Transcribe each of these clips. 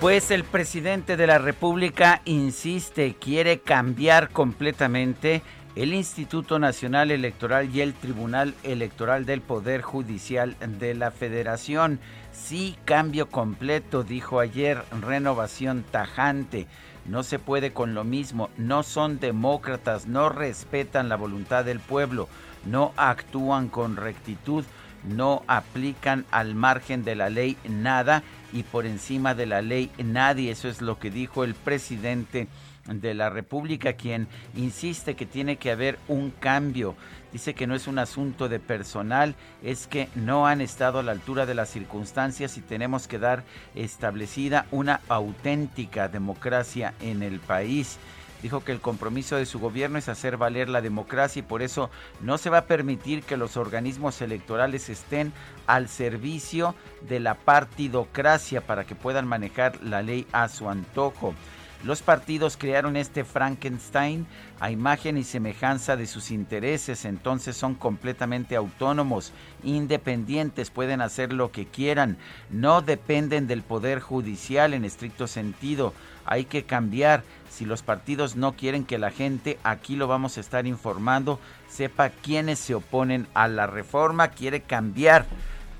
Pues el presidente de la República insiste, quiere cambiar completamente el Instituto Nacional Electoral y el Tribunal Electoral del Poder Judicial de la Federación. Sí, cambio completo, dijo ayer, renovación tajante. No se puede con lo mismo, no son demócratas, no respetan la voluntad del pueblo, no actúan con rectitud, no aplican al margen de la ley nada y por encima de la ley nadie. Eso es lo que dijo el presidente de la República, quien insiste que tiene que haber un cambio. Dice que no es un asunto de personal, es que no han estado a la altura de las circunstancias y tenemos que dar establecida una auténtica democracia en el país. Dijo que el compromiso de su gobierno es hacer valer la democracia y por eso no se va a permitir que los organismos electorales estén al servicio de la partidocracia para que puedan manejar la ley a su antojo. Los partidos crearon este Frankenstein a imagen y semejanza de sus intereses, entonces son completamente autónomos, independientes, pueden hacer lo que quieran, no dependen del poder judicial en estricto sentido. Hay que cambiar. Si los partidos no quieren que la gente, aquí lo vamos a estar informando, sepa quiénes se oponen a la reforma, quiere cambiar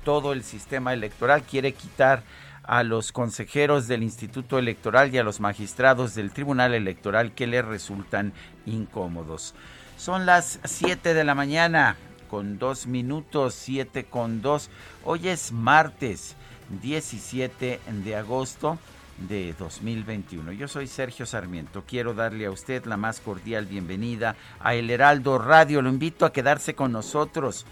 todo el sistema electoral, quiere quitar a los consejeros del Instituto Electoral y a los magistrados del Tribunal Electoral que le resultan incómodos. Son las 7 de la mañana con dos minutos, 7 con 2. Hoy es martes 17 de agosto de 2021. Yo soy Sergio Sarmiento. Quiero darle a usted la más cordial bienvenida a El Heraldo Radio. Lo invito a quedarse con nosotros.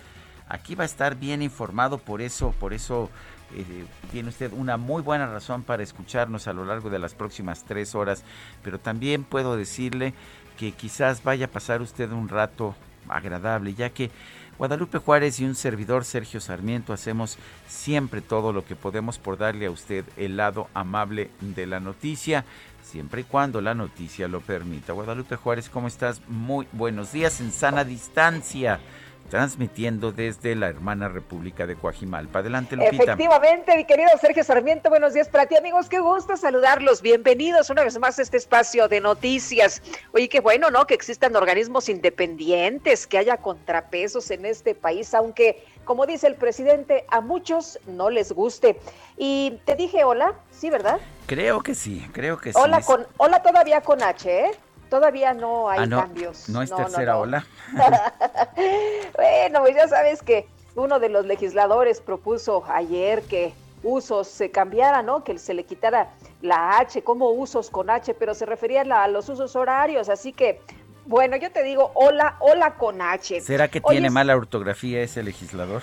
Aquí va a estar bien informado, por eso, por eso eh, tiene usted una muy buena razón para escucharnos a lo largo de las próximas tres horas. Pero también puedo decirle que quizás vaya a pasar usted un rato agradable, ya que Guadalupe Juárez y un servidor Sergio Sarmiento hacemos siempre todo lo que podemos por darle a usted el lado amable de la noticia, siempre y cuando la noticia lo permita. Guadalupe Juárez, ¿cómo estás? Muy buenos días en sana distancia transmitiendo desde la hermana República de Coajimalpa. Adelante, Lupita. Efectivamente, mi querido Sergio Sarmiento, buenos días para ti, amigos. Qué gusto saludarlos. Bienvenidos una vez más a este espacio de noticias. Oye, qué bueno, ¿no? Que existan organismos independientes, que haya contrapesos en este país, aunque, como dice el presidente, a muchos no les guste. Y te dije hola, ¿sí, verdad? Creo que sí, creo que sí. Hola, con, hola todavía con H, ¿eh? Todavía no hay ah, no, cambios. No es tercera ola. bueno, pues ya sabes que uno de los legisladores propuso ayer que usos se cambiara, ¿no? Que se le quitara la H, como usos con H, pero se refería a, los usos horarios, así que bueno, yo te digo, hola, hola con H. ¿Será que tiene mala ortografía ese legislador?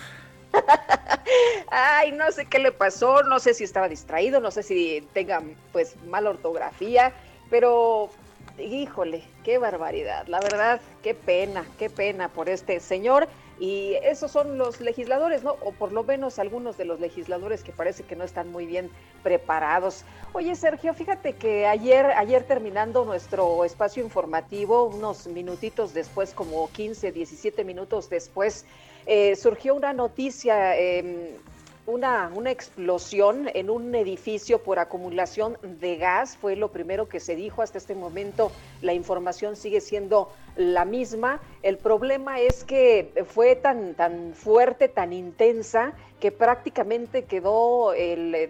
Ay, no sé qué le pasó, no sé si estaba distraído, no sé si tenga pues mala ortografía, pero híjole, qué barbaridad, la verdad, qué pena, qué pena por este señor. Y esos son los legisladores, ¿no? O por lo menos algunos de los legisladores que parece que no están muy bien preparados. Oye, Sergio, fíjate que ayer, ayer terminando nuestro espacio informativo, unos minutitos después, como 15, 17 minutos después, eh, surgió una noticia. Em, una, una explosión en un edificio por acumulación de gas, fue lo primero que se dijo hasta este momento. La información sigue siendo la misma. El problema es que fue tan, tan fuerte, tan intensa, que prácticamente quedó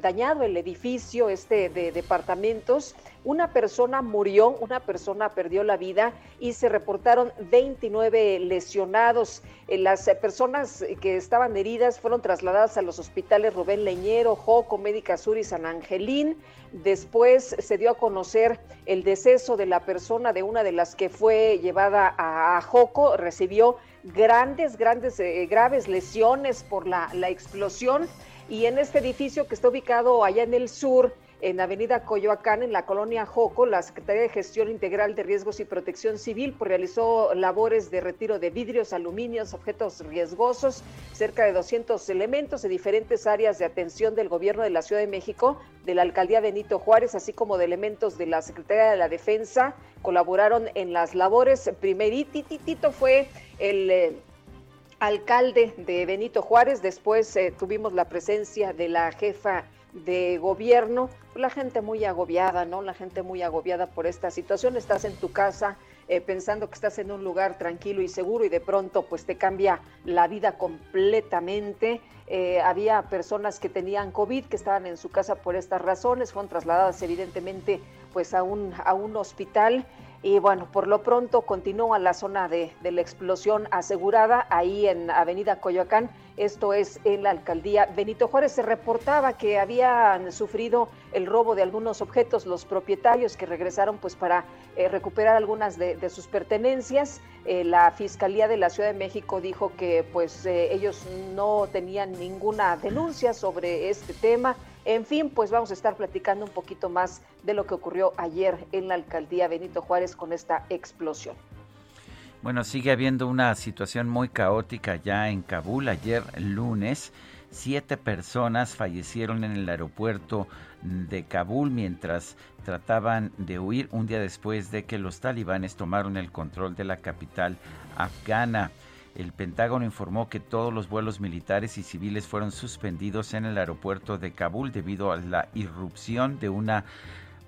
dañado el edificio este de departamentos. Una persona murió, una persona perdió la vida y se reportaron 29 lesionados. Eh, las personas que estaban heridas fueron trasladadas a los hospitales Rubén Leñero, Joco, Médica Sur y San Angelín. Después se dio a conocer el deceso de la persona de una de las que fue llevada a, Joco, recibió grandes, grandes, eh, graves lesiones por la, la explosión. Y en este edificio que está ubicado allá en el sur, en Avenida Coyoacán, en la colonia Joco, la Secretaría de Gestión Integral de Riesgos y Protección Civil pues, realizó labores de retiro de vidrios, aluminios, objetos riesgosos, cerca de 200 elementos de diferentes áreas de atención del Gobierno de la Ciudad de México, de la Alcaldía Benito Juárez, así como de elementos de la Secretaría de la Defensa, colaboraron en las labores. Primeritito fue el... Eh, alcalde de Benito Juárez, después eh, tuvimos la presencia de la jefa de gobierno, la gente muy agobiada, ¿no? La gente muy agobiada por esta situación. Estás en tu casa eh, pensando que estás en un lugar tranquilo y seguro y de pronto pues te cambia la vida completamente. Eh, había personas que tenían COVID, que estaban en su casa por estas razones, fueron trasladadas evidentemente pues a un, a un hospital. Y bueno, por lo pronto continúa la zona de, de la explosión asegurada ahí en Avenida Coyoacán esto es en la alcaldía Benito Juárez. Se reportaba que habían sufrido el robo de algunos objetos los propietarios que regresaron pues para eh, recuperar algunas de, sus pertenencias. Eh, la Fiscalía de la Ciudad de México dijo que pues eh, ellos no tenían ninguna denuncia sobre este tema. En fin, pues vamos a estar platicando un poquito más de lo que ocurrió ayer en la alcaldía Benito Juárez con esta explosión. Bueno, sigue habiendo una situación muy caótica ya en Kabul. Ayer lunes, siete personas fallecieron en el aeropuerto de Kabul mientras trataban de huir un día después de que los talibanes tomaron el control de la capital afgana. El Pentágono informó que todos los vuelos militares y civiles fueron suspendidos en el aeropuerto de Kabul debido a la irrupción de una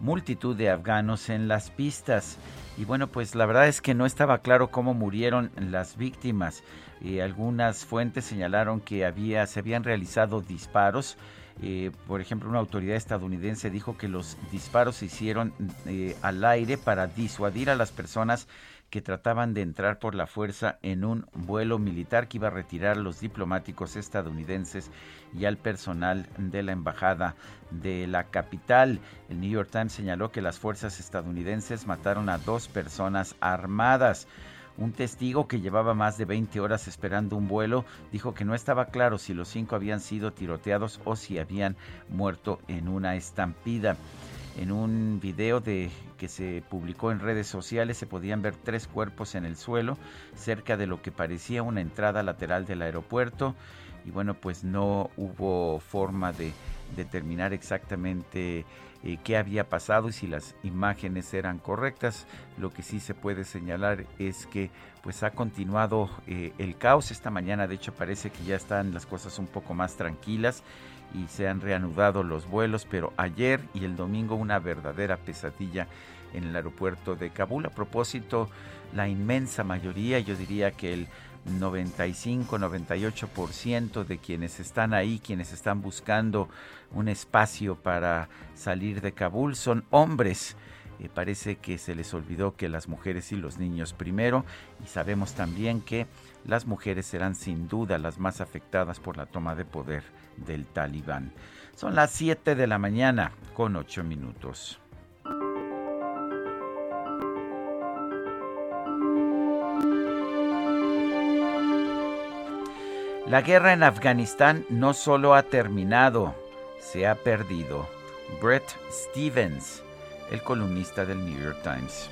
multitud de afganos en las pistas. Y bueno, pues la verdad es que no estaba claro cómo murieron las víctimas. y algunas fuentes señalaron que había, se habían realizado disparos. Eh, por ejemplo, una autoridad estadounidense dijo que los disparos se hicieron eh, al aire para disuadir a las personas que trataban de entrar por la fuerza en un vuelo militar que iba a retirar a los diplomáticos estadounidenses y al personal de la embajada de la capital. El New York Times señaló que las fuerzas estadounidenses mataron a dos personas armadas. Un testigo que llevaba más de 20 horas esperando un vuelo dijo que no estaba claro si los cinco habían sido tiroteados o si habían muerto en una estampida. En un video de, que se publicó en redes sociales se podían ver tres cuerpos en el suelo cerca de lo que parecía una entrada lateral del aeropuerto y bueno pues no hubo forma de determinar exactamente eh, qué había pasado y si las imágenes eran correctas. Lo que sí se puede señalar es que pues ha continuado eh, el caos. Esta mañana de hecho parece que ya están las cosas un poco más tranquilas y se han reanudado los vuelos, pero ayer y el domingo una verdadera pesadilla en el aeropuerto de Kabul. A propósito, la inmensa mayoría, yo diría que el 95-98% de quienes están ahí, quienes están buscando un espacio para salir de Kabul, son hombres. Eh, parece que se les olvidó que las mujeres y los niños primero y sabemos también que las mujeres serán sin duda las más afectadas por la toma de poder del talibán. Son las 7 de la mañana con 8 minutos. La guerra en Afganistán no solo ha terminado, se ha perdido. Brett Stevens, el columnista del New York Times.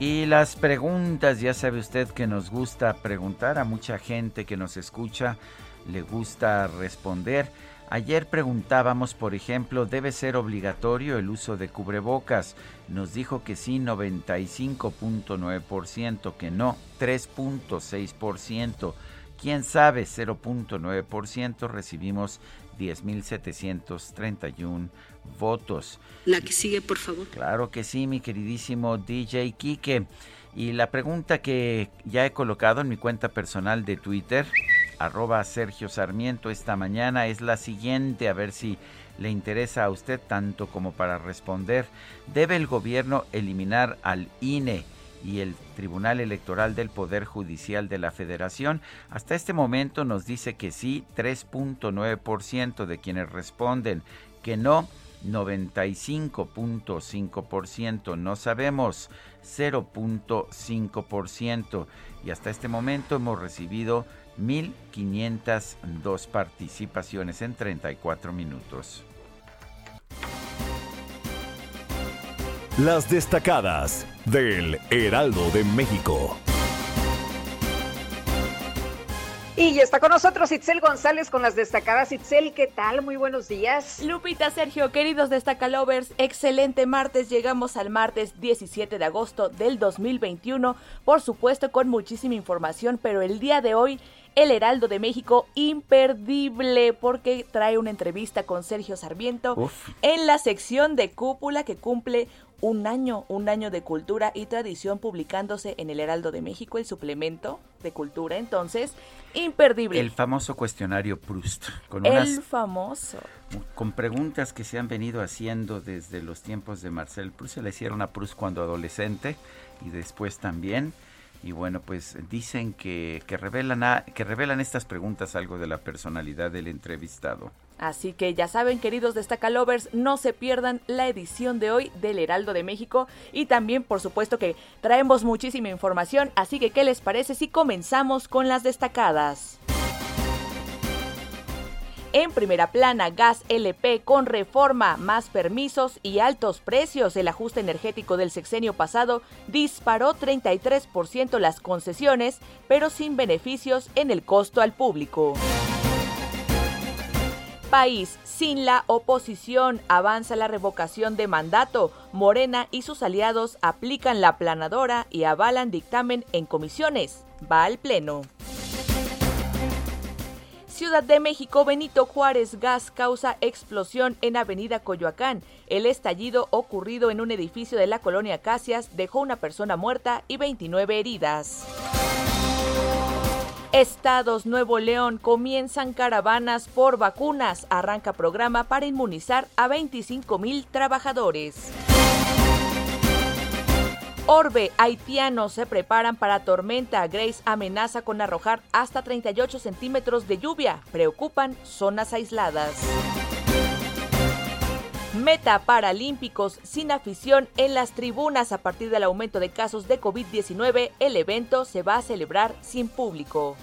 Y las preguntas, ya sabe usted que nos gusta preguntar a mucha gente que nos escucha. le gusta responder. Ayer preguntábamos, por ejemplo, ¿debe ser obligatorio el uso de cubrebocas? Nos dijo que sí, 95.9%, que no, 3.6%. ¿Quién sabe? 0.9%. Recibimos 10.731 votos. La que sigue, por favor. Claro que sí, mi queridísimo DJ Kike. Y la pregunta que ya he colocado en mi cuenta personal de Twitter arroba Sergio Sarmiento esta mañana es la siguiente, a ver si le interesa a usted tanto como para responder. ¿Debe el gobierno eliminar al INE y el Tribunal Electoral del Poder Judicial de la Federación? Hasta este momento nos dice que sí, 3.9% de quienes responden, que no, 95.5%, no sabemos, 0.5%. Y hasta este momento hemos recibido 1.502 participaciones en 34 minutos. Las destacadas del Heraldo de México. Y ya está con nosotros Itzel González con las destacadas. Itzel, ¿qué tal? Muy buenos días. Lupita, Sergio, queridos destacalovers, excelente martes. Llegamos al martes 17 de agosto del 2021. Por supuesto, con muchísima información, pero el día de hoy el Heraldo de México, imperdible, porque trae una entrevista con Sergio Sarmiento en la sección de cúpula que cumple un año, un año de cultura y tradición publicándose en el Heraldo de México, el suplemento de cultura. Entonces, imperdible. El famoso cuestionario Proust. Con el famoso. Con preguntas que se han venido haciendo desde los tiempos de Marcel Proust. Se le hicieron a Proust cuando adolescente y después también. Y bueno, pues dicen que, que, revelan que revelan estas preguntas algo de la personalidad del entrevistado. Así que ya saben, queridos Destacalovers, no se pierdan la edición de hoy del Heraldo de México y también, por supuesto, que traemos muchísima información, así que ¿qué les parece si comenzamos con las destacadas? En primera plana, gas LP con reforma, más permisos y altos precios. El ajuste energético del sexenio pasado disparó 33% las concesiones, pero sin beneficios en el costo al público. País, sin la oposición, avanza la revocación de mandato. Morena y sus aliados aplican la planadora y avalan dictamen en comisiones. Va al Pleno. Ciudad de México, Benito Juárez, gas causa explosión en Avenida Coyoacán. El estallido ocurrido en un edificio de la colonia Casias dejó una persona muerta y 29 heridas. Estados Nuevo León comienzan caravanas por vacunas. Arranca programa para inmunizar a 25 mil trabajadores. Orbe, haitianos se preparan para tormenta. Grace amenaza con arrojar hasta 38 centímetros de lluvia. Preocupan zonas aisladas. Meta Paralímpicos sin afición en las tribunas a partir del aumento de casos de COVID-19. El evento se va a celebrar sin público.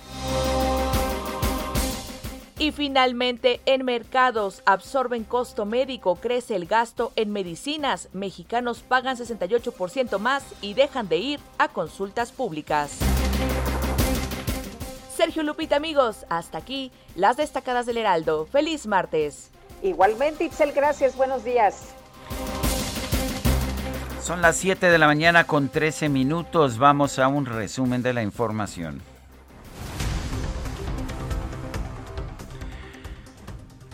Y finalmente, en mercados absorben costo médico, crece el gasto en medicinas. Mexicanos pagan 68% más y dejan de ir a consultas públicas. Sergio Lupita, amigos, hasta aquí las destacadas del Heraldo. Feliz martes. Igualmente, Itzel, gracias. Buenos días. Son las 7 de la mañana con 13 minutos. Vamos a un resumen de la información.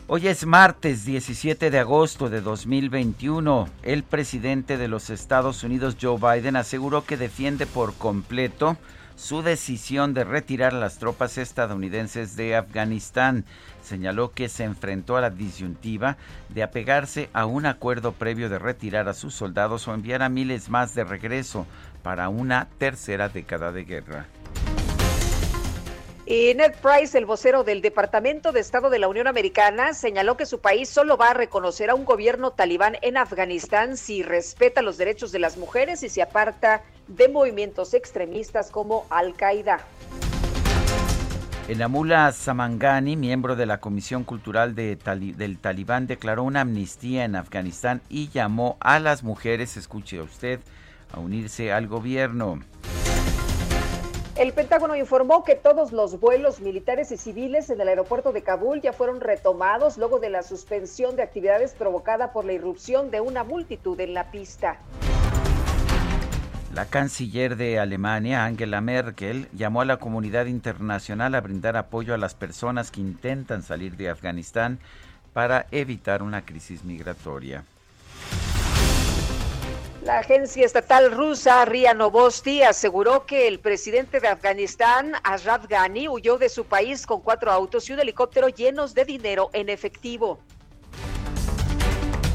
Hoy es martes 17 de agosto de 2021. El presidente de los Estados Unidos, Joe Biden, aseguró que defiende por completo su decisión de retirar las tropas estadounidenses de Afganistán. Señaló que se enfrentó a la disyuntiva de apegarse a un acuerdo previo de retirar a sus soldados o enviar a miles más de regreso para una tercera década de guerra. Y Ned Price, el vocero del Departamento de Estado de la Unión Americana, señaló que su país solo va a reconocer a un gobierno talibán en Afganistán si respeta los derechos de las mujeres y se aparta de movimientos extremistas como Al-Qaeda. El Amula Samangani, miembro de la Comisión Cultural del Talibán, declaró una amnistía en Afganistán y llamó a las mujeres, escuche usted, a unirse al gobierno. El Pentágono informó que todos los vuelos militares y civiles en el aeropuerto de Kabul ya fueron retomados luego de la suspensión de actividades provocada por la irrupción de una multitud en la pista. La canciller de Alemania, Angela Merkel, llamó a la comunidad internacional a brindar apoyo a las personas que intentan salir de Afganistán para evitar una crisis migratoria. La agencia estatal rusa RIA Novosti aseguró que el presidente de Afganistán, Ashraf Ghani, huyó de su país con cuatro autos y un helicóptero llenos de dinero en efectivo.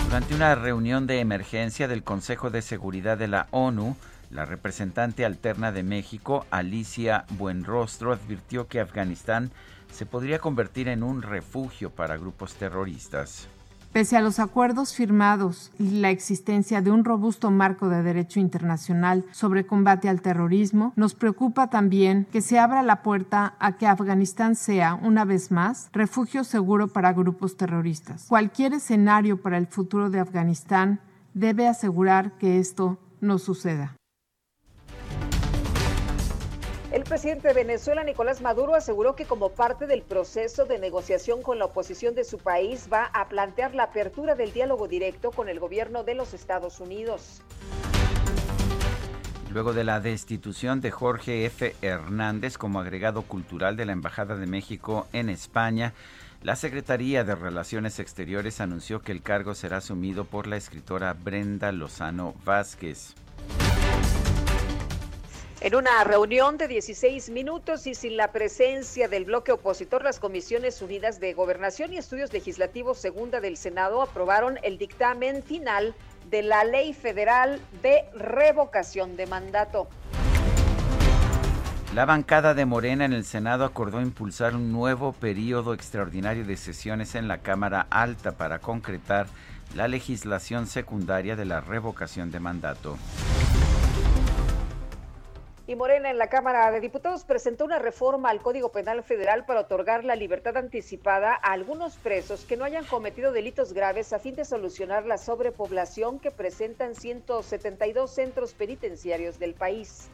Durante una reunión de emergencia del Consejo de Seguridad de la ONU, la representante alterna de México, Alicia Buenrostro, advirtió que Afganistán se podría convertir en un refugio para grupos terroristas. Pese a los acuerdos firmados y la existencia de un robusto marco de derecho internacional sobre combate al terrorismo, nos preocupa también que se abra la puerta a que Afganistán sea, una vez más, refugio seguro para grupos terroristas. Cualquier escenario para el futuro de Afganistán debe asegurar que esto no suceda. El presidente de Venezuela, Nicolás Maduro, aseguró que como parte del proceso de negociación con la oposición de su país va a plantear la apertura del diálogo directo con el gobierno de los Estados Unidos. Luego de la destitución de Jorge F. Hernández como agregado cultural de la Embajada de México en España, la Secretaría de Relaciones Exteriores anunció que el cargo será asumido por la escritora Brenda Lozano Vázquez. En una reunión de 16 minutos y sin la presencia del bloque opositor, las Comisiones Unidas de Gobernación y Estudios Legislativos Segunda del Senado aprobaron el dictamen final de la Ley Federal de Revocación de Mandato. La bancada de Morena en el Senado acordó impulsar un nuevo periodo extraordinario de sesiones en la Cámara Alta para concretar la legislación secundaria de la revocación de mandato. Y Morena en la Cámara de Diputados presentó una reforma al Código Penal Federal para otorgar la libertad anticipada a algunos presos que no hayan cometido delitos graves a fin de solucionar la sobrepoblación que presentan 172 centros penitenciarios del país.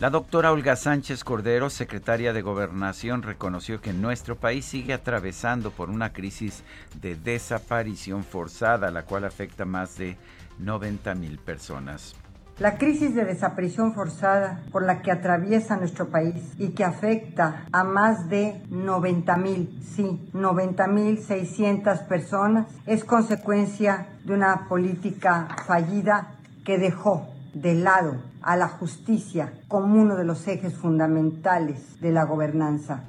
La doctora Olga Sánchez Cordero, secretaria de Gobernación, reconoció que nuestro país sigue atravesando por una crisis de desaparición forzada, la cual afecta a más de 90 mil personas. La crisis de desaparición forzada por la que atraviesa nuestro país y que afecta a más de 90 mil, sí, 90 mil 600 personas es consecuencia de una política fallida que dejó de lado a la justicia como uno de los ejes fundamentales de la gobernanza.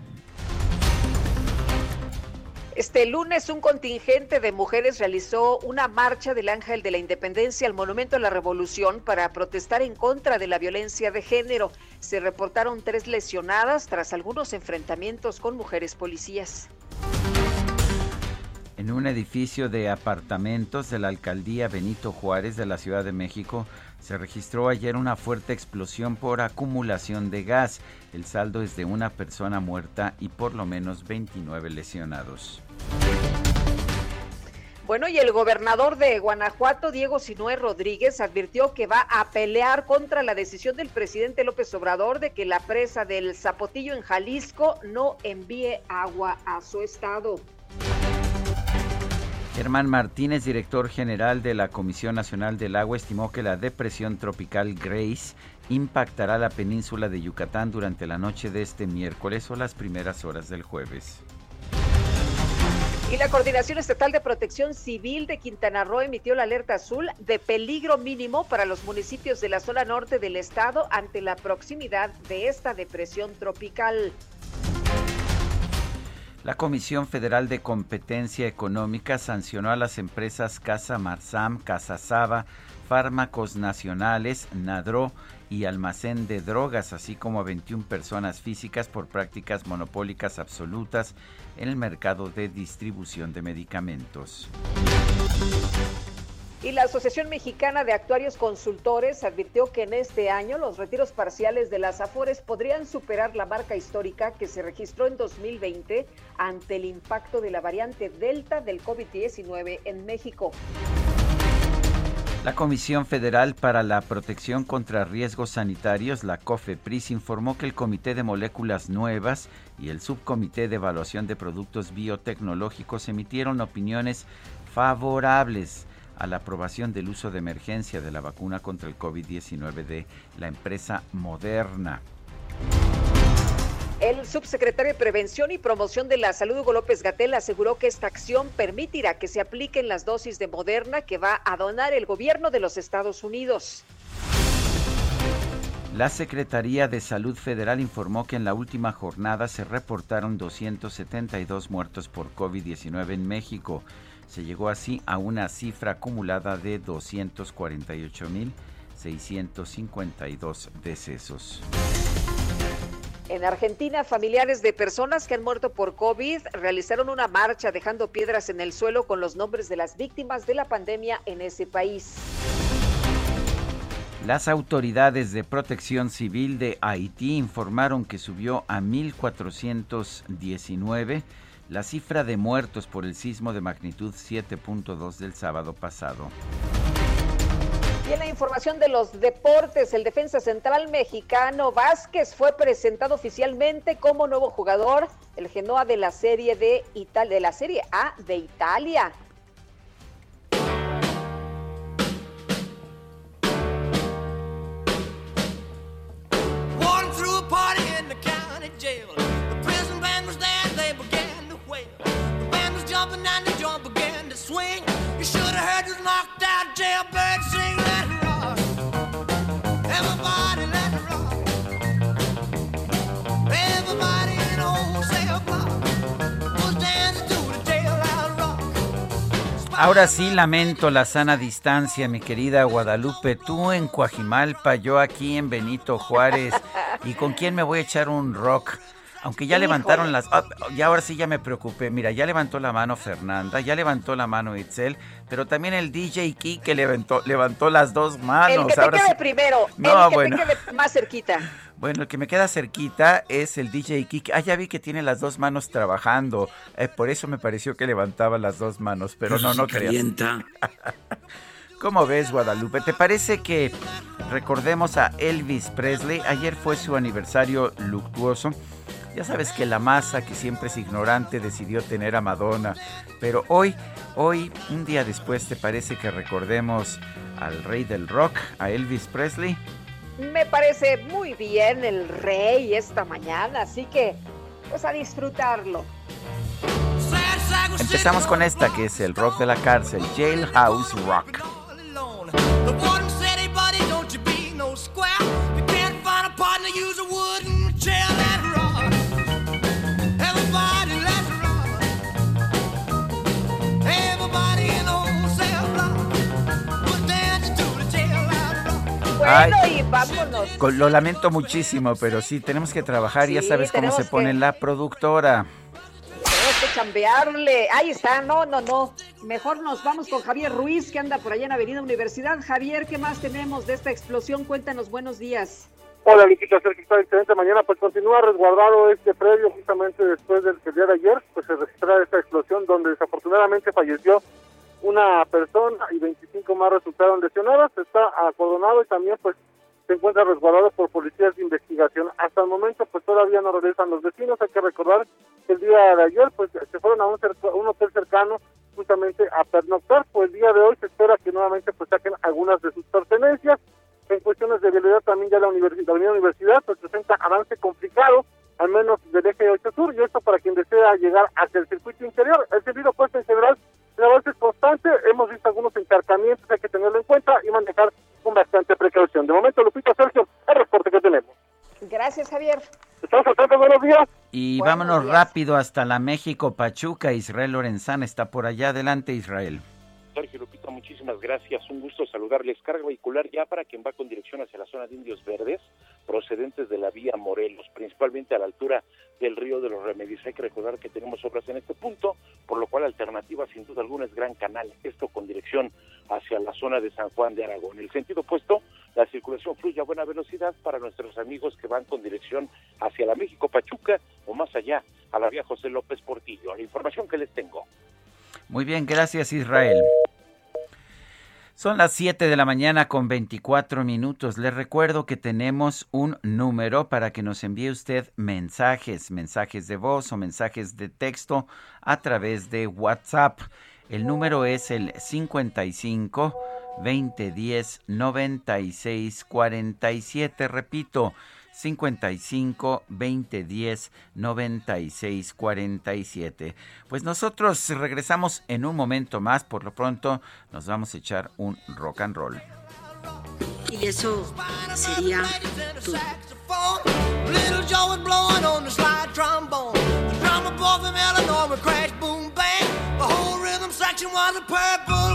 Este lunes un contingente de mujeres realizó una marcha del Ángel de la Independencia al Monumento a la Revolución para protestar en contra de la violencia de género. Se reportaron tres lesionadas tras algunos enfrentamientos con mujeres policías. En un edificio de apartamentos de la alcaldía Benito Juárez de la Ciudad de México se registró ayer una fuerte explosión por acumulación de gas. El saldo es de una persona muerta y por lo menos 29 lesionados. Bueno, y el gobernador de Guanajuato, Diego Sinué Rodríguez, advirtió que va a pelear contra la decisión del presidente López Obrador de que la presa del Zapotillo en Jalisco no envíe agua a su estado. Germán Martínez, director general de la Comisión Nacional del Agua, estimó que la depresión tropical Grace impactará la península de Yucatán durante la noche de este miércoles o las primeras horas del jueves. Y la Coordinación Estatal de Protección Civil de Quintana Roo emitió la alerta azul de peligro mínimo para los municipios de la zona norte del estado ante la proximidad de esta depresión tropical. La Comisión Federal de Competencia Económica sancionó a las empresas Casa Marzam, Casa Saba, Fármacos Nacionales, Nadro y Almacén de Drogas, así como a 21 personas físicas por prácticas monopólicas absolutas en el mercado de distribución de medicamentos. Y la Asociación Mexicana de Actuarios Consultores advirtió que en este año los retiros parciales de las AFORES podrían superar la marca histórica que se registró en 2020 ante el impacto de la variante Delta del COVID-19 en México. La Comisión Federal para la Protección contra Riesgos Sanitarios, la COFEPRIS, informó que el Comité de Moléculas Nuevas y el Subcomité de Evaluación de Productos Biotecnológicos emitieron opiniones favorables a la aprobación del uso de emergencia de la vacuna contra el COVID-19 de la empresa Moderna. El subsecretario de Prevención y Promoción de la Salud, Hugo López Gatel, aseguró que esta acción permitirá que se apliquen las dosis de Moderna que va a donar el gobierno de los Estados Unidos. La Secretaría de Salud Federal informó que en la última jornada se reportaron 272 muertos por COVID-19 en México. Se llegó así a una cifra acumulada de 248.652 decesos. En Argentina, familiares de personas que han muerto por COVID realizaron una marcha dejando piedras en el suelo con los nombres de las víctimas de la pandemia en ese país. Las autoridades de protección civil de Haití informaron que subió a 1.419 la cifra de muertos por el sismo de magnitud 7.2 del sábado pasado. Y en la información de los deportes, el defensa central mexicano Vázquez fue presentado oficialmente como nuevo jugador el Genoa de la Serie de Italia, de la Serie A de Italia. Ahora sí lamento la sana distancia, mi querida Guadalupe. Tú en Coajimalpa, yo aquí en Benito Juárez. ¿Y con quién me voy a echar un rock? Aunque ya levantaron las... Ah, y ahora sí ya me preocupé. Mira, ya levantó la mano Fernanda, ya levantó la mano Itzel, pero también el DJ Kike levantó, levantó las dos manos. El que te quede primero, no, el que te quede más cerquita. Bueno, el que me queda cerquita es el DJ Kike. Ah, ya vi que tiene las dos manos trabajando. Eh, por eso me pareció que levantaba las dos manos, pero no, no creo. ¿Cómo ves, Guadalupe? ¿Te parece que recordemos a Elvis Presley? Ayer fue su aniversario luctuoso. Ya sabes que la masa, que siempre es ignorante, decidió tener a Madonna. Pero hoy, hoy, un día después, ¿te parece que recordemos al rey del rock, a Elvis Presley? Me parece muy bien el rey esta mañana, así que pues a disfrutarlo. Empezamos con esta que es el rock de la cárcel, Jailhouse Rock. Bueno, y vámonos. Lo lamento muchísimo, pero sí, tenemos que trabajar. ya sabes cómo se pone la productora. Tenemos que chambearle. Ahí está, no, no, no. Mejor nos vamos con Javier Ruiz, que anda por allá en Avenida Universidad. Javier, ¿qué más tenemos de esta explosión? Cuéntanos, buenos días. Hola, Lupita, está excelente mañana. Pues continúa resguardado este predio justamente después del día de ayer, pues se registró esta explosión donde desafortunadamente falleció una persona y 25 más resultaron lesionadas. Está acordonado y también pues se encuentra resguardado por policías de investigación. Hasta el momento pues todavía no regresan los vecinos. Hay que recordar que el día de ayer pues se fueron a un, un hotel cercano justamente a pernoctar. Pues el día de hoy se espera que nuevamente pues saquen algunas de sus pertenencias. En cuestiones de vialidad también ya la, universidad, la universidad presenta avance complicado al menos del eje 8 sur, y esto para quien desea llegar hacia el circuito interior. El servicio puesto en la avance es constante, hemos visto algunos encarcamientos, hay que tenerlo en cuenta y manejar con bastante precaución. De momento, Lupita Sergio, el reporte que tenemos. Gracias, Javier. Estamos al buenos días. Y vámonos rápido hasta la México Pachuca. Israel Lorenzana está por allá. Adelante, Israel. Sergio Lupita, muchísimas gracias. Un gusto saludarles. Carga vehicular ya para quien va con dirección hacia la zona de Indios Verdes, procedentes de la vía Morelos, principalmente a la altura del río de los Remedios. Hay que recordar que tenemos obras en este punto, por lo cual alternativa sin duda alguna es Gran Canal, esto con dirección hacia la zona de San Juan de Aragón. En el sentido opuesto, la circulación fluye a buena velocidad para nuestros amigos que van con dirección hacia la México Pachuca o más allá, a la vía José López Portillo. La información que les tengo. Muy bien, gracias Israel. Son las 7 de la mañana con 24 minutos. Les recuerdo que tenemos un número para que nos envíe usted mensajes, mensajes de voz o mensajes de texto a través de WhatsApp. El número es el 55 2010 96 47. Repito, 55 2010 96 47. Pues nosotros regresamos en un momento más. Por lo pronto, nos vamos a echar un rock and roll. Y eso sería todo. Little Joe was blowing on the slide trombone. The drummer boy from Illinois crash boom bang. The whole rhythm section was a purple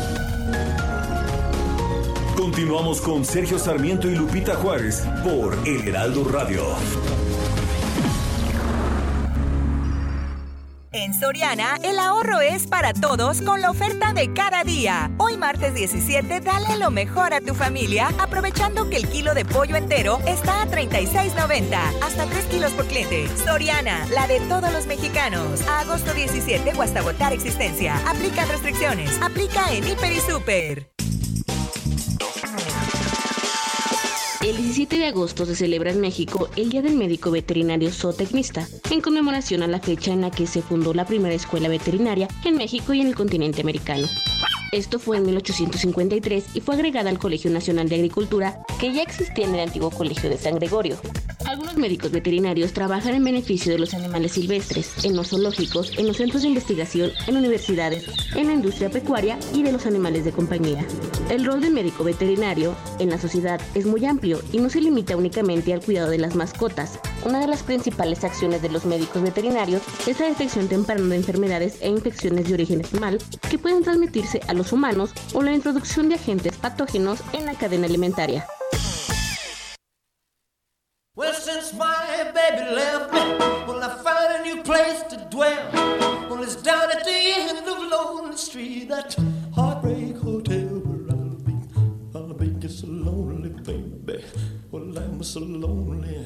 Continuamos con Sergio Sarmiento y Lupita Juárez por El Heraldo Radio. En Soriana, el ahorro es para todos con la oferta de cada día. Hoy martes 17, dale lo mejor a tu familia, aprovechando que el kilo de pollo entero está a 36.90, hasta 3 kilos por cliente. Soriana, la de todos los mexicanos. Agosto 17 o hasta agotar existencia. Aplica restricciones. Aplica en Hiper y Super. 17 de agosto se celebra en México el Día del Médico Veterinario Zootecnista, en conmemoración a la fecha en la que se fundó la primera escuela veterinaria en México y en el continente americano. Esto fue en 1853 y fue agregada al Colegio Nacional de Agricultura, que ya existía en el antiguo Colegio de San Gregorio. Algunos médicos veterinarios trabajan en beneficio de los animales silvestres, en los zoológicos, en los centros de investigación, en universidades, en la industria pecuaria y de los animales de compañía. El rol del médico veterinario en la sociedad es muy amplio y no se limita únicamente al cuidado de las mascotas. Una de las principales acciones de los médicos veterinarios es la detección temprana de enfermedades e infecciones de origen animal que pueden transmitirse a los humanos o la introducción de agentes patógenos en la cadena alimentaria. So lonely.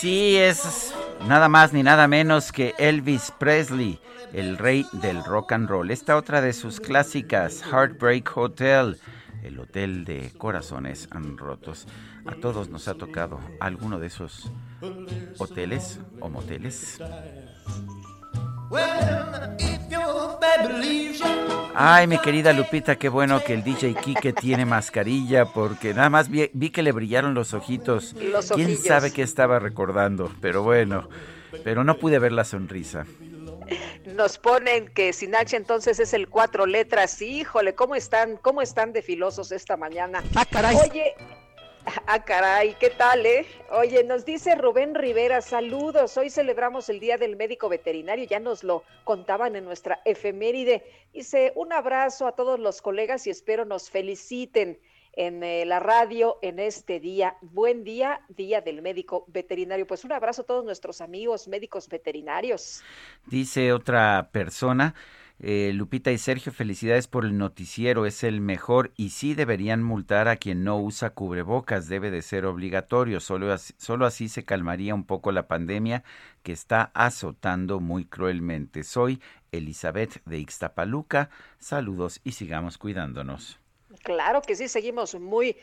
Sí, es nada más ni nada menos que Elvis Presley, el rey del rock and roll. Esta otra de sus clásicas, Heartbreak Hotel, el hotel de corazones rotos. A todos nos ha tocado alguno de esos hoteles o moteles. Ay, mi querida Lupita, qué bueno que el DJ Kike tiene mascarilla porque nada más vi, vi que le brillaron los ojitos. Los ¿Quién ojillos. sabe qué estaba recordando? Pero bueno, pero no pude ver la sonrisa. Nos ponen que sin H entonces es el cuatro letras. Híjole, ¿cómo están? ¿Cómo están de filosos esta mañana? Ah, caray. Oye, ah, caray, ¿qué tal, eh? Oye, nos dice Rubén Rivera, saludos. Hoy celebramos el Día del Médico Veterinario, ya nos lo contaban en nuestra efeméride. Dice, un abrazo a todos los colegas y espero nos feliciten en eh, la radio en este día. Buen día, Día del Médico Veterinario. Pues un abrazo a todos nuestros amigos médicos veterinarios. Dice otra persona, eh, Lupita y Sergio, felicidades por el noticiero, es el mejor y sí deberían multar a quien no usa cubrebocas, debe de ser obligatorio, solo así, solo así se calmaría un poco la pandemia que está azotando muy cruelmente. Soy Elizabeth de Ixtapaluca, saludos y sigamos cuidándonos. Claro que sí, seguimos muy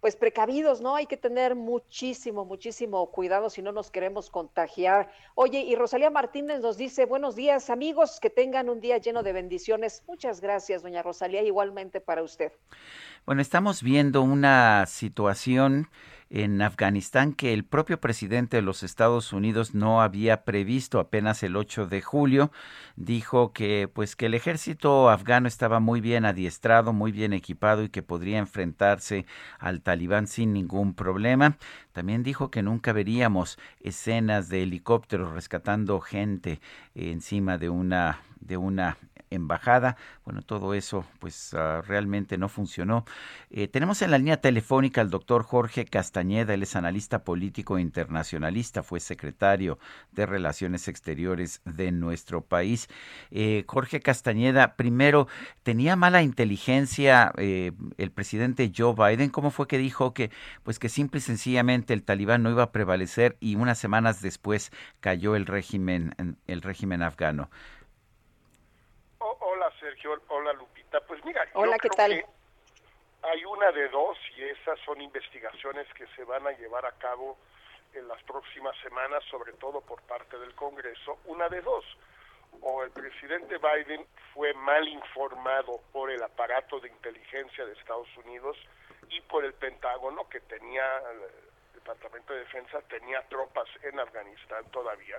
pues precavidos, ¿no? Hay que tener muchísimo, muchísimo cuidado si no nos queremos contagiar. Oye, y Rosalía Martínez nos dice, buenos días amigos, que tengan un día lleno de bendiciones. Muchas gracias, doña Rosalía, igualmente para usted. Bueno, estamos viendo una situación en Afganistán que el propio presidente de los Estados Unidos no había previsto apenas el 8 de julio. Dijo que pues que el ejército afgano estaba muy bien adiestrado, muy bien equipado y que podría enfrentarse al talibán sin ningún problema. También dijo que nunca veríamos escenas de helicópteros rescatando gente encima de una de una embajada. Bueno, todo eso pues ah, realmente no funcionó. Eh, tenemos en la línea telefónica al doctor Jorge Castañeda, él es analista político internacionalista, fue secretario de Relaciones Exteriores de nuestro país. Eh, Jorge Castañeda, primero, ¿tenía mala inteligencia eh, el presidente Joe Biden? ¿Cómo fue que dijo que pues que simple y sencillamente el talibán no iba a prevalecer y unas semanas después cayó el régimen, el régimen afgano? Hola, Lupita. Pues mira, Hola, ¿qué tal? hay una de dos y esas son investigaciones que se van a llevar a cabo en las próximas semanas, sobre todo por parte del Congreso. Una de dos. O el presidente Biden fue mal informado por el aparato de inteligencia de Estados Unidos y por el Pentágono, que tenía, el Departamento de Defensa tenía tropas en Afganistán todavía.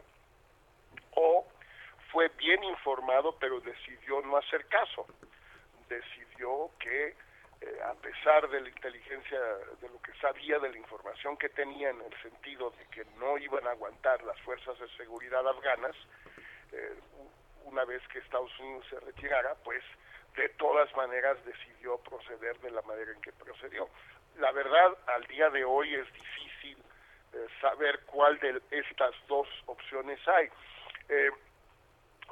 O fue bien informado, pero decidió no hacer caso. Decidió que, eh, a pesar de la inteligencia, de lo que sabía, de la información que tenía en el sentido de que no iban a aguantar las fuerzas de seguridad afganas, eh, una vez que Estados Unidos se retirara, pues de todas maneras decidió proceder de la manera en que procedió. La verdad, al día de hoy es difícil eh, saber cuál de estas dos opciones hay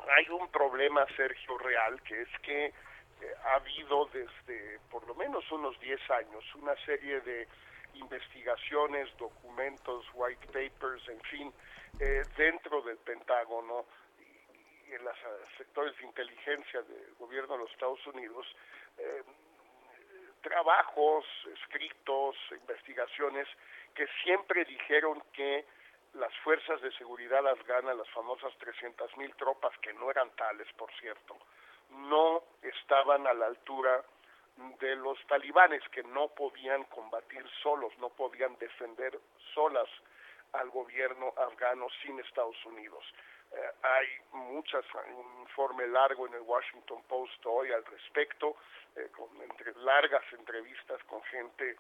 hay un problema, Sergio, real, que es que eh, ha habido desde por lo menos unos 10 años una serie de investigaciones, documentos, white papers, en fin, eh, dentro del Pentágono y, en los eh, sectores de inteligencia del gobierno de los Estados Unidos, trabajos, escritos, investigaciones que siempre dijeron que las fuerzas de seguridad afganas, las famosas 300.000 tropas, que no eran tales, por cierto, no estaban a la altura de los talibanes, que no podían combatir solos, no podían defender solas al gobierno afgano sin Estados Unidos. Eh, hay muchas, un informe largo en el Washington Post hoy al respecto, eh, con entre, largas entrevistas con gente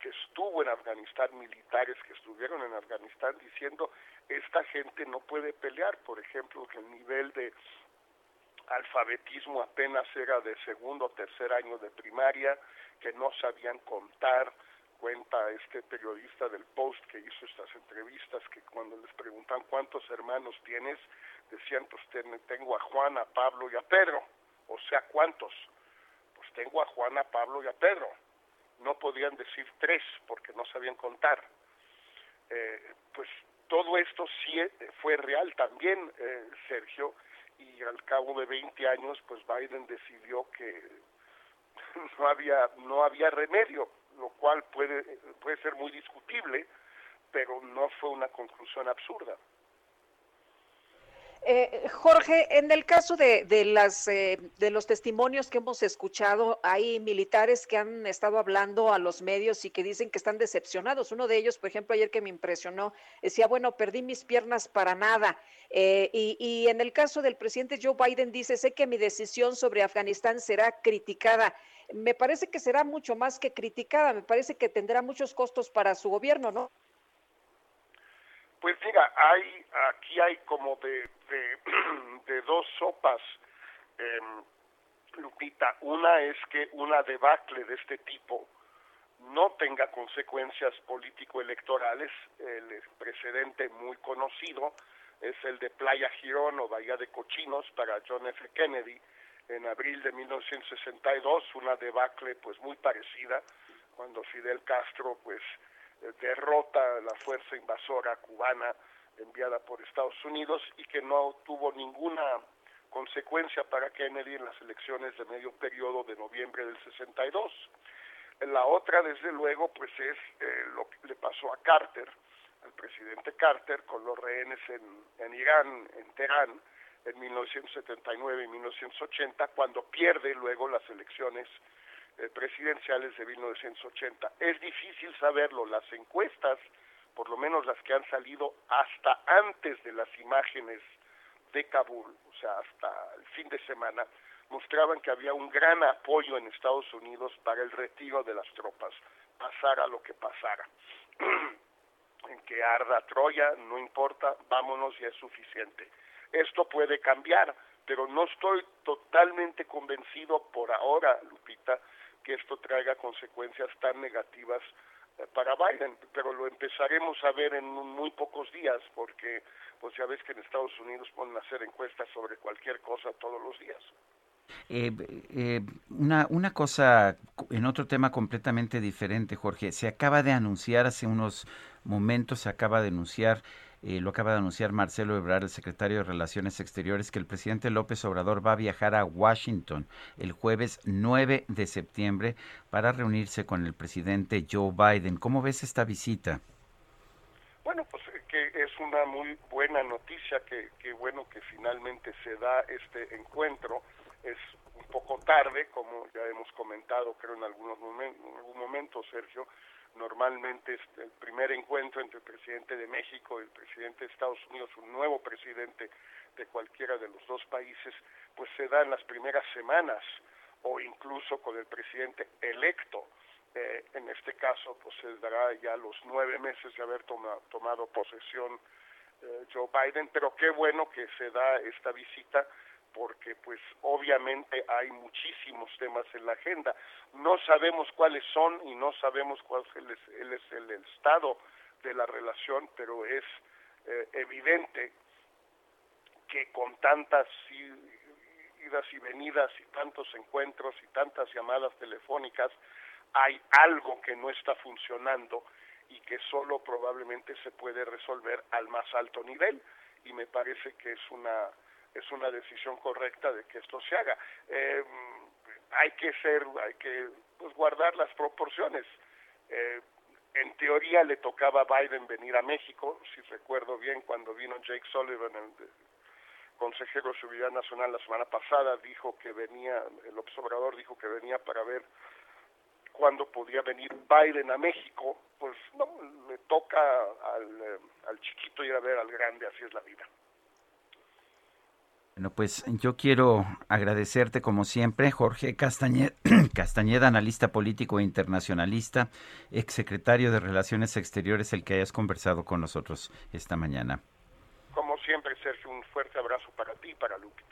que estuvo en Afganistán, militares que estuvieron en Afganistán, diciendo, esta gente no puede pelear, por ejemplo, que el nivel de alfabetismo apenas era de segundo o tercer año de primaria, que no sabían contar, cuenta este periodista del Post que hizo estas entrevistas, que cuando les preguntan cuántos hermanos tienes, decían, pues tengo a Juan, a Pablo y a Pedro, o sea, ¿cuántos? Pues tengo a Juan, a Pablo y a Pedro no podían decir tres porque no sabían contar. Eh, pues todo esto sí eh, fue real también, eh, Sergio, y al cabo de 20 años, pues Biden decidió que no había, no había remedio, lo cual puede, puede ser muy discutible, pero no fue una conclusión absurda. Eh, Jorge, en el caso de, las, eh, de los testimonios que hemos escuchado, hay militares que han estado hablando a los medios y que dicen que están decepcionados. Uno de ellos, por ejemplo, ayer que me impresionó, decía, bueno, perdí mis piernas para nada. Eh, y, y en el caso del presidente Joe Biden dice, sé que mi decisión sobre Afganistán será criticada. Me parece que será mucho más que criticada, me parece que tendrá muchos costos para su gobierno, ¿no? Pues mira, hay aquí hay como de, de, dos sopas, eh, Lupita. Una es que una debacle de este tipo no tenga consecuencias político-electorales. El precedente muy conocido es el de Playa Girón o Bahía de Cochinos para John F. Kennedy en abril de 1962, una debacle pues muy parecida cuando Fidel Castro pues derrota la fuerza invasora cubana enviada por Estados Unidos y que no tuvo ninguna consecuencia para Kennedy en las elecciones de medio periodo de noviembre del 62. La otra, desde luego, pues es eh, lo que le pasó a Carter, al presidente Carter, con los rehenes en, en Irán, en Teherán, en 1979 y 1980, cuando pierde luego las elecciones eh, presidenciales de 1980. Es difícil saberlo, las encuestas, por lo menos las que han salido hasta antes de las imágenes de Kabul, o sea, hasta el fin de semana, mostraban que había un gran apoyo en Estados Unidos para el retiro de las tropas, pasara lo que pasara. en que arda Troya, no importa, vámonos y es suficiente. Esto puede cambiar, pero no estoy totalmente convencido por ahora, Lupita, que esto traiga consecuencias tan negativas eh, para Biden, pero lo empezaremos a ver en muy pocos días, porque pues ya ves que en Estados Unidos a hacer encuestas sobre cualquier cosa todos los días. Eh, eh, una, una cosa, en otro tema completamente diferente, Jorge, se acaba de anunciar hace unos momentos, se acaba de anunciar eh, lo acaba de anunciar Marcelo Ebrard, el secretario de Relaciones Exteriores, que el presidente López Obrador va a viajar a Washington el jueves 9 de septiembre para reunirse con el presidente Joe Biden. ¿Cómo ves esta visita? Bueno, pues eh, que es una muy buena noticia, que, que bueno que finalmente se da este encuentro. Es un poco tarde, como ya hemos comentado, creo en algunos momentos, en algún momento, Sergio, Normalmente es el primer encuentro entre el presidente de México y el presidente de Estados Unidos, un nuevo presidente de cualquiera de los dos países, pues se da en las primeras semanas o incluso con el presidente electo. Eh, en este caso, pues se dará ya los nueve meses de haber tomado posesión eh, Joe Biden, pero qué bueno que se da esta visita porque pues obviamente hay muchísimos temas en la agenda. No sabemos cuáles son y no sabemos cuál es el, estado de la relación, pero es eh, evidente que con tantas idas y venidas y tantos encuentros y tantas llamadas telefónicas hay algo que no está funcionando y que solo probablemente se puede resolver al más alto nivel y me parece que es una es una decisión correcta de que esto se haga. Eh, hay que ser, hay que pues, guardar las proporciones. Eh, en teoría le tocaba a Biden venir a México, si recuerdo bien, cuando vino Jake Sullivan, el consejero de Seguridad Nacional la semana pasada, dijo que venía, el observador dijo que venía para ver cuándo podía venir Biden a México, pues no, le toca al, eh, al chiquito ir a ver al grande, así es la vida. Bueno, pues yo quiero agradecerte como siempre, Jorge Castañeda, Castañeda, analista político e internacionalista, exsecretario de Relaciones Exteriores, el que hayas conversado con nosotros esta mañana. Como siempre, Sergio, un fuerte abrazo para ti y para Lupita.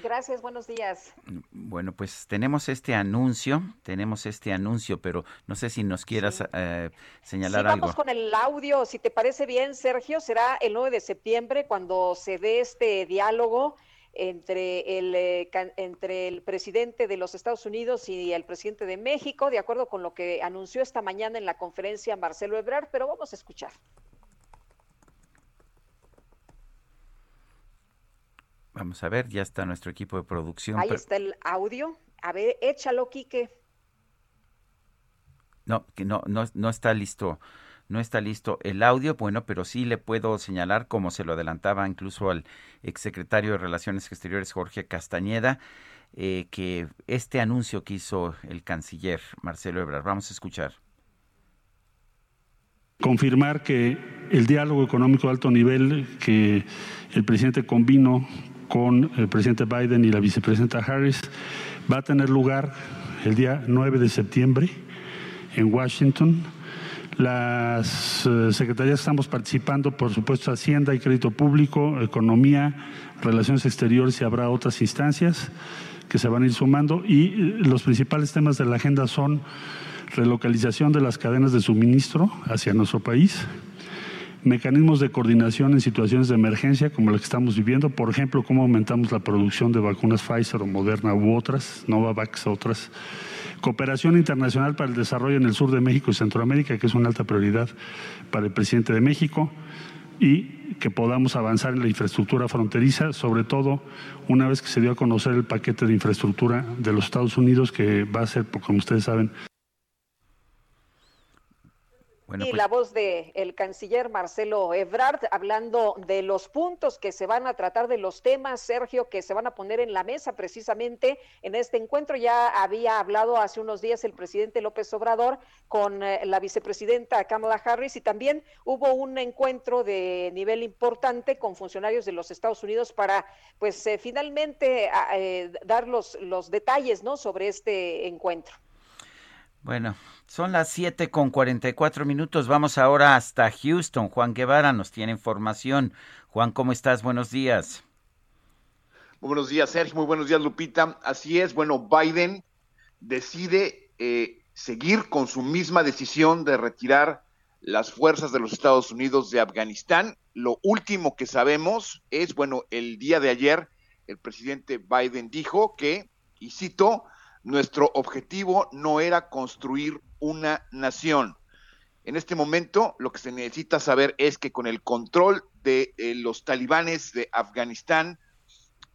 Gracias, buenos días. Bueno, pues tenemos este anuncio, tenemos este anuncio, pero no sé si nos quieras eh, señalar algo. Vamos con el audio, si te parece bien, Sergio, será el 9 de septiembre cuando se dé este diálogo entre el, eh, entre el presidente de los Estados Unidos y el presidente de México, de acuerdo con lo que anunció esta mañana en la conferencia Marcelo Ebrard, pero vamos a escuchar. Vamos a ver, ya está nuestro equipo de producción. Ahí está el audio. A ver, échalo, Quique. No, que no, no, no está listo. No está listo el audio, bueno, pero sí le puedo señalar, como se lo adelantaba incluso al exsecretario de Relaciones Exteriores Jorge Castañeda, eh, que este anuncio que hizo el canciller Marcelo Ebrard, vamos a escuchar. Confirmar que el diálogo económico de alto nivel que el presidente convino con el presidente Biden y la vicepresidenta Harris va a tener lugar el día 9 de septiembre en Washington. Las eh, secretarías estamos participando, por supuesto, Hacienda y Crédito Público, Economía, Relaciones Exteriores y habrá otras instancias que se van a ir sumando. Y eh, los principales temas de la agenda son relocalización de las cadenas de suministro hacia nuestro país, mecanismos de coordinación en situaciones de emergencia como la que estamos viviendo, por ejemplo, cómo aumentamos la producción de vacunas Pfizer o Moderna u otras, Novavax, otras, cooperación internacional para el desarrollo en el sur de México y Centroamérica, que es una alta prioridad para el presidente de México, y que podamos avanzar en la infraestructura fronteriza, sobre todo una vez que se dio a conocer el paquete de infraestructura de los Estados Unidos, que va a ser, como ustedes saben, y pues la voz del el canciller Marcelo Ebrard hablando de los puntos que se van a tratar, de los temas, Sergio, que se van a poner en la mesa precisamente en este encuentro. Ya había hablado hace unos días el presidente López Obrador con eh, la vicepresidenta Kamala Harris y también hubo un encuentro de nivel importante con funcionarios de los Estados Unidos para, pues, eh, finalmente eh, dar los, los detalles, ¿no?, sobre este encuentro. Bueno, son las 7 con 44 minutos. Vamos ahora hasta Houston. Juan Guevara nos tiene información. Juan, ¿cómo estás? Buenos días. Muy buenos días, Sergio. Muy buenos días, Lupita. Así es. Bueno, Biden decide eh, seguir con su misma decisión de retirar las fuerzas de los Estados Unidos de Afganistán. Lo último que sabemos es, bueno, el día de ayer el presidente Biden dijo que, y cito, nuestro objetivo no era construir una nación. En este momento lo que se necesita saber es que con el control de eh, los talibanes de Afganistán,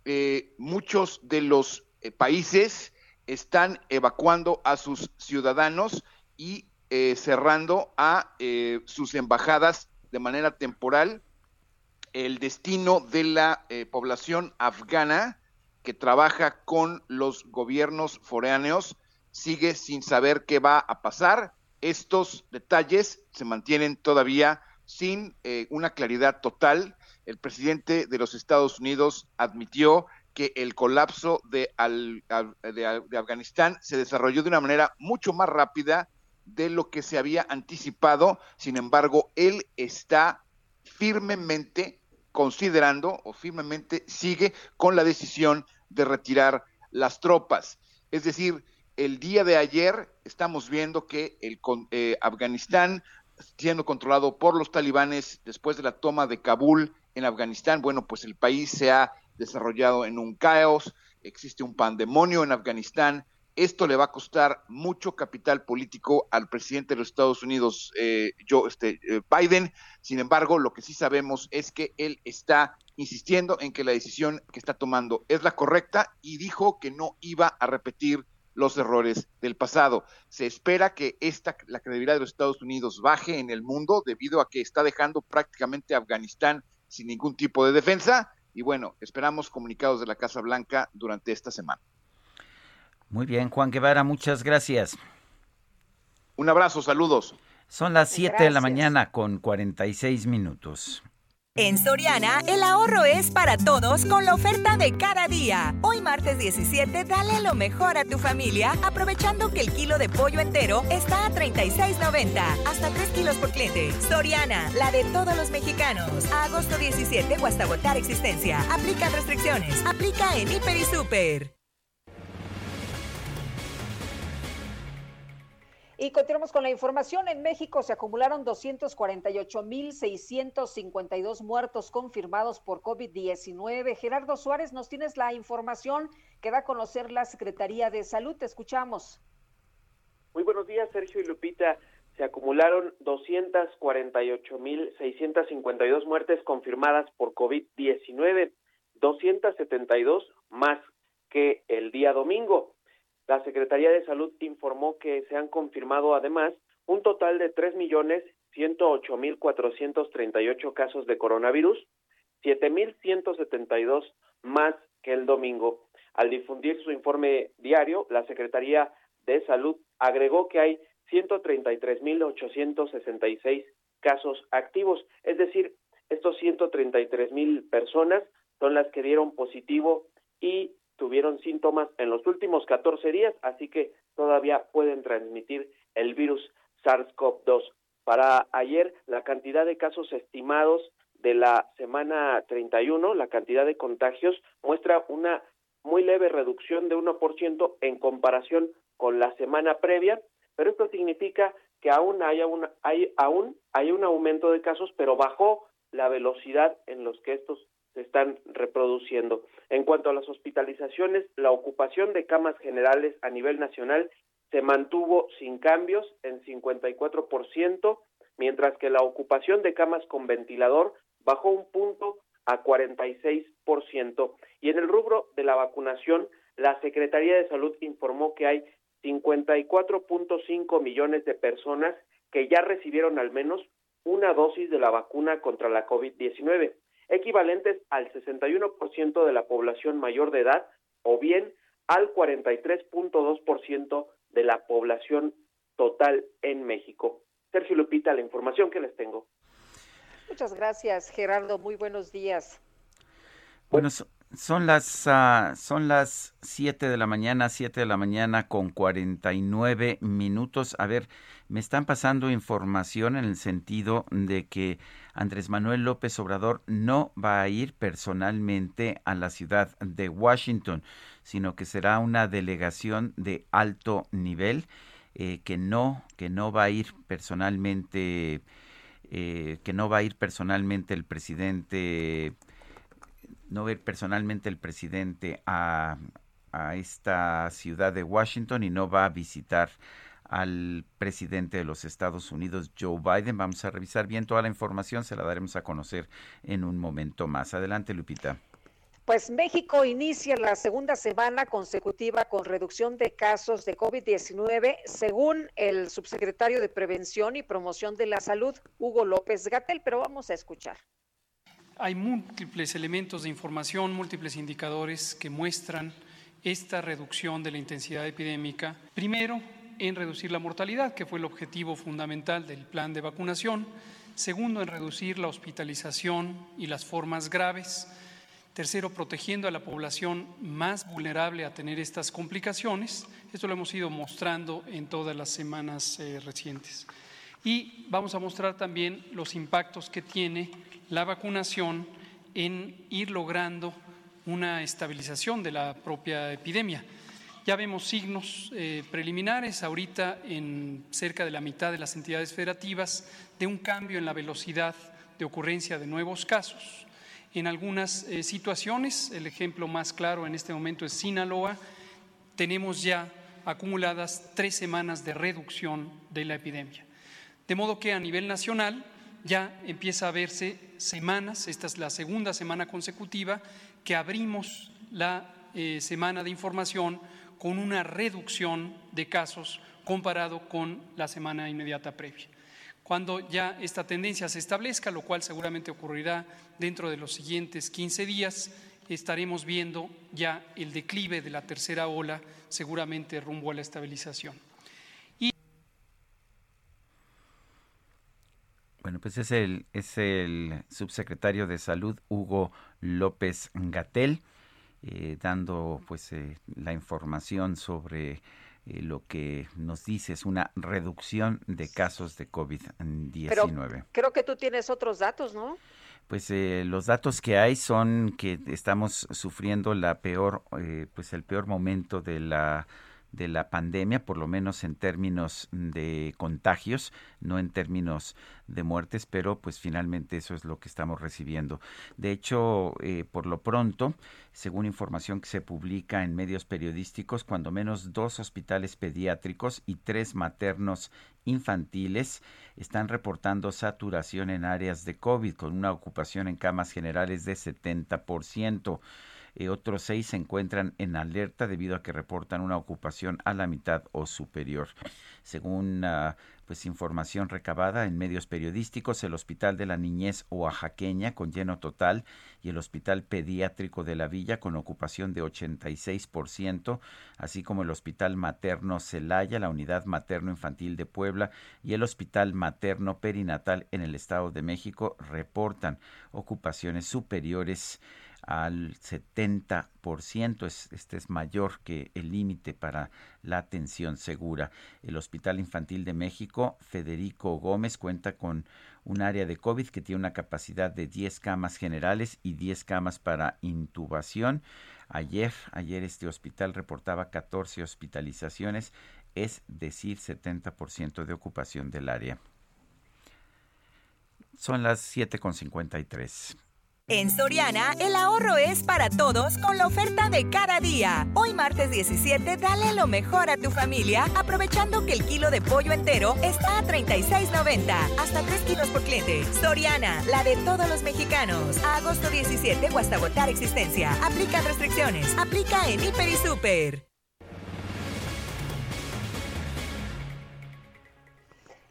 eh, muchos de los eh, países están evacuando a sus ciudadanos y cerrando a sus embajadas de manera temporal. El destino de la población afgana que trabaja con los gobiernos foráneos sigue sin saber qué va a pasar. Estos detalles se mantienen todavía sin eh, una claridad total. El presidente de los Estados Unidos admitió que el colapso de, de, Afganistán se desarrolló de una manera mucho más rápida de lo que se había anticipado. Sin embargo, él está firmemente considerando o firmemente sigue con la decisión de retirar las tropas. Es decir, el día de ayer estamos viendo que el eh, Afganistán siendo controlado por los talibanes después de la toma de Kabul en Afganistán, bueno, pues el país se ha desarrollado en un caos, existe un pandemonio en Afganistán, esto le va a costar mucho capital político al presidente de los Estados Unidos, eh, este, eh, Biden. Sin embargo, lo que sí sabemos es que él está insistiendo en que la decisión que está tomando es la correcta y dijo que no iba a repetir los errores del pasado. Se espera que esta, la credibilidad de los Estados Unidos baje en el mundo debido a que está dejando prácticamente Afganistán sin ningún tipo de defensa. Y bueno, esperamos comunicados de la Casa Blanca durante esta semana. Muy bien, Juan Guevara, muchas gracias. Un abrazo, saludos. Son las 7 de la mañana con 46 minutos. En Soriana, el ahorro es para todos con la oferta de cada día. Hoy martes 17, dale lo mejor a tu familia, aprovechando que el kilo de pollo entero está a 36.90, hasta 3 kilos por cliente. Soriana, la de todos los mexicanos. Agosto 17 o hasta agotar existencia. Aplica restricciones. Aplica en Hiper y Super. Y continuamos con la información. En México se acumularon 248.652 muertos confirmados por COVID-19. Gerardo Suárez, nos tienes la información que da a conocer la Secretaría de Salud. Te escuchamos. Muy buenos días, Sergio y Lupita. Se acumularon 248.652 muertes confirmadas por COVID-19, 272 más que el día domingo. La Secretaría de Salud informó que se han confirmado además un total de tres millones ciento ocho mil cuatrocientos treinta y ocho casos de coronavirus, siete mil ciento setenta y dos más que el domingo. Al difundir su informe diario, la Secretaría de Salud agregó que hay ciento treinta y tres mil ochocientos sesenta y seis casos activos, es decir, estos ciento treinta y tres mil personas son las que dieron positivo y tuvieron síntomas en los últimos 14 días, así que todavía pueden transmitir el virus SARS-CoV-2. Para ayer, la cantidad de casos estimados de la semana 31, la cantidad de contagios, muestra una muy leve reducción de 1% en comparación con la semana previa, pero esto significa que aún hay, aún hay un aumento de casos, pero bajó la velocidad en los que estos se están reproduciendo. En cuanto a las hospitalizaciones, la ocupación de camas generales a nivel nacional se mantuvo sin cambios en 54%, mientras que la ocupación de camas con ventilador bajó un punto a 46%. Y en el rubro de la vacunación, la Secretaría de Salud informó que hay 54.5 millones de personas que ya recibieron al menos una dosis de la vacuna contra la COVID-19, equivalentes al 61% de la población mayor de edad o bien al 43.2% de la población total en México. Sergio Lupita, la información que les tengo. Muchas gracias, Gerardo. Muy buenos días. Bueno, son las uh, son las 7 de la mañana, 7 de la mañana con 49 minutos. A ver, me están pasando información en el sentido de que Andrés Manuel López Obrador no va a ir personalmente a la ciudad de Washington, sino que será una delegación de alto nivel eh, que no que no va a ir personalmente eh, que no va a ir personalmente el presidente no ver personalmente el presidente a, a esta ciudad de Washington y no va a visitar al presidente de los Estados Unidos, Joe Biden. Vamos a revisar bien toda la información, se la daremos a conocer en un momento más. Adelante, Lupita. Pues México inicia la segunda semana consecutiva con reducción de casos de COVID-19, según el subsecretario de Prevención y Promoción de la Salud, Hugo López Gatel, pero vamos a escuchar. Hay múltiples elementos de información, múltiples indicadores que muestran esta reducción de la intensidad epidémica. Primero, en reducir la mortalidad, que fue el objetivo fundamental del plan de vacunación. Segundo, en reducir la hospitalización y las formas graves. Tercero, protegiendo a la población más vulnerable a tener estas complicaciones. Esto lo hemos ido mostrando en todas las semanas eh, recientes. Y vamos a mostrar también los impactos que tiene la vacunación en ir logrando una estabilización de la propia epidemia. Ya vemos signos eh, preliminares ahorita en cerca de la mitad de las entidades federativas de un cambio en la velocidad de ocurrencia de nuevos casos. En algunas eh, situaciones, el ejemplo más claro en este momento es Sinaloa, tenemos ya acumuladas tres semanas de reducción de la epidemia. De modo que a nivel nacional ya empieza a verse semanas, esta es la segunda semana consecutiva, que abrimos la eh, semana de información con una reducción de casos comparado con la semana inmediata previa. Cuando ya esta tendencia se establezca, lo cual seguramente ocurrirá dentro de los siguientes 15 días, estaremos viendo ya el declive de la tercera ola, seguramente rumbo a la estabilización. Bueno, pues es el, es el subsecretario de Salud, Hugo López Gatel, eh, dando pues eh, la información sobre eh, lo que nos dice es una reducción de casos de COVID-19. Creo que tú tienes otros datos, ¿no? Pues los datos que hay son que estamos sufriendo la peor, pues el peor momento de la de la pandemia, por lo menos en términos de contagios, no en términos de muertes, pero pues finalmente eso es lo que estamos recibiendo. De hecho, eh, por lo pronto, según información que se publica en medios periodísticos, cuando menos dos hospitales pediátricos y tres maternos infantiles están reportando saturación en áreas de COVID, con una ocupación en camas generales de 70%. Eh, otros seis se encuentran en alerta debido a que reportan una ocupación a la mitad o superior. Según ah, pues información recabada en medios periodísticos, el Hospital de la Niñez Oaxaqueña con lleno total y el Hospital Pediátrico de la Villa con ocupación de 86%, así como el Hospital Materno Celaya, la Unidad Materno Infantil de Puebla y el Hospital Materno Perinatal en el Estado de México reportan ocupaciones superiores al 70%. este es mayor que el límite para la atención segura. El Hospital Infantil de México, Federico Gómez, cuenta con un área de COVID que tiene una capacidad de 10 camas generales y 10 camas para intubación. Ayer, ayer este hospital reportaba 14 hospitalizaciones, es decir, 70% de ocupación del área. Son las 7.53. En Soriana, el ahorro es para todos con la oferta de cada día. Hoy martes 17, dale lo mejor a tu familia, aprovechando que el kilo de pollo entero está a 36.90, hasta 3 kilos por cliente. Soriana, la de todos los mexicanos. Agosto 17 o hasta existencia. Aplica restricciones. Aplica en Hiper y Super.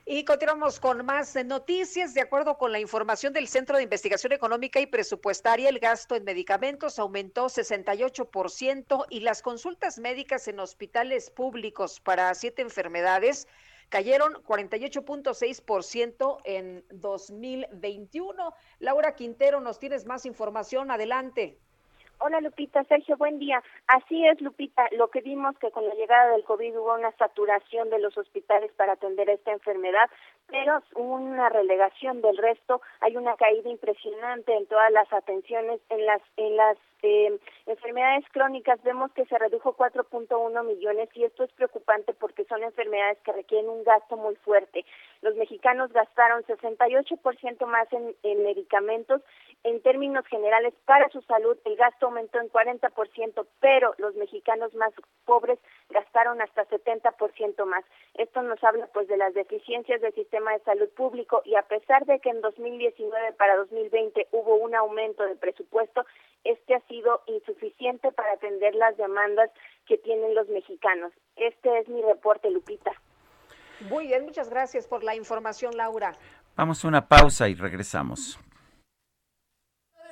Y continuamos con más noticias. De acuerdo con la información del Centro de Investigación Económica y Presupuestaria, el gasto en medicamentos aumentó 68% y las consultas médicas en hospitales públicos para siete enfermedades cayeron 48.6% en 2021. Laura Quintero, nos tienes más información. Adelante. Hola Lupita, Sergio, buen día. Así es, Lupita, lo que vimos que con la llegada del COVID hubo una saturación de los hospitales para atender esta enfermedad, pero una relegación del resto, hay una caída impresionante en todas las atenciones en las en las eh, enfermedades crónicas vemos que se redujo 4.1 millones y esto es preocupante porque son enfermedades que requieren un gasto muy fuerte. Los mexicanos gastaron 68% más en, en medicamentos. En términos generales, para su salud, el gasto aumentó en 40%, pero los mexicanos más pobres gastaron hasta 70% más. Esto nos habla pues de las deficiencias del sistema de salud público y a pesar de que en 2019 para 2020 hubo un aumento de presupuesto, este ha sido insuficiente para atender las demandas que tienen los mexicanos. Este es mi reporte, Lupita. Muy bien, muchas gracias por la información, Laura. Vamos a una pausa y regresamos.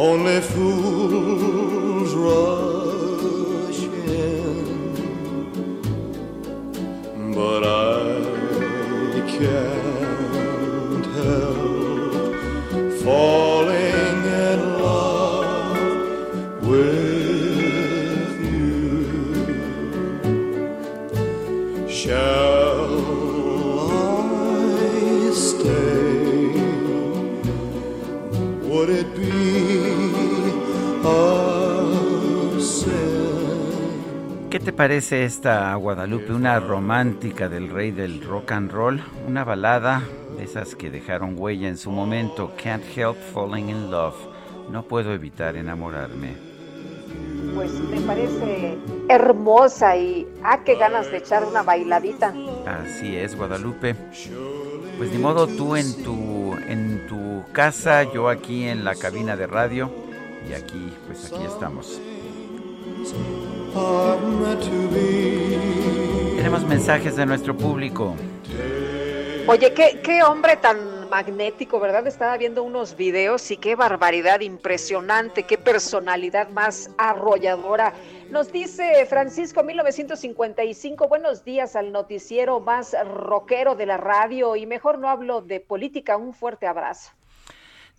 only fools rush in, but I te parece esta Guadalupe, una romántica del rey del rock and roll? Una balada de esas que dejaron huella en su momento. Can't help falling in love. No puedo evitar enamorarme. Pues me parece hermosa y ah, qué ganas de echar una bailadita. Así es, Guadalupe. Pues ni modo, tú en tu, en tu casa, yo aquí en la cabina de radio. Y aquí, pues aquí estamos. Tenemos mensajes de nuestro público. Oye, qué, qué hombre tan magnético, ¿verdad? Estaba viendo unos videos y qué barbaridad impresionante, qué personalidad más arrolladora. Nos dice Francisco 1955, buenos días al noticiero más rockero de la radio y mejor no hablo de política, un fuerte abrazo.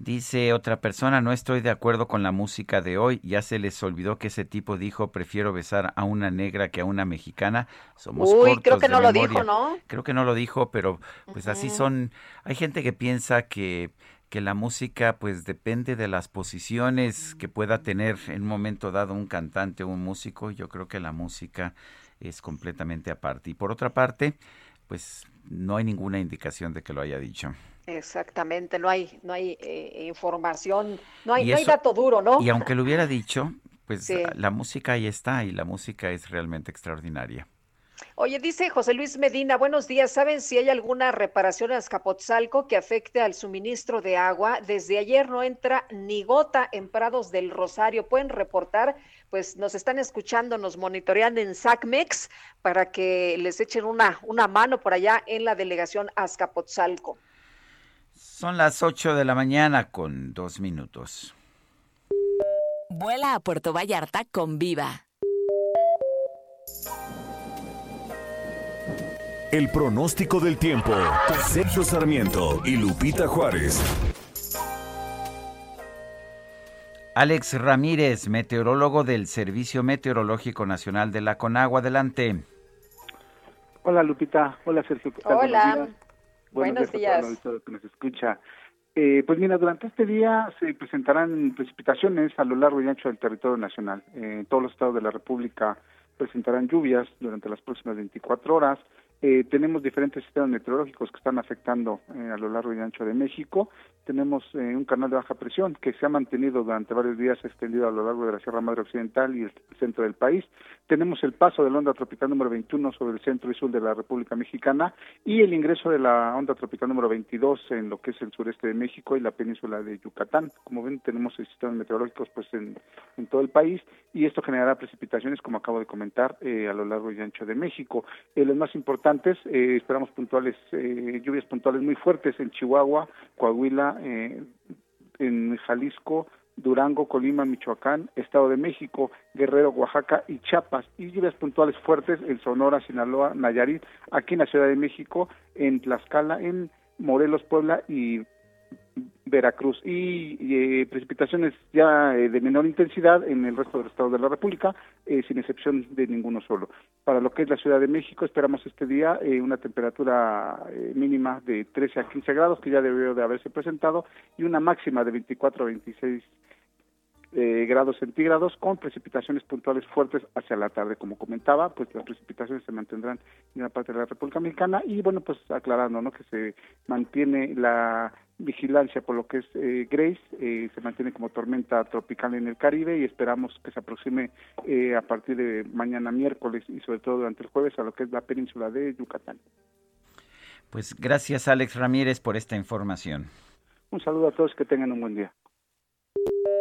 Dice otra persona, no estoy de acuerdo con la música de hoy. Ya se les olvidó que ese tipo dijo, prefiero besar a una negra que a una mexicana. Somos Uy, cortos creo que de no lo memoria". dijo, ¿no? Creo que no lo dijo, pero pues así son. Hay gente que piensa que que la música pues depende de las posiciones que pueda tener en un momento dado un cantante o un músico. Yo creo que la música es completamente aparte. Y por otra parte, pues no hay ninguna indicación de que lo haya dicho. Exactamente, no hay, no hay eh, información, no hay, Y no hay eso- dato duro, ¿no? Y aunque lo hubiera dicho, pues Sí. la música ahí está y la música es realmente extraordinaria. Oye, dice José Luis Medina, buenos días. ¿Saben si hay alguna reparación a Azcapotzalco que afecte al suministro de agua? Desde ayer no entra ni gota en Prados del Rosario. ¿Pueden reportar? pues nos están escuchando, nos monitorean en SACMEX para que les echen una, una mano por allá en la delegación Azcapotzalco. Son las 8 de la mañana con dos minutos. Vuela a Puerto Vallarta con Viva. El pronóstico del tiempo. Sergio Sarmiento y Lupita Juárez. Alex Ramírez, meteorólogo del Servicio Meteorológico Nacional de la Conagua. Adelante. Hola Lupita, hola Sergio. ¿qué tal? Hola, buenos buenos días. a días. todo el que nos escucha. Eh, pues mira, durante este día se presentarán precipitaciones a lo largo y ancho del territorio nacional. Eh, todos los estados de la República presentarán lluvias durante las próximas 24 horas. Eh, tenemos diferentes sistemas meteorológicos que están afectando eh, a lo largo y ancho de México. Tenemos eh, un canal de baja presión que se ha mantenido durante varios días extendido a lo largo de la Sierra Madre Occidental y el centro del país. Tenemos el paso de la onda tropical número 21 sobre el centro y sur de la República Mexicana y el ingreso de la onda tropical número 22 en lo que es el sureste de México y la península de Yucatán. Como ven, tenemos sistemas meteorológicos pues en, en todo el país y esto generará precipitaciones, como acabo de comentar, eh, a lo largo y ancho de México. Eh, los más eh, esperamos puntuales, eh, lluvias puntuales muy fuertes en Chihuahua, Coahuila, eh, en Jalisco, Durango, Colima, Michoacán, Estado de México, Guerrero, Oaxaca y Chiapas, y lluvias puntuales fuertes en Sonora, Sinaloa, Nayarit, aquí en la Ciudad de México, en Tlaxcala, en Morelos, Puebla y Veracruz y, eh, precipitaciones ya eh, de menor intensidad en el resto de los estados de la República, eh, sin excepción de ninguno solo. Para lo que es la Ciudad de México, esperamos este día eh, una temperatura eh, mínima de 13 a 15 grados, que ya debió de haberse presentado, y una máxima de 24 a 26 eh, grados centígrados con precipitaciones puntuales fuertes hacia la tarde. Como comentaba, pues las precipitaciones se mantendrán en la parte de la República Mexicana y bueno, pues aclarando, ¿no? Que se mantiene la vigilancia por lo que es eh, Grace, eh, se mantiene como tormenta tropical en el Caribe y esperamos que se aproxime eh, a partir de mañana miércoles y sobre todo durante el jueves a lo que es la península de Yucatán. Pues gracias Alex Ramírez por esta información. Un saludo a todos, que tengan un buen día.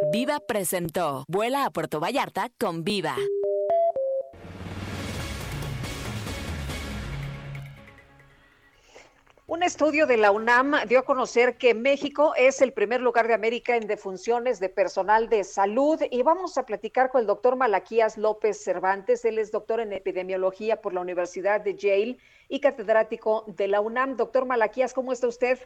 Viva presentó Vuela a Puerto Vallarta con Viva. Un estudio de la UNAM dio a conocer que México es el primer lugar de América en defunciones de personal de salud y vamos a platicar con el doctor Malaquías López Cervantes. Él es doctor en epidemiología por la Universidad de Yale y catedrático de la UNAM. Doctor Malaquías, ¿cómo está usted?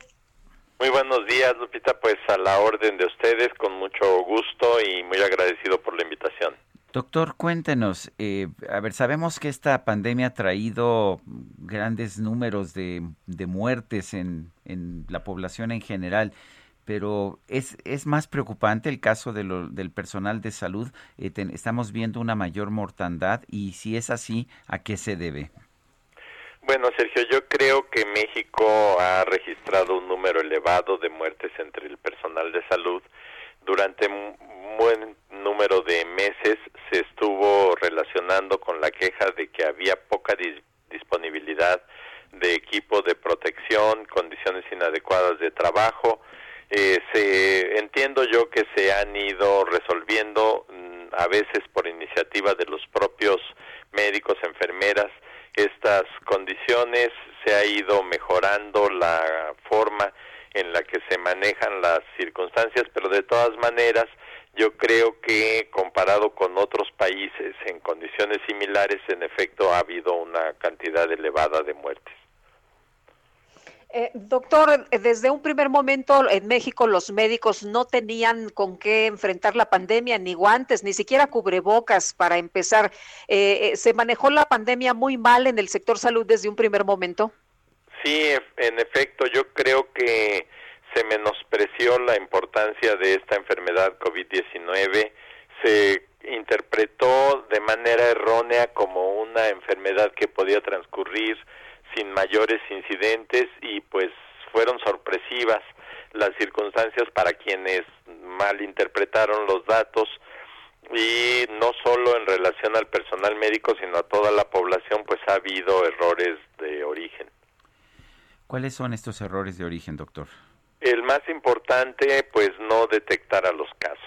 Muy buenos días, Lupita. Pues a la orden de ustedes, con mucho gusto y muy agradecido por la invitación. Doctor, cuéntenos, eh, a ver, sabemos que esta pandemia ha traído grandes números de, de muertes en, en, la población en general, pero es, es más preocupante el caso de del personal de salud. Eh, estamos viendo una mayor mortandad y si es así, ¿a qué se debe? Bueno, Sergio, yo creo que México ha registrado un número elevado de muertes entre el personal de salud. Durante un buen número de meses se estuvo relacionando con la queja de que había poca dis disponibilidad de equipo de protección, condiciones inadecuadas de trabajo. Eh, se, entiendo yo que se han ido resolviendo mmm, a veces por iniciativa de los propios médicos, enfermeras, estas condiciones, se ha ido mejorando la forma en la que se manejan las circunstancias, pero de todas maneras yo creo que comparado con otros países en condiciones similares, en efecto ha habido una cantidad elevada de muertes. Eh, doctor, desde un primer momento en México los médicos no tenían con qué enfrentar la pandemia, ni guantes, ni siquiera cubrebocas para empezar. Eh, ¿Se manejó la pandemia muy mal en el sector salud desde un primer momento? Sí, en efecto, yo creo que se menospreció la importancia de esta enfermedad COVID-19, se interpretó de manera errónea como una enfermedad que podía transcurrir sin mayores incidentes y pues fueron sorpresivas las circunstancias para quienes malinterpretaron los datos y no solo en relación al personal médico sino a toda la población pues ha habido errores de origen. ¿Cuáles son estos errores de origen, doctor? El más importante, pues no detectar a los casos.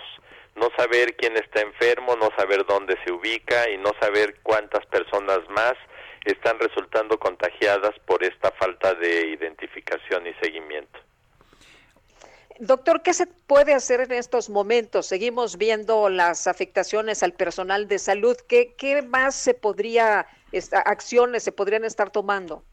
no saber quién está enfermo, no saber dónde se ubica y no saber cuántas personas más están resultando contagiadas por esta falta de identificación y seguimiento. Doctor, ¿qué se puede hacer en estos momentos? Seguimos viendo las afectaciones al personal de salud. ¿Qué, qué más se podría, acciones se podrían estar tomando?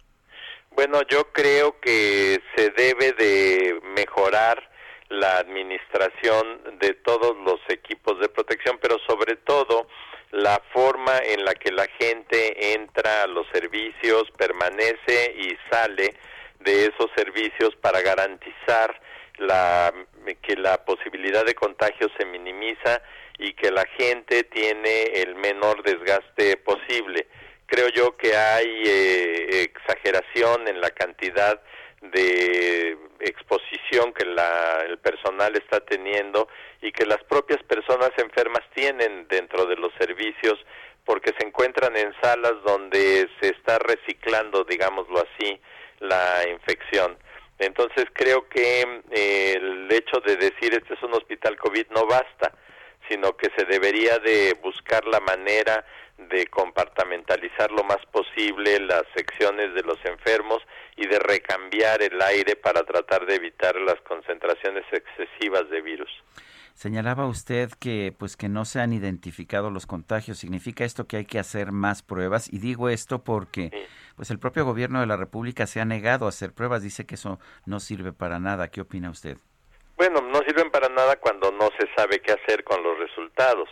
Bueno, yo creo que se debe de mejorar la administración de todos los equipos de protección, pero sobre todo la forma en la que la gente entra a los servicios, permanece y sale de esos servicios para garantizar la, que la posibilidad de contagio se minimiza y que la gente tiene el menor desgaste posible. Creo yo que hay eh, exageración en la cantidad de exposición que la, el personal está teniendo y que las propias personas enfermas tienen dentro de los servicios porque se encuentran en salas donde se está reciclando, digámoslo así, la infección. Entonces creo que eh, el hecho de decir este es un hospital COVID no basta, sino que se debería de buscar la manera de compartamentalizar lo más posible las secciones de los enfermos y de recambiar el aire para tratar de evitar las concentraciones excesivas de virus. Señalaba usted que pues que no se han identificado los contagios. ¿Significa esto que hay que hacer más pruebas? Y digo esto porque pues el propio gobierno de la República se ha negado a hacer pruebas, dice que eso no sirve para nada. ¿Qué opina usted? Bueno, no sirven para nada cuando no se sabe qué hacer con los resultados.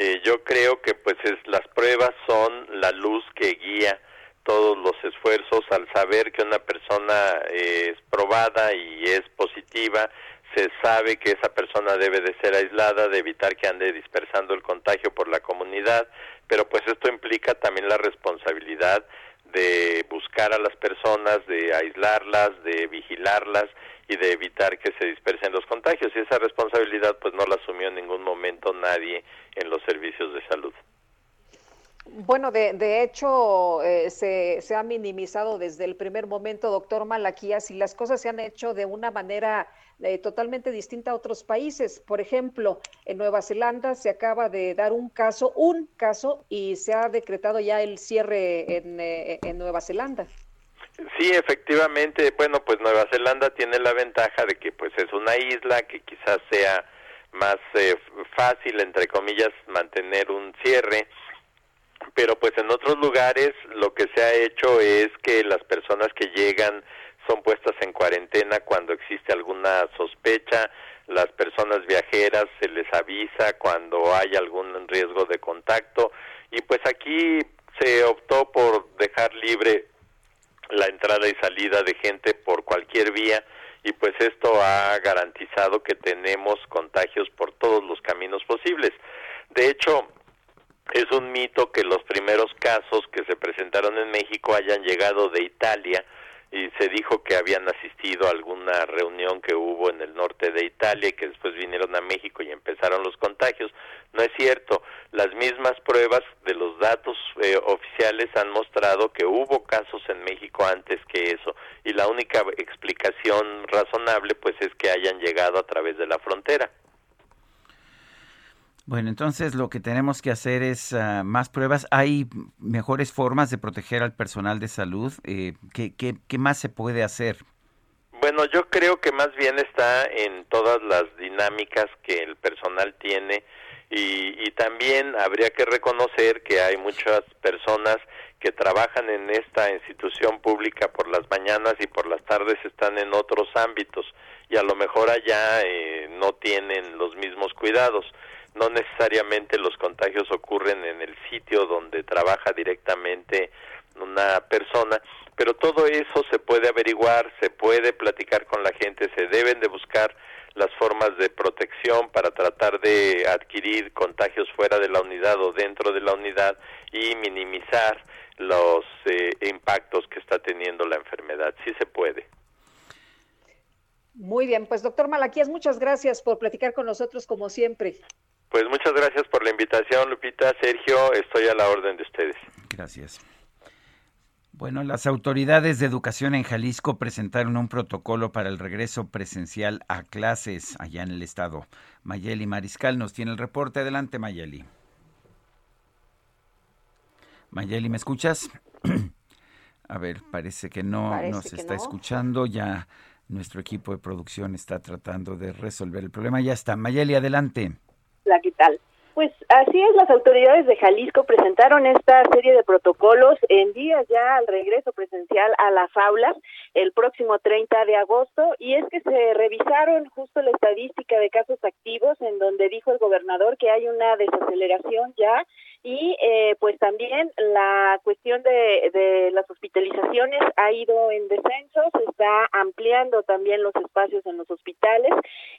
Eh, yo creo que pues es, las pruebas son la luz que guía todos los esfuerzos. Al saber que una persona es probada y es positiva, se sabe que esa persona debe de ser aislada, de evitar que ande dispersando el contagio por la comunidad, pero pues esto implica también la responsabilidad de buscar a las personas, de aislarlas, de vigilarlas y de evitar que se dispersen los contagios. Y esa responsabilidad pues no la asumió en ningún momento nadie en los servicios de salud. Bueno, de, de hecho, eh, se, se, ha minimizado desde el primer momento, doctor Malaquías, y las cosas se han hecho de una manera eh, totalmente distinta a otros países. Por ejemplo, en Nueva Zelanda se acaba de dar un caso, un caso, y se ha decretado ya el cierre en, eh, en Nueva Zelanda. Sí, efectivamente. Bueno, pues Nueva Zelanda tiene la ventaja de que pues es una isla que quizás sea más eh, fácil, entre comillas, mantener un cierre pero pues en otros lugares lo que se ha hecho es que las personas que llegan son puestas en cuarentena cuando existe alguna sospecha, las personas viajeras se les avisa cuando hay algún riesgo de contacto y pues aquí se optó por dejar libre la entrada y salida de gente por cualquier vía y pues esto ha garantizado que tenemos contagios por todos los caminos posibles. De hecho, es un mito que los primeros casos que se presentaron en México hayan llegado de Italia y se dijo que habían asistido a alguna reunión que hubo en el norte de Italia y que después vinieron a México y empezaron los contagios. No es cierto. Las mismas pruebas de los datos eh, oficiales han mostrado que hubo casos en México antes que eso y la única explicación razonable pues es que hayan llegado a través de la frontera. Bueno, entonces lo que tenemos que hacer es uh, más pruebas. ¿Hay mejores formas de proteger al personal de salud? Eh, ¿qué, qué, qué más se puede hacer? Bueno, yo creo que más bien está en todas las dinámicas que el personal tiene y, y, también habría que reconocer que hay muchas personas que trabajan en esta institución pública por las mañanas y por las tardes están en otros ámbitos y a lo mejor allá eh, no tienen los mismos cuidados no necesariamente los contagios ocurren en el sitio donde trabaja directamente una persona, pero todo eso se puede averiguar, se puede platicar con la gente, se deben de buscar las formas de protección para tratar de adquirir contagios fuera de la unidad o dentro de la unidad y minimizar los eh, impactos que está teniendo la enfermedad. Sí se puede. Muy bien, pues doctor Malaquías, muchas gracias por platicar con nosotros como siempre. Pues muchas gracias por la invitación, Lupita. Sergio, estoy a la orden de ustedes. Gracias. Bueno, las autoridades de educación en Jalisco presentaron un protocolo para el regreso presencial a clases allá en el estado. Mayeli Mariscal nos tiene el reporte. Adelante, Mayeli. Mayeli, ¿me escuchas? a ver, parece que no nos está escuchando. Ya nuestro equipo de producción está tratando de resolver el problema. Ya está. Mayeli, adelante. ¿Qué tal? Pues así es, las autoridades de Jalisco presentaron esta serie de protocolos en días ya al regreso presencial a las aulas el próximo 30 de agosto y es que se revisaron justo la estadística de casos activos en donde dijo el gobernador que hay una desaceleración ya y eh, pues también la cuestión de, de las hospitalizaciones ha ido en descenso, se está ampliando también los espacios en los hospitales.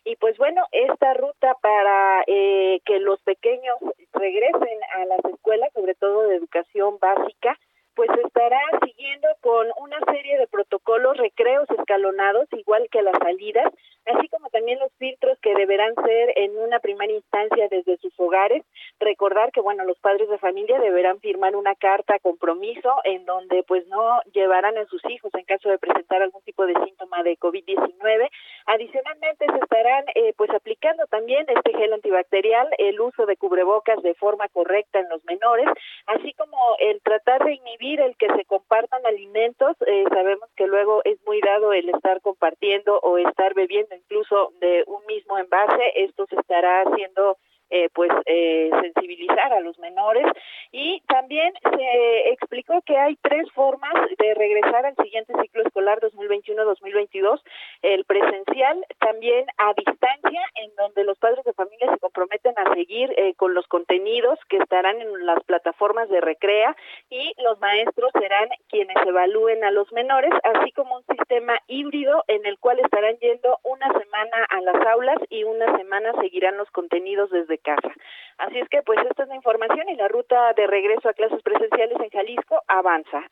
Y pues bueno, esta ruta para eh, que los pequeños regresen a las escuelas, sobre todo de educación básica, pues estará siguiendo con una serie de protocolos, recreos escalonados, igual que las salidas, así como también los filtros que deberán ser en una primera instancia desde sus hogares. Recordar que, bueno, los padres de familia deberán firmar una carta compromiso en donde pues no llevarán a sus hijos en caso de presentar algún tipo de síntoma de COVID-19. Adicionalmente se estarán eh, pues aplicando también este gel antibacterial, el uso de cubrebocas de forma correcta en los menores, así como el tratar de inhibir el que se compartan alimentos. Eh, sabemos que luego es muy dado el estar compartiendo o estar bebiendo incluso de un mismo envase. Esto se estará haciendo eh, pues eh, sensibilizar a los menores. Y también se explicó que hay tres formas de regresar al siguiente ciclo escolar 2021-2022 el presencial también a distancia en donde los padres de familia se comprometen a seguir eh, con los contenidos que estarán en las plataformas de recrea y los maestros serán quienes evalúen a los menores así como un sistema híbrido en el cual estarán yendo una semana a las aulas y una semana seguirán los contenidos desde casa. Así es que pues esta es la información y la ruta de regreso a clases presenciales en Jalisco avanza.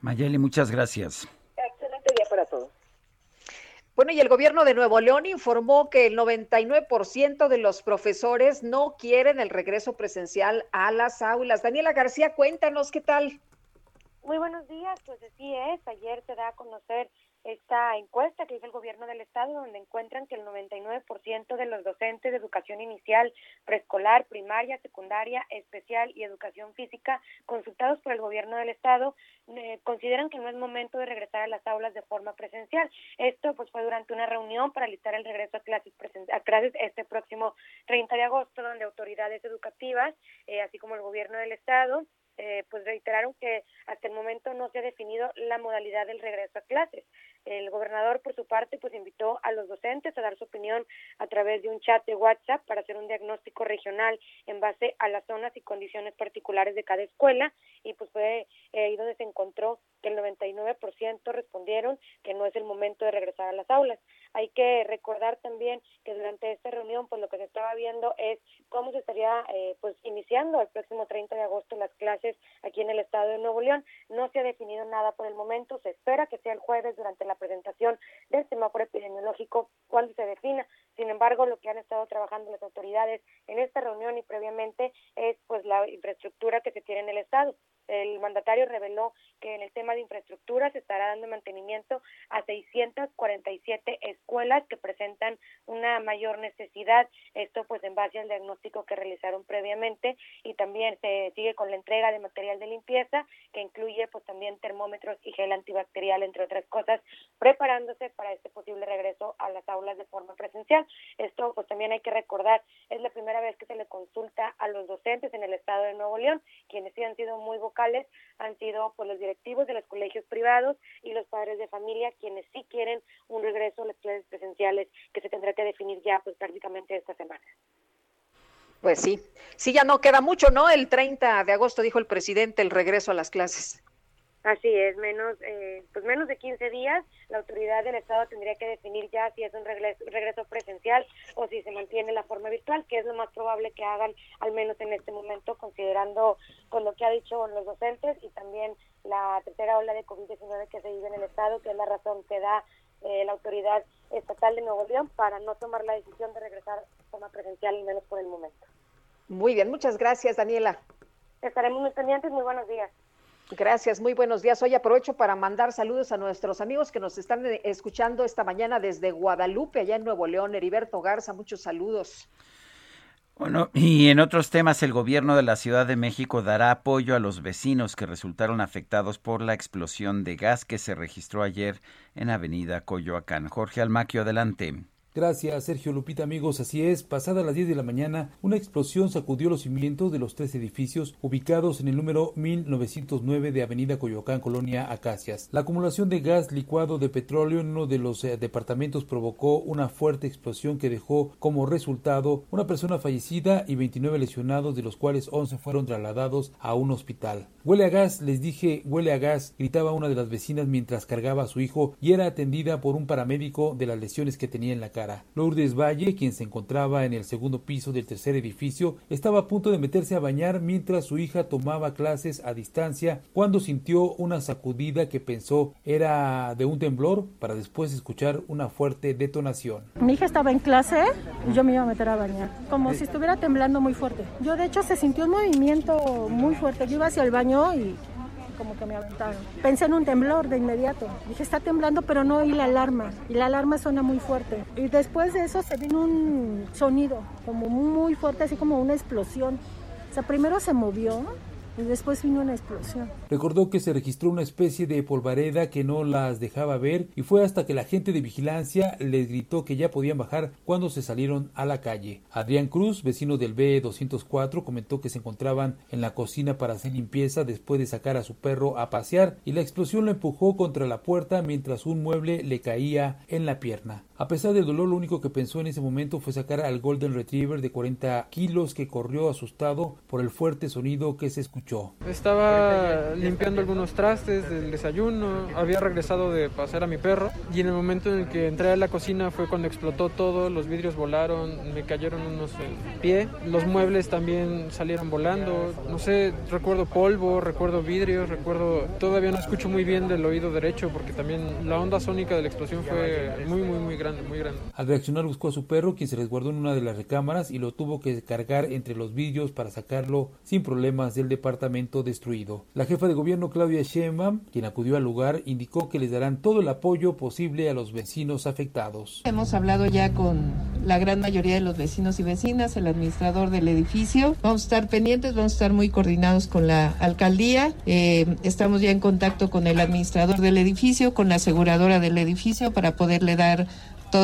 Mayeli, muchas gracias. Excelente día para todos. Bueno, y el gobierno de Nuevo León informó que el 99% de los profesores no quieren el regreso presencial a las aulas. Daniela García, cuéntanos qué tal. Muy buenos días, pues así es. Ayer se da a conocer esta encuesta que hizo el gobierno del estado, donde encuentran que el 99% de los docentes de educación inicial, preescolar, primaria, secundaria, especial y educación física consultados por el gobierno del estado eh, consideran que no es momento de regresar a las aulas de forma presencial. Esto pues fue durante una reunión para listar el regreso a clases, a clases este próximo 30 de agosto, donde autoridades educativas, eh, así como el gobierno del estado, eh, pues reiteraron que hasta el momento no se ha definido la modalidad del regreso a clases. El gobernador, por su parte, pues invitó a los docentes a dar su opinión a través de un chat de WhatsApp para hacer un diagnóstico regional en base a las zonas y condiciones particulares de cada escuela y pues fue eh, ahí donde se encontró que el 99% respondieron que no es el momento de regresar a las aulas. Hay que recordar también que durante esta reunión, pues lo que se estaba viendo es cómo se estaría eh, pues iniciando el próximo 30 de agosto las clases aquí en el estado de Nuevo León. No se ha definido nada por el momento, se espera que sea el jueves durante la presentación del semáforo epidemiológico cuando se defina. Sin embargo, lo que han estado trabajando las autoridades en esta reunión y previamente es pues la infraestructura que se tiene en el estado. El mandatario reveló que en el tema de infraestructura se estará dando mantenimiento a 647 escuelas que presentan una mayor necesidad. Esto pues en base al diagnóstico que realizaron previamente y también se sigue con la entrega de material de limpieza que incluye pues también termómetros y gel antibacterial entre otras cosas, preparándose para este posible regreso a las aulas de forma presencial. Esto pues también hay que recordar, es la primera vez que se le consulta a los docentes en el estado de Nuevo León, quienes sí han sido muy han sido pues los directivos de los colegios privados y los padres de familia quienes sí quieren un regreso a las clases presenciales que se tendrá que definir ya pues prácticamente esta semana. Pues sí, sí ya no queda mucho, ¿no? El 30 de agosto dijo el presidente el regreso a las clases. Así es, menos, eh, pues menos de 15 días, la autoridad del Estado tendría que definir ya si es un regreso, regreso presencial o si se mantiene la forma virtual, que es lo más probable que hagan, al menos en este momento, considerando con lo que ha dicho los docentes y también la tercera ola de COVID-19 que se vive en el Estado, que es la razón que da eh, la autoridad estatal de Nuevo León para no tomar la decisión de regresar de forma presencial, al menos por el momento. Muy bien, muchas gracias, Daniela. Estaremos muy pendientes, muy buenos días. Gracias, muy buenos días. Hoy aprovecho para mandar saludos a nuestros amigos que nos están eh, escuchando esta mañana desde Guadalupe, allá en Nuevo León. Heriberto Garza, muchos saludos. Bueno, y en otros temas, el gobierno de la Ciudad de México dará apoyo a los vecinos que resultaron afectados por la explosión de gas que se registró ayer en Avenida Coyoacán. Jorge Almaquio, adelante. Gracias, Sergio Lupita, amigos. Así es, pasada las 10 de la mañana, una explosión sacudió los cimientos de los tres edificios ubicados en el número 1909 de Avenida Coyoacán, Colonia Acacias. La acumulación de gas licuado de petróleo en uno de los eh, departamentos provocó una fuerte explosión que dejó como resultado una persona fallecida y 29 lesionados, de los cuales 11 fueron trasladados a un hospital. Huele a gas, les dije, huele a gas, gritaba una de las vecinas mientras cargaba a su hijo y era atendida por un paramédico de las lesiones que tenía en la cara. Lourdes Valle, quien se encontraba en el segundo piso del tercer edificio, estaba a punto de meterse a bañar mientras su hija tomaba clases a distancia cuando sintió una sacudida que pensó era de un temblor para después escuchar una fuerte detonación. Mi hija estaba en clase y yo me iba a meter a bañar, como si estuviera temblando muy fuerte. Yo de hecho se sintió un movimiento muy fuerte. Yo iba hacia el baño y como que me aventaron. Pensé en un temblor de inmediato. Dije, está temblando, pero no oí la alarma. Y la alarma suena muy fuerte. Y después de eso se vino un sonido como muy fuerte, así como una explosión. O sea, primero se movió después vino una explosión. Recordó que se registró una especie de polvareda que no las dejaba ver y fue hasta que la gente de vigilancia les gritó que ya podían bajar cuando se salieron a la calle. Adrián Cruz, vecino del B204, comentó que se encontraban en la cocina para hacer limpieza después de sacar a su perro a pasear y la explosión lo empujó contra la puerta mientras un mueble le caía en la pierna. A pesar del dolor, lo único que pensó en ese momento fue sacar al Golden Retriever de 40 kilos que corrió asustado por el fuerte sonido que se escuchó. Estaba limpiando algunos trastes del desayuno, había regresado de pasear a mi perro y en el momento en el que entré a la cocina fue cuando explotó todo, los vidrios volaron, me cayeron unos en pie, los muebles también salieron volando, no sé, recuerdo polvo, recuerdo vidrios, recuerdo, todavía no escucho muy bien del oído derecho porque también la onda sónica de la explosión fue muy, muy, muy grande, muy grande. Al reaccionar buscó a su perro, quien se resguardó en una de las recámaras y lo tuvo que cargar entre los vidrios para sacarlo sin problemas del departamento destruido. La jefa de gobierno Claudia Sheinbaum, quien acudió al lugar, indicó que les darán todo el apoyo posible a los vecinos afectados. Hemos hablado ya con la gran mayoría de los vecinos y vecinas, el administrador del edificio. Vamos a estar pendientes, vamos a estar muy coordinados con la alcaldía. Eh, estamos ya en contacto con el administrador del edificio, con la aseguradora del edificio para poderle dar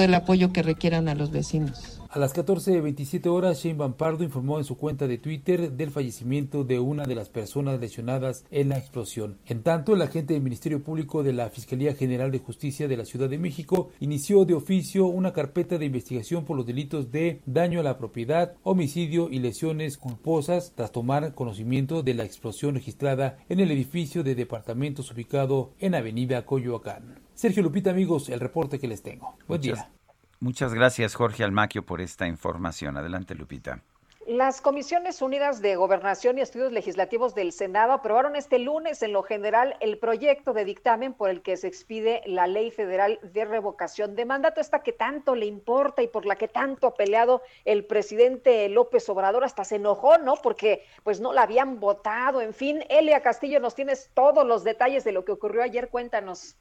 el apoyo que requieran a los vecinos. A las 14.27 horas, Shane Van Pardo informó en su cuenta de Twitter del fallecimiento de una de las personas lesionadas en la explosión. En tanto, el agente del Ministerio Público de la Fiscalía General de Justicia de la Ciudad de México inició de oficio una carpeta de investigación por los delitos de daño a la propiedad, homicidio y lesiones culposas tras tomar conocimiento de la explosión registrada en el edificio de departamentos ubicado en Avenida Coyoacán. Sergio Lupita, amigos, el reporte que les tengo. Buen Muchas- día. Muchas gracias, Jorge Almaquio, por esta información. Adelante, Lupita. Las Comisiones Unidas de Gobernación y Estudios Legislativos del Senado aprobaron este lunes en lo general el proyecto de dictamen por el que se expide la Ley Federal de Revocación de Mandato, esta que tanto le importa y por la que tanto ha peleado el presidente López Obrador, hasta se enojó, ¿no? Porque pues no la habían votado, en fin. Elia Castillo, nos tienes todos los detalles de lo que ocurrió ayer, cuéntanos.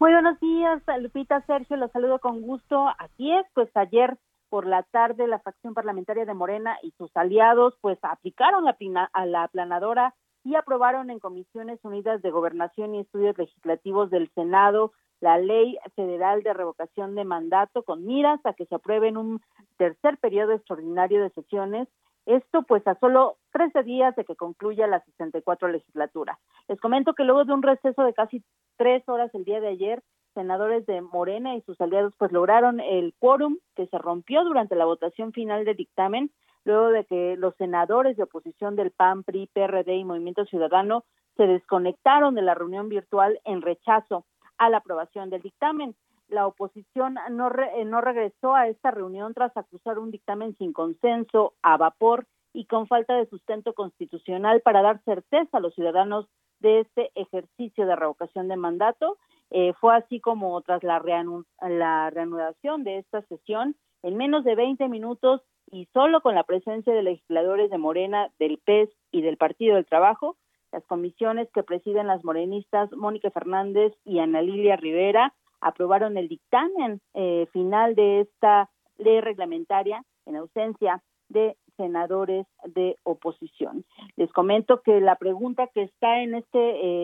Muy buenos días, Lupita, Sergio, los saludo con gusto. Así es, pues ayer por la tarde la facción parlamentaria de Morena y sus aliados pues aplicaron la plina- a la aplanadora y aprobaron en Comisiones Unidas de Gobernación y Estudios Legislativos del Senado la Ley Federal de Revocación de Mandato con miras a que se apruebe en un tercer periodo extraordinario de sesiones esto pues a solo 13 días de que concluya la 64 legislatura. Les comento que luego de un receso de casi tres horas el día de ayer, senadores de Morena y sus aliados pues lograron el quórum que se rompió durante la votación final del dictamen, luego de que los senadores de oposición del PAN, PRI, PRD y Movimiento Ciudadano se desconectaron de la reunión virtual en rechazo a la aprobación del dictamen. La oposición no, re- eh, no regresó a esta reunión tras acusar un dictamen sin consenso, a vapor y con falta de sustento constitucional para dar certeza a los ciudadanos de este ejercicio de revocación de mandato. Eh, fue así como tras la, reanu- la reanudación de esta sesión, en menos de 20 minutos y solo con la presencia de legisladores de Morena, del PES y del Partido del Trabajo, Las comisiones que presiden las morenistas Mónica Fernández y Ana Lilia Rivera aprobaron el dictamen eh, final de esta ley reglamentaria en ausencia de senadores de oposición. Les comento que la pregunta que está en este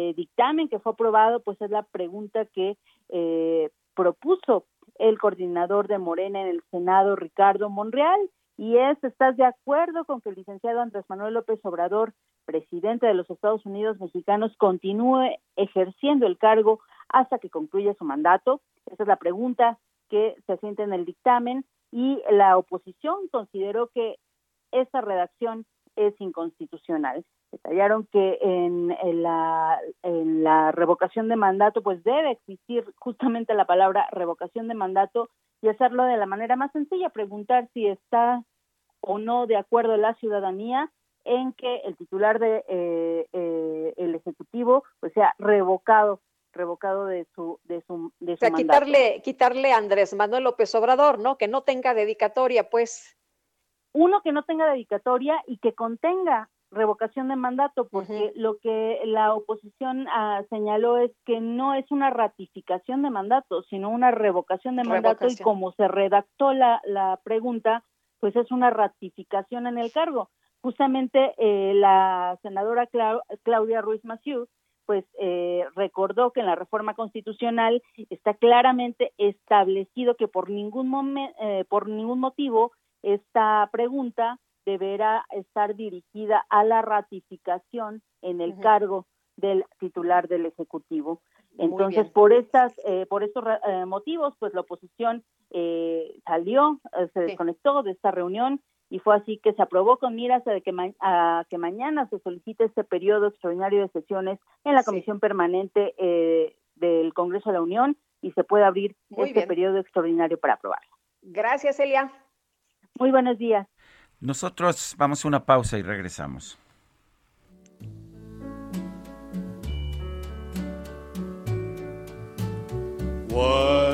eh, dictamen que fue aprobado, pues es la pregunta que eh, propuso el coordinador de Morena en el Senado, Ricardo Monreal, y es, ¿estás de acuerdo con que el licenciado Andrés Manuel López Obrador, presidente de los Estados Unidos mexicanos, continúe ejerciendo el cargo hasta que concluya su mandato? Esa es la pregunta que se asienta en el dictamen y la oposición consideró que esa redacción es inconstitucional. Detallaron que en, la, en la revocación de mandato pues debe existir justamente la palabra revocación de mandato y hacerlo de la manera más sencilla, preguntar si está o no de acuerdo la ciudadanía en que el titular de eh, eh, el ejecutivo pues sea revocado revocado de su de su de o sea, quitarle quitarle a Andrés Manuel López Obrador, ¿no? Que no tenga dedicatoria, pues uno que no tenga dedicatoria y que contenga revocación de mandato, porque lo que la oposición ah, señaló es que no es una ratificación de mandato, sino una revocación de mandato y como se redactó la, la pregunta, pues es una ratificación en el cargo. Justamente eh, la senadora Claudia Ruiz Massieu pues eh, recordó que en la reforma constitucional está claramente establecido que por ningún eh, por ningún motivo esta pregunta deberá estar dirigida a la ratificación en el cargo del titular del ejecutivo. Entonces, por estas, eh, por estos eh, motivos, pues la oposición eh, salió, se desconectó de esta reunión y fue así que se aprobó con miras a que, que mañana se solicite este periodo extraordinario de sesiones en la comisión permanente del Congreso de la Unión y se pueda abrir este periodo extraordinario para aprobarlo. Gracias, Elia. Muy buenos días. Nosotros vamos a una pausa y regresamos. Wise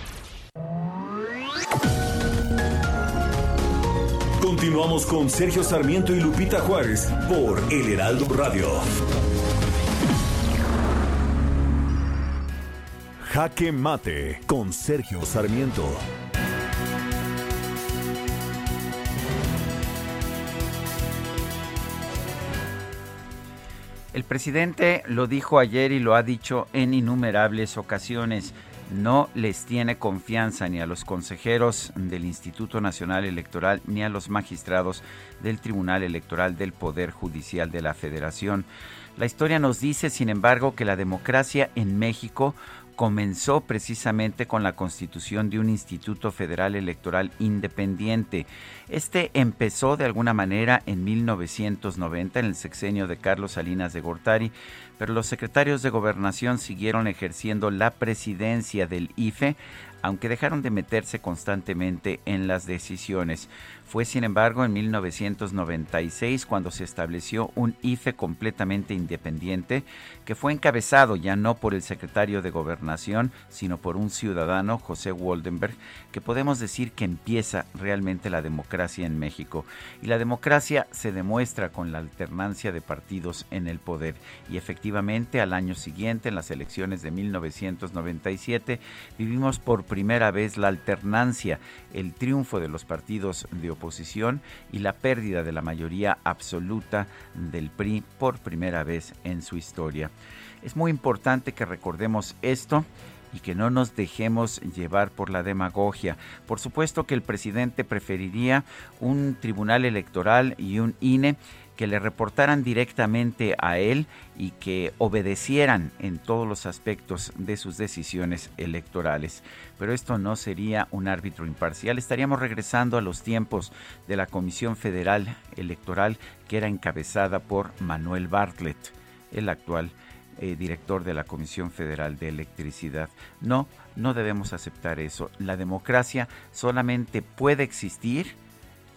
Continuamos con Sergio Sarmiento y Lupita Juárez por El Heraldo Radio. Jaque Mate con Sergio Sarmiento. El presidente lo dijo ayer y lo ha dicho en innumerables ocasiones no les tiene confianza ni a los consejeros del Instituto Nacional Electoral ni a los magistrados del Tribunal Electoral del Poder Judicial de la Federación. La historia nos dice, sin embargo, que la democracia en México comenzó precisamente con la constitución de un Instituto Federal Electoral independiente. Este empezó de alguna manera en 1990, en el sexenio de Carlos Salinas de Gortari, pero los secretarios de gobernación siguieron ejerciendo la presidencia del IFE, aunque dejaron de meterse constantemente en las decisiones. Fue, sin embargo, en 1996 cuando se estableció un IFE completamente independiente que fue encabezado ya no por el secretario de Gobernación, sino por un ciudadano, José Waldenberg, que podemos decir que empieza realmente la democracia en México. Y la democracia se demuestra con la alternancia de partidos en el poder. Y efectivamente, al año siguiente, en las elecciones de 1997, vivimos por primera vez la alternancia, el triunfo de los partidos de oposición oposición y la pérdida de la mayoría absoluta del PRI por primera vez en su historia. Es muy importante que recordemos esto y que no nos dejemos llevar por la demagogia. Por supuesto que el presidente preferiría un tribunal electoral y un INE que le reportaran directamente a él y que obedecieran en todos los aspectos de sus decisiones electorales. Pero esto no sería un árbitro imparcial. Estaríamos regresando a los tiempos de la Comisión Federal Electoral que era encabezada por Manuel Bartlett, el actual eh, director de la Comisión Federal de Electricidad. No, no debemos aceptar eso. La democracia solamente puede existir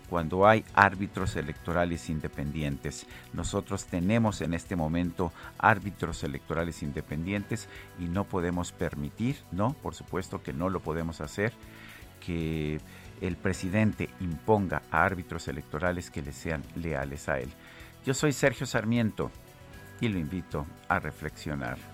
cuando hay árbitros electorales independientes. Nosotros tenemos en este momento árbitros electorales independientes y no podemos permitir, no, por supuesto que no lo podemos hacer, que el presidente imponga a árbitros electorales que le sean leales a él. Yo soy Sergio Sarmiento y lo invito a reflexionar.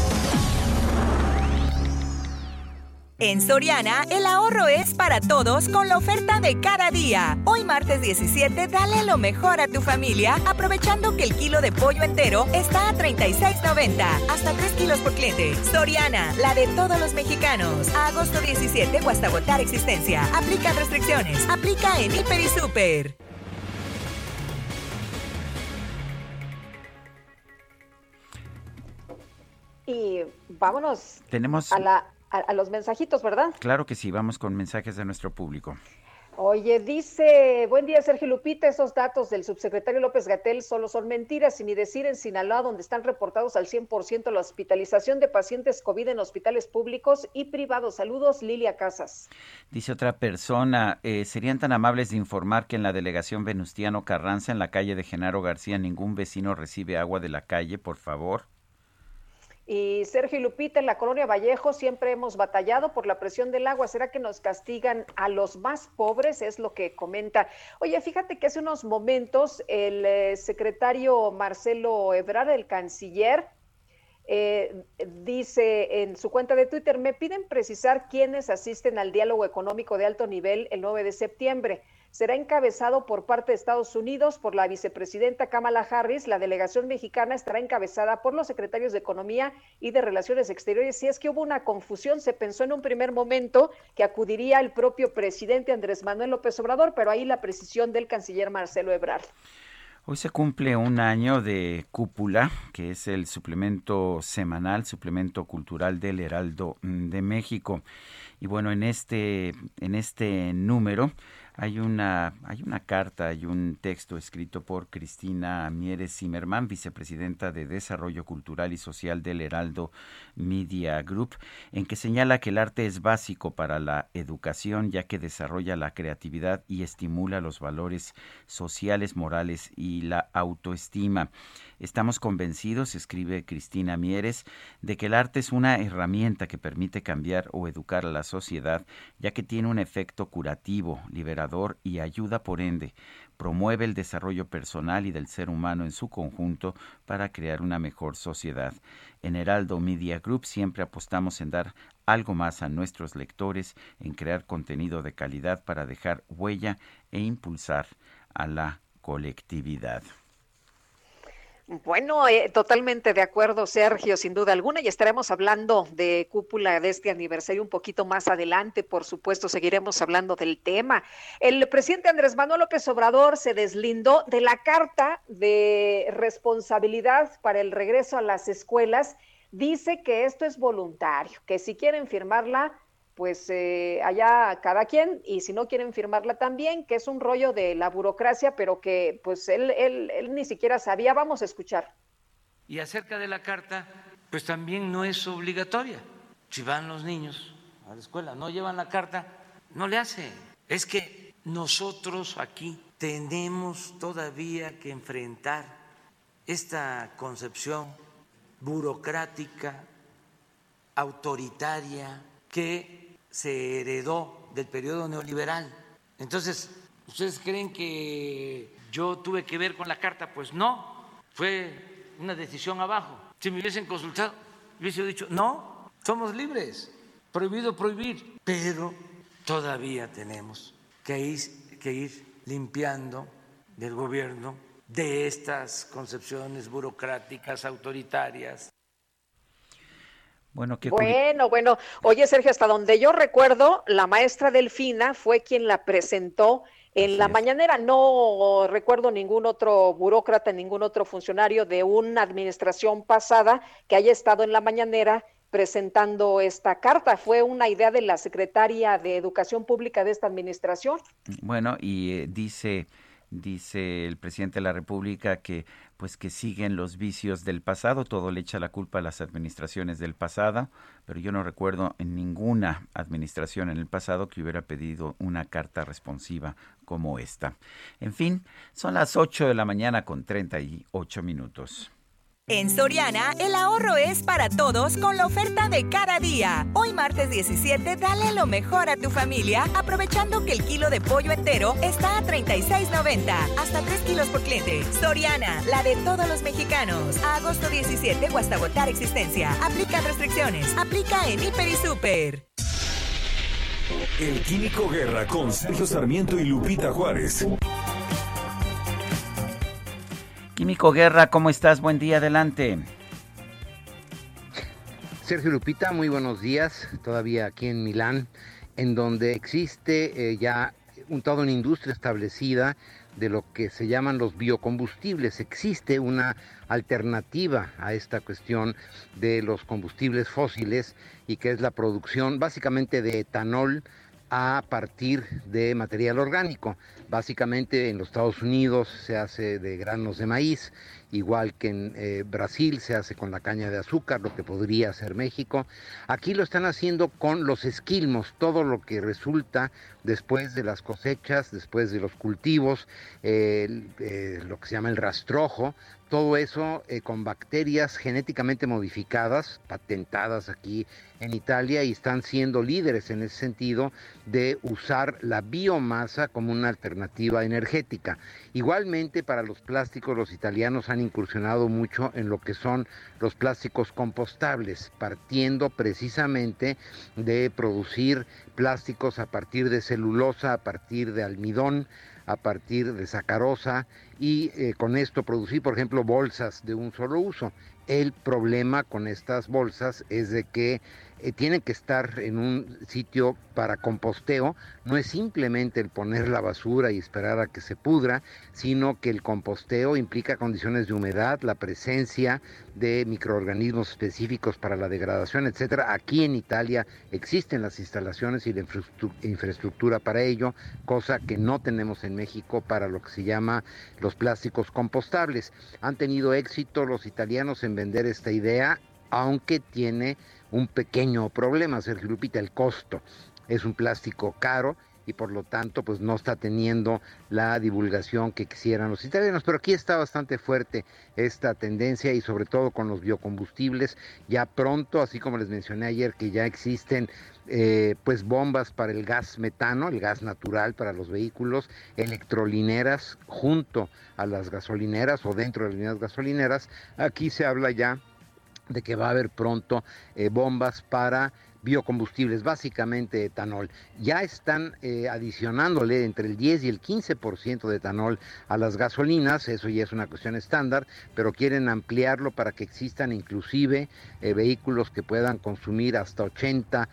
En Soriana, el ahorro es para todos con la oferta de cada día. Hoy martes 17, dale lo mejor a tu familia, aprovechando que el kilo de pollo entero está a 36.90, hasta 3 kilos por cliente. Soriana, la de todos los mexicanos. A agosto 17 o hasta votar existencia. Aplica restricciones. Aplica en Hiper y Super. Y vámonos Tenemos... a, la, a, a los mensajitos, ¿verdad? Claro que sí, vamos con mensajes de nuestro público. Oye, dice, buen día Sergio Lupita, esos datos del subsecretario López Gatel solo son mentiras y ni decir en Sinaloa donde están reportados al 100% la hospitalización de pacientes COVID en hospitales públicos y privados. Saludos, Lilia Casas. Dice otra persona, eh, ¿serían tan amables de informar que en la delegación Venustiano Carranza, en la calle de Genaro García, ningún vecino recibe agua de la calle, por favor? Y Sergio Lupita, en la colonia Vallejo siempre hemos batallado por la presión del agua. ¿Será que nos castigan a los más pobres? Es lo que comenta. Oye, fíjate que hace unos momentos el eh, secretario Marcelo Ebrard, el canciller, eh, dice en su cuenta de Twitter, me piden precisar quiénes asisten al diálogo económico de alto nivel el 9 de septiembre será encabezado por parte de Estados Unidos por la vicepresidenta Kamala Harris. La delegación mexicana estará encabezada por los secretarios de Economía y de Relaciones Exteriores. Si es que hubo una confusión, se pensó en un primer momento que acudiría el propio presidente Andrés Manuel López Obrador, pero ahí la precisión del canciller Marcelo Ebrard. Hoy se cumple un año de Cúpula, que es el suplemento semanal, suplemento cultural del Heraldo de México. Y bueno, en este, en este número hay una, hay una carta, hay un texto escrito por Cristina Mieres Zimmerman, vicepresidenta de Desarrollo Cultural y Social del Heraldo Media Group, en que señala que el arte es básico para la educación, ya que desarrolla la creatividad y estimula los valores sociales, morales y la autoestima. Estamos convencidos, escribe Cristina Mieres, de que el arte es una herramienta que permite cambiar o educar a la sociedad, ya que tiene un efecto curativo, liberador y ayuda por ende, promueve el desarrollo personal y del ser humano en su conjunto para crear una mejor sociedad. En Heraldo Media Group siempre apostamos en dar algo más a nuestros lectores, en crear contenido de calidad para dejar huella e impulsar a la colectividad. Bueno, eh, totalmente de acuerdo, Sergio, sin duda alguna, y estaremos hablando de cúpula de este aniversario un poquito más adelante, por supuesto, seguiremos hablando del tema. El presidente Andrés Manuel López Obrador se deslindó de la carta de responsabilidad para el regreso a las escuelas, dice que esto es voluntario, que si quieren firmarla, pues eh, allá cada quien, y si no quieren firmarla también, que es un rollo de la burocracia, pero que pues él, él, él ni siquiera sabía. Vamos a escuchar. Y acerca de la carta, pues también no es obligatoria. Si van los niños a la escuela, no llevan la carta, no le hace. Es que nosotros aquí tenemos todavía que enfrentar esta concepción burocrática, autoritaria, que se heredó del periodo neoliberal. Entonces, ¿ustedes creen que yo tuve que ver con la carta? Pues no, fue una decisión abajo. Si me hubiesen consultado, hubiese dicho, no, somos libres. prohibido prohibir, pero todavía tenemos que ir, que ir limpiando del gobierno de estas concepciones burocráticas, autoritarias. Bueno, bueno, bueno. Oye, Sergio, hasta donde yo recuerdo, la maestra Delfina fue quien la presentó en la mañanera. No recuerdo ningún otro burócrata, ningún otro funcionario de una administración pasada que haya estado en la mañanera presentando esta carta. Fue una idea de la secretaria de Educación Pública de esta administración. Bueno, y eh, dice dice el presidente de la República que pues que siguen los vicios del pasado, todo le echa la culpa a las administraciones del pasado, pero yo no recuerdo en ninguna administración en el pasado que hubiera pedido una carta responsiva como esta. En fin, son las 8 de la mañana con 38 minutos. En Soriana, el ahorro es para todos con la oferta de cada día. Hoy martes 17, dale lo mejor a tu familia, aprovechando que el kilo de pollo entero está a 36.90, hasta 3 kilos por cliente. Soriana, la de todos los mexicanos. Agosto 17 o agotar existencia. Aplica restricciones. Aplica en Hiper y Super. El Químico Guerra con Sergio Sarmiento y Lupita Juárez. Químico Guerra, ¿cómo estás? Buen día, adelante. Sergio Lupita, muy buenos días. Todavía aquí en Milán, en donde existe eh, ya un, toda una industria establecida de lo que se llaman los biocombustibles. Existe una alternativa a esta cuestión de los combustibles fósiles y que es la producción básicamente de etanol a partir de material orgánico. Básicamente en los Estados Unidos se hace de granos de maíz, igual que en eh, Brasil se hace con la caña de azúcar, lo que podría hacer México. Aquí lo están haciendo con los esquilmos, todo lo que resulta después de las cosechas, después de los cultivos, eh, lo que se llama el rastrojo, todo eso eh, con bacterias genéticamente modificadas, patentadas aquí en Italia y están siendo líderes en ese sentido de usar la biomasa como una alternativa energética. Igualmente para los plásticos los italianos han incursionado mucho en lo que son los plásticos compostables, partiendo precisamente de producir plásticos a partir de celulosa, a partir de almidón, a partir de sacarosa y eh, con esto producir, por ejemplo, bolsas de un solo uso. El problema con estas bolsas es de que eh, tienen que estar en un sitio para composteo, no es simplemente el poner la basura y esperar a que se pudra, sino que el composteo implica condiciones de humedad, la presencia de microorganismos específicos para la degradación, etcétera. Aquí en Italia existen las instalaciones y la infraestructura para ello, cosa que no tenemos en México para lo que se llama los plásticos compostables. Han tenido éxito los italianos en vender esta idea, aunque tiene un pequeño problema, Sergio Lupita, el costo. Es un plástico caro y por lo tanto pues no está teniendo la divulgación que quisieran los italianos. Pero aquí está bastante fuerte esta tendencia y sobre todo con los biocombustibles. Ya pronto, así como les mencioné ayer, que ya existen eh, pues bombas para el gas metano, el gas natural para los vehículos, electrolineras junto a las gasolineras o dentro de las líneas gasolineras. Aquí se habla ya de que va a haber pronto eh, bombas para biocombustibles, básicamente etanol. Ya están eh, adicionándole entre el 10 y el 15% de etanol a las gasolinas, eso ya es una cuestión estándar, pero quieren ampliarlo para que existan inclusive eh, vehículos que puedan consumir hasta 80%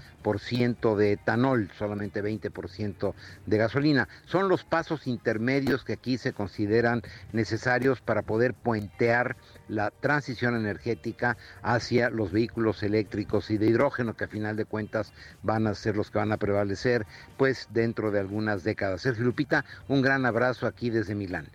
de etanol, solamente 20% de gasolina. Son los pasos intermedios que aquí se consideran necesarios para poder puentear la transición energética hacia los vehículos eléctricos y de hidrógeno que a final de cuentas van a ser los que van a prevalecer pues dentro de algunas décadas. Sergio Lupita, un gran abrazo aquí desde Milán.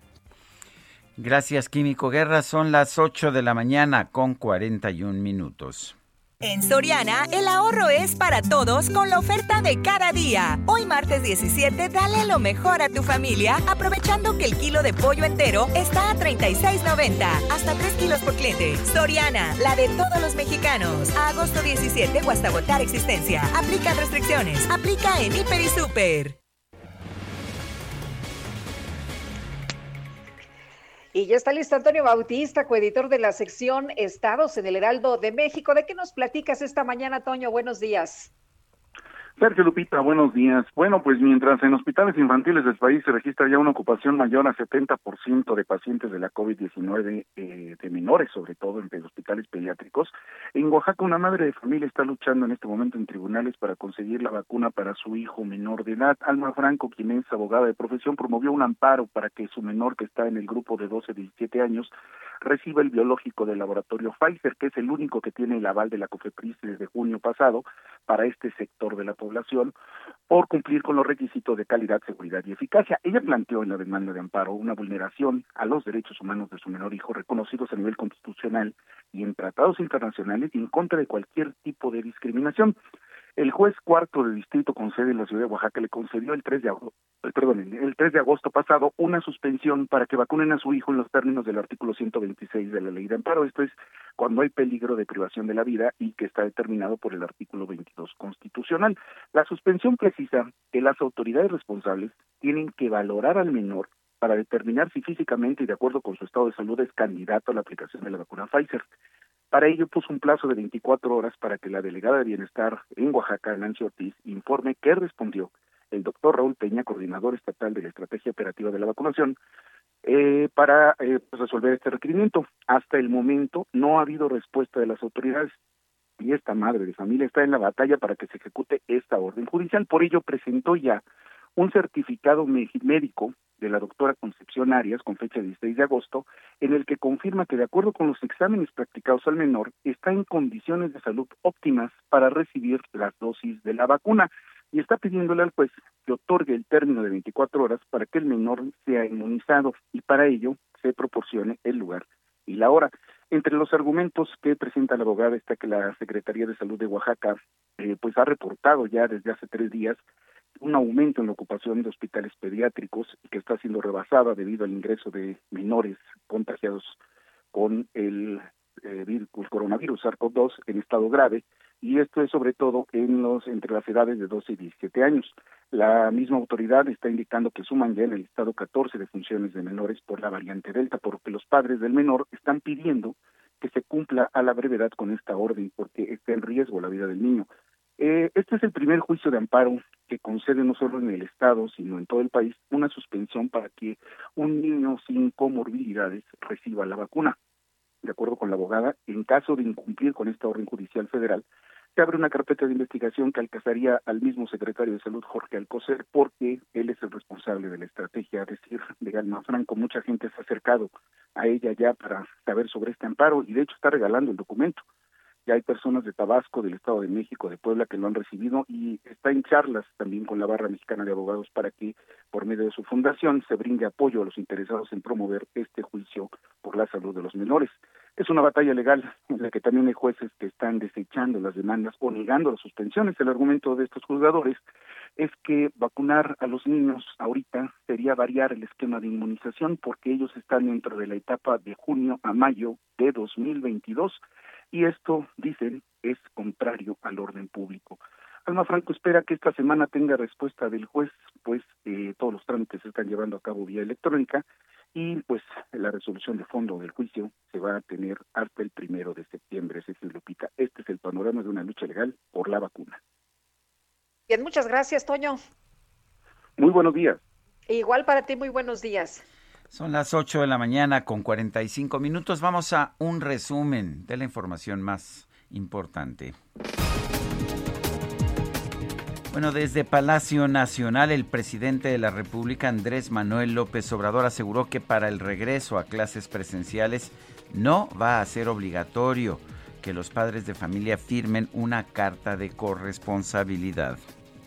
Gracias, Químico Guerra. Son las 8 de la mañana con 41 minutos. En Soriana, el ahorro es para todos con la oferta de cada día. Hoy martes 17, dale lo mejor a tu familia, aprovechando que el kilo de pollo entero está a 36.90, hasta 3 kilos por cliente. Soriana, la de todos los mexicanos. Agosto 17 o hasta agotar existencia. Aplica restricciones. Aplica en Hiper y Super. Y ya está listo Antonio Bautista, coeditor de la sección Estados en el Heraldo de México. ¿De qué nos platicas esta mañana, Toño? Buenos días. Sergio Lupita, buenos días. Bueno, pues mientras en hospitales infantiles del país se registra ya una ocupación mayor a 70% de pacientes de la COVID-19 eh, de menores, sobre todo en hospitales pediátricos, en Oaxaca una madre de familia está luchando en este momento en tribunales para conseguir la vacuna para su hijo menor de edad. Alma Franco, quien es abogada de profesión, promovió un amparo para que su menor, que está en el grupo de 12 17 años, reciba el biológico del laboratorio Pfizer, que es el único que tiene el aval de la COFEPRIS desde junio pasado para este sector de la población por cumplir con los requisitos de calidad, seguridad y eficacia. Ella planteó en la demanda de amparo una vulneración a los derechos humanos de su menor hijo reconocidos a nivel constitucional y en tratados internacionales y en contra de cualquier tipo de discriminación. El juez cuarto de distrito con sede en la ciudad de Oaxaca le concedió el 3 de agosto, eh, perdón, el 3 de agosto pasado una suspensión para que vacunen a su hijo en los términos del artículo 126 de la ley de amparo. Esto es cuando hay peligro de privación de la vida y que está determinado por el artículo 22 constitucional. La suspensión precisa que las autoridades responsables tienen que valorar al menor para determinar si físicamente y de acuerdo con su estado de salud es candidato a la aplicación de la vacuna Pfizer. Para ello puso un plazo de 24 horas para que la delegada de Bienestar en Oaxaca, Nancy Ortiz, informe qué respondió el doctor Raúl Peña, coordinador estatal de la estrategia operativa de la vacunación, eh, para eh, pues, resolver este requerimiento. Hasta el momento no ha habido respuesta de las autoridades y esta madre de familia está en la batalla para que se ejecute esta orden judicial. Por ello presentó ya un certificado médico de la doctora Concepción Arias con fecha de 16 de agosto, en el que confirma que de acuerdo con los exámenes practicados al menor, está en condiciones de salud óptimas para recibir las dosis de la vacuna y está pidiéndole al juez que otorgue el término de 24 horas para que el menor sea inmunizado y para ello se proporcione el lugar y la hora. Entre los argumentos que presenta la abogada está que la Secretaría de Salud de Oaxaca eh, pues ha reportado ya desde hace tres días un aumento en la ocupación de hospitales pediátricos y que está siendo rebasada debido al ingreso de menores contagiados con el, eh, coronavirus SARS-CoV-2 en estado grave y esto es sobre todo en los entre las edades de 12 y 17 años. La misma autoridad está indicando que suman ya en el estado 14 defunciones de menores por la variante Delta, porque los padres del menor están pidiendo que se cumpla a la brevedad con esta orden porque está en riesgo la vida del niño. Eh, este es el primer juicio de amparo que concede no solo en el Estado, sino en todo el país, una suspensión para que un niño sin comorbilidades reciba la vacuna. De acuerdo con la abogada, en caso de incumplir con esta orden judicial federal, se abre una carpeta de investigación que alcanzaría al mismo secretario de Salud, Jorge Alcocer, porque él es el responsable de la estrategia, es decir, de Alma Franco. Mucha gente se ha acercado a ella ya para saber sobre este amparo y de hecho está regalando el documento. Ya hay personas de Tabasco, del Estado de México, de Puebla que lo han recibido y está en charlas también con la Barra Mexicana de Abogados para que, por medio de su fundación, se brinde apoyo a los interesados en promover este juicio por la salud de los menores. Es una batalla legal en la que también hay jueces que están desechando las demandas o negando las suspensiones. El argumento de estos juzgadores es que vacunar a los niños ahorita sería variar el esquema de inmunización porque ellos están dentro de la etapa de junio a mayo de 2022 y esto, dicen, es contrario al orden público. Alma Franco espera que esta semana tenga respuesta del juez, pues eh, todos los trámites se están llevando a cabo vía electrónica y pues la resolución de fondo del juicio se va a tener hasta el primero de septiembre, Cecil Lupita. Este es el panorama de una lucha legal por la vacuna. Bien, muchas gracias, Toño. Muy buenos días. Igual para ti, muy buenos días. Son las 8 de la mañana con 45 minutos. Vamos a un resumen de la información más importante. Bueno, desde Palacio Nacional, el presidente de la República, Andrés Manuel López Obrador, aseguró que para el regreso a clases presenciales no va a ser obligatorio que los padres de familia firmen una carta de corresponsabilidad.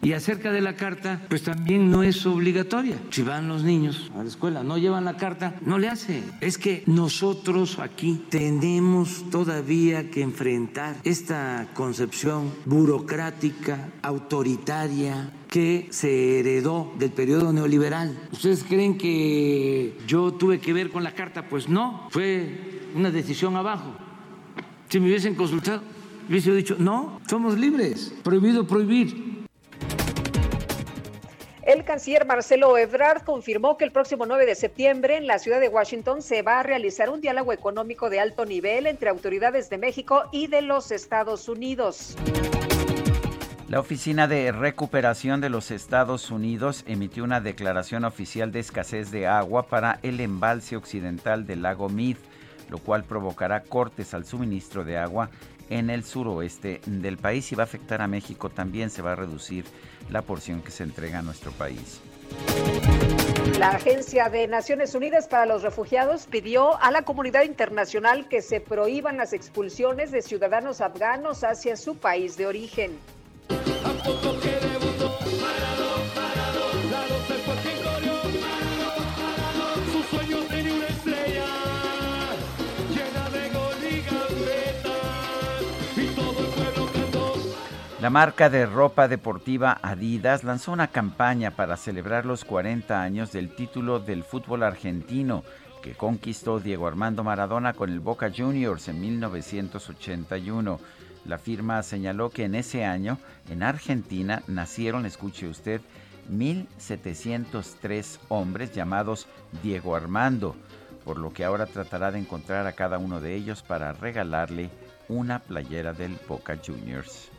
Y acerca de la carta, pues también no es obligatoria. Si van los niños a la escuela, no llevan la carta, no le hace. Es que nosotros aquí tenemos todavía que enfrentar esta concepción burocrática, autoritaria, que se heredó del periodo neoliberal. ¿Ustedes creen que yo tuve que ver con la carta? Pues no, fue una decisión abajo. Si me hubiesen consultado, hubiese dicho, no, somos libres, prohibido prohibir. El canciller Marcelo Ebrard confirmó que el próximo 9 de septiembre en la ciudad de Washington se va a realizar un diálogo económico de alto nivel entre autoridades de México y de los Estados Unidos. La Oficina de Recuperación de los Estados Unidos emitió una declaración oficial de escasez de agua para el embalse occidental del lago Mead, lo cual provocará cortes al suministro de agua en el suroeste del país y va a afectar a México también, se va a reducir la porción que se entrega a nuestro país. La Agencia de Naciones Unidas para los Refugiados pidió a la comunidad internacional que se prohíban las expulsiones de ciudadanos afganos hacia su país de origen. La marca de ropa deportiva Adidas lanzó una campaña para celebrar los 40 años del título del fútbol argentino que conquistó Diego Armando Maradona con el Boca Juniors en 1981. La firma señaló que en ese año en Argentina nacieron, escuche usted, 1.703 hombres llamados Diego Armando, por lo que ahora tratará de encontrar a cada uno de ellos para regalarle una playera del Boca Juniors.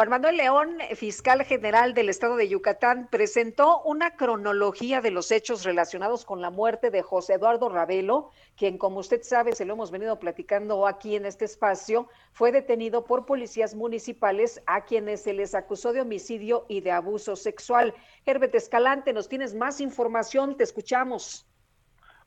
Juan Manuel León, fiscal general del estado de Yucatán, presentó una cronología de los hechos relacionados con la muerte de José Eduardo Ravelo, quien, como usted sabe, se lo hemos venido platicando aquí en este espacio, fue detenido por policías municipales a quienes se les acusó de homicidio y de abuso sexual. Herbert Escalante, nos tienes más información, te escuchamos.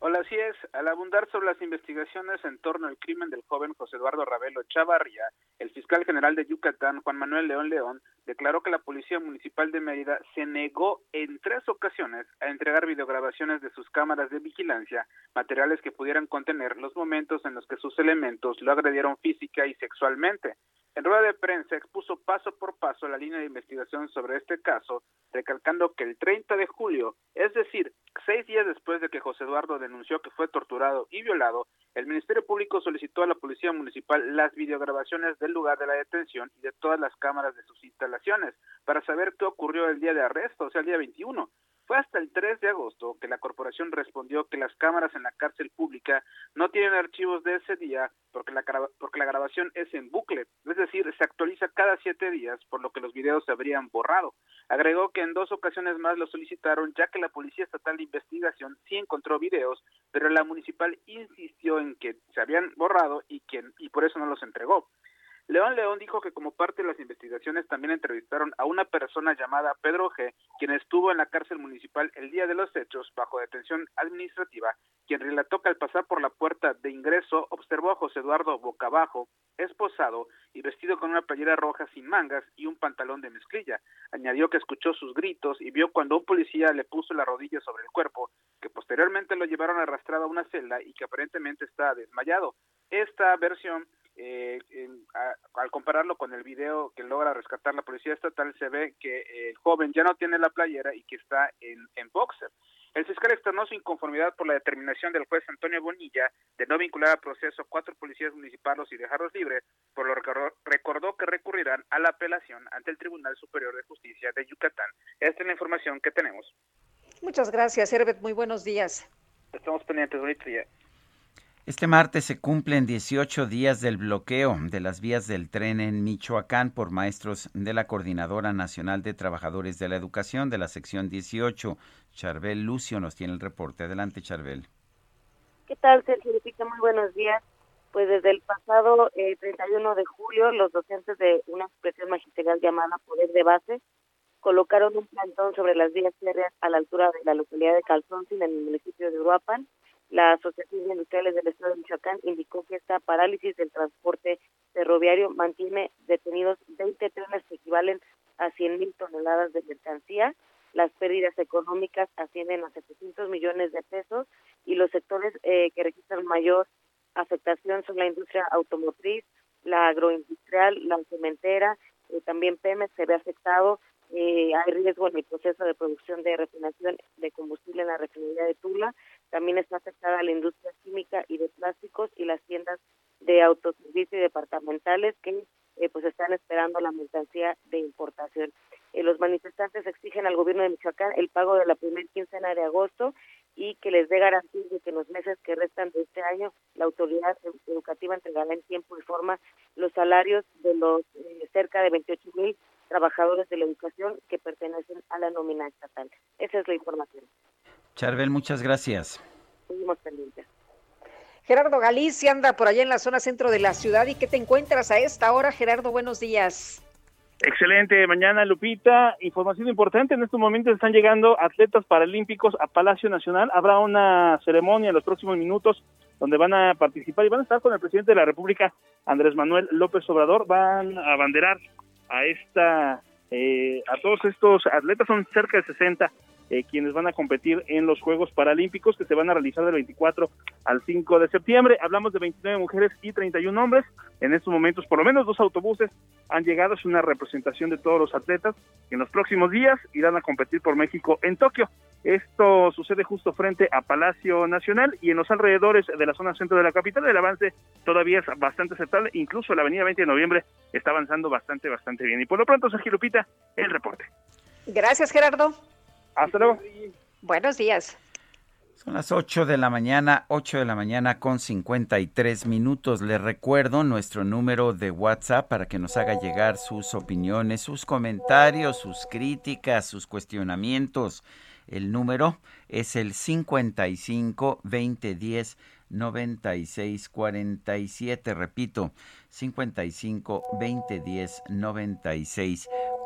Hola, así es. Al abundar sobre las investigaciones en torno al crimen del joven José Eduardo Ravelo Chavarría, el fiscal general de Yucatán, Juan Manuel León León, declaró que la Policía Municipal de Mérida se negó en tres ocasiones a entregar videograbaciones de sus cámaras de vigilancia, materiales que pudieran contener los momentos en los que sus elementos lo agredieron física y sexualmente. En rueda de prensa expuso paso por paso la línea de investigación sobre este caso, recalcando que el 30 de julio, es decir, seis días después de que José Eduardo denunció que fue torturado y violado, el Ministerio Público solicitó a la Policía Municipal las videograbaciones del lugar de la detención y de todas las cámaras de sus instalaciones para saber qué ocurrió el día de arresto, o sea, el día 21. Fue hasta el 3 de agosto que la corporación respondió que las cámaras en la cárcel pública no tienen archivos de ese día porque la, porque la grabación es en bucle, es decir, se actualiza cada siete días, por lo que los videos se habrían borrado. Agregó que en dos ocasiones más lo solicitaron, ya que la Policía Estatal de Investigación sí encontró videos, pero la municipal insistió en que se habían borrado y, quien, y por eso no los entregó. León León dijo que como parte de las investigaciones también entrevistaron a una persona llamada Pedro G., quien estuvo en la cárcel municipal el día de los hechos bajo detención administrativa, quien relató que al pasar por la puerta de ingreso observó a José Eduardo boca abajo, esposado y vestido con una playera roja sin mangas y un pantalón de mezclilla. Añadió que escuchó sus gritos y vio cuando un policía le puso la rodilla sobre el cuerpo, que posteriormente lo llevaron arrastrado a una celda y que aparentemente está desmayado. Esta versión eh, al compararlo con el video que logra rescatar la policía estatal, se ve que el joven ya no tiene la playera y que está en, en boxer. El fiscal externó su inconformidad por la determinación del juez Antonio Bonilla de no vincular al proceso a cuatro policías municipales y dejarlos libres, por lo que recordó que recurrirán a la apelación ante el Tribunal Superior de Justicia de Yucatán. Esta es la información que tenemos. Muchas gracias, Herbert. Muy buenos días. Estamos pendientes. Bonito día. Este martes se cumplen 18 días del bloqueo de las vías del tren en Michoacán por maestros de la Coordinadora Nacional de Trabajadores de la Educación de la sección 18. Charbel Lucio nos tiene el reporte. Adelante, Charbel. ¿Qué tal, Sergio? Muy buenos días. Pues desde el pasado 31 eh, de julio, los docentes de una expresión magisterial llamada Poder de Base colocaron un plantón sobre las vías férreas a la altura de la localidad de Calzonsil, en el municipio de Uruapan, la Asociación de Industriales del Estado de Michoacán indicó que esta parálisis del transporte ferroviario mantiene detenidos 20 trenes que equivalen a 100 mil toneladas de mercancía. Las pérdidas económicas ascienden a 700 millones de pesos y los sectores eh, que registran mayor afectación son la industria automotriz, la agroindustrial, la cementera, eh, también Pemex se ve afectado. Eh, hay riesgo en el proceso de producción de refinación de combustible en la refinería de Tula También está afectada la industria química y de plásticos y las tiendas de autoservicio y departamentales que eh, pues están esperando la mercancía de importación. Eh, los manifestantes exigen al gobierno de Michoacán el pago de la primera quincena de agosto y que les dé garantías de que en los meses que restan de este año la autoridad educativa entregará en tiempo y forma los salarios de los eh, cerca de 28 mil trabajadores de la educación que pertenecen a la nómina estatal. Esa es la información. Charbel, muchas gracias. Seguimos pendientes. Gerardo Galicia anda por allá en la zona centro de la ciudad. ¿Y qué te encuentras a esta hora, Gerardo? Buenos días. Excelente, mañana Lupita, información importante, en estos momentos están llegando atletas paralímpicos a Palacio Nacional, habrá una ceremonia en los próximos minutos donde van a participar y van a estar con el presidente de la República, Andrés Manuel López Obrador, van a abanderar a esta, eh, a todos estos atletas, son cerca de 60 eh, quienes van a competir en los Juegos Paralímpicos que se van a realizar del 24 al 5 de septiembre. Hablamos de 29 mujeres y 31 hombres. En estos momentos, por lo menos dos autobuses han llegado. Es una representación de todos los atletas que en los próximos días irán a competir por México en Tokio. Esto sucede justo frente a Palacio Nacional y en los alrededores de la zona centro de la capital. El avance todavía es bastante aceptable. Incluso la avenida 20 de noviembre está avanzando bastante, bastante bien. Y por lo pronto, Sergio Lupita, el reporte. Gracias, Gerardo. Hasta luego. Buenos días. Son las 8 de la mañana, 8 de la mañana con 53 minutos. Les recuerdo nuestro número de WhatsApp para que nos haga llegar sus opiniones, sus comentarios, sus críticas, sus cuestionamientos. El número es el 55 2010 9647. Repito, 55 2010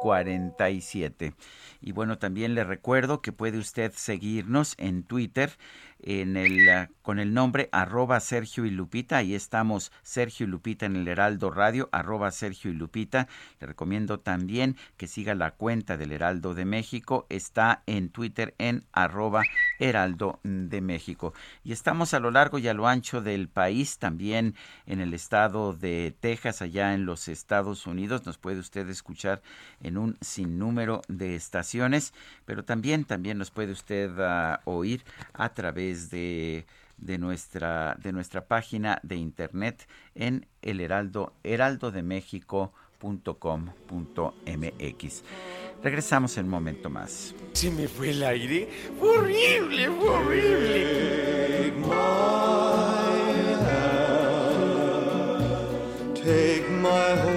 9647. Y bueno, también le recuerdo que puede usted seguirnos en Twitter en el, ah, con el nombre arroba Sergio y Lupita. Ahí estamos Sergio y Lupita en el Heraldo Radio, arroba Sergio y Lupita. Le recomiendo también que siga la cuenta del Heraldo de México. Está en Twitter en arroba Heraldo de México. Y estamos a lo largo y a lo ancho del país, también en el estado de Texas, allá en los Estados Unidos. Nos puede usted escuchar en un sinnúmero de estaciones, pero también, también nos puede usted ah, oír a través de, de, nuestra, de nuestra página de internet en el heraldo, heraldodemexico.com.mx. Regresamos en un momento más. Se me fue el aire. horrible, horrible. Take my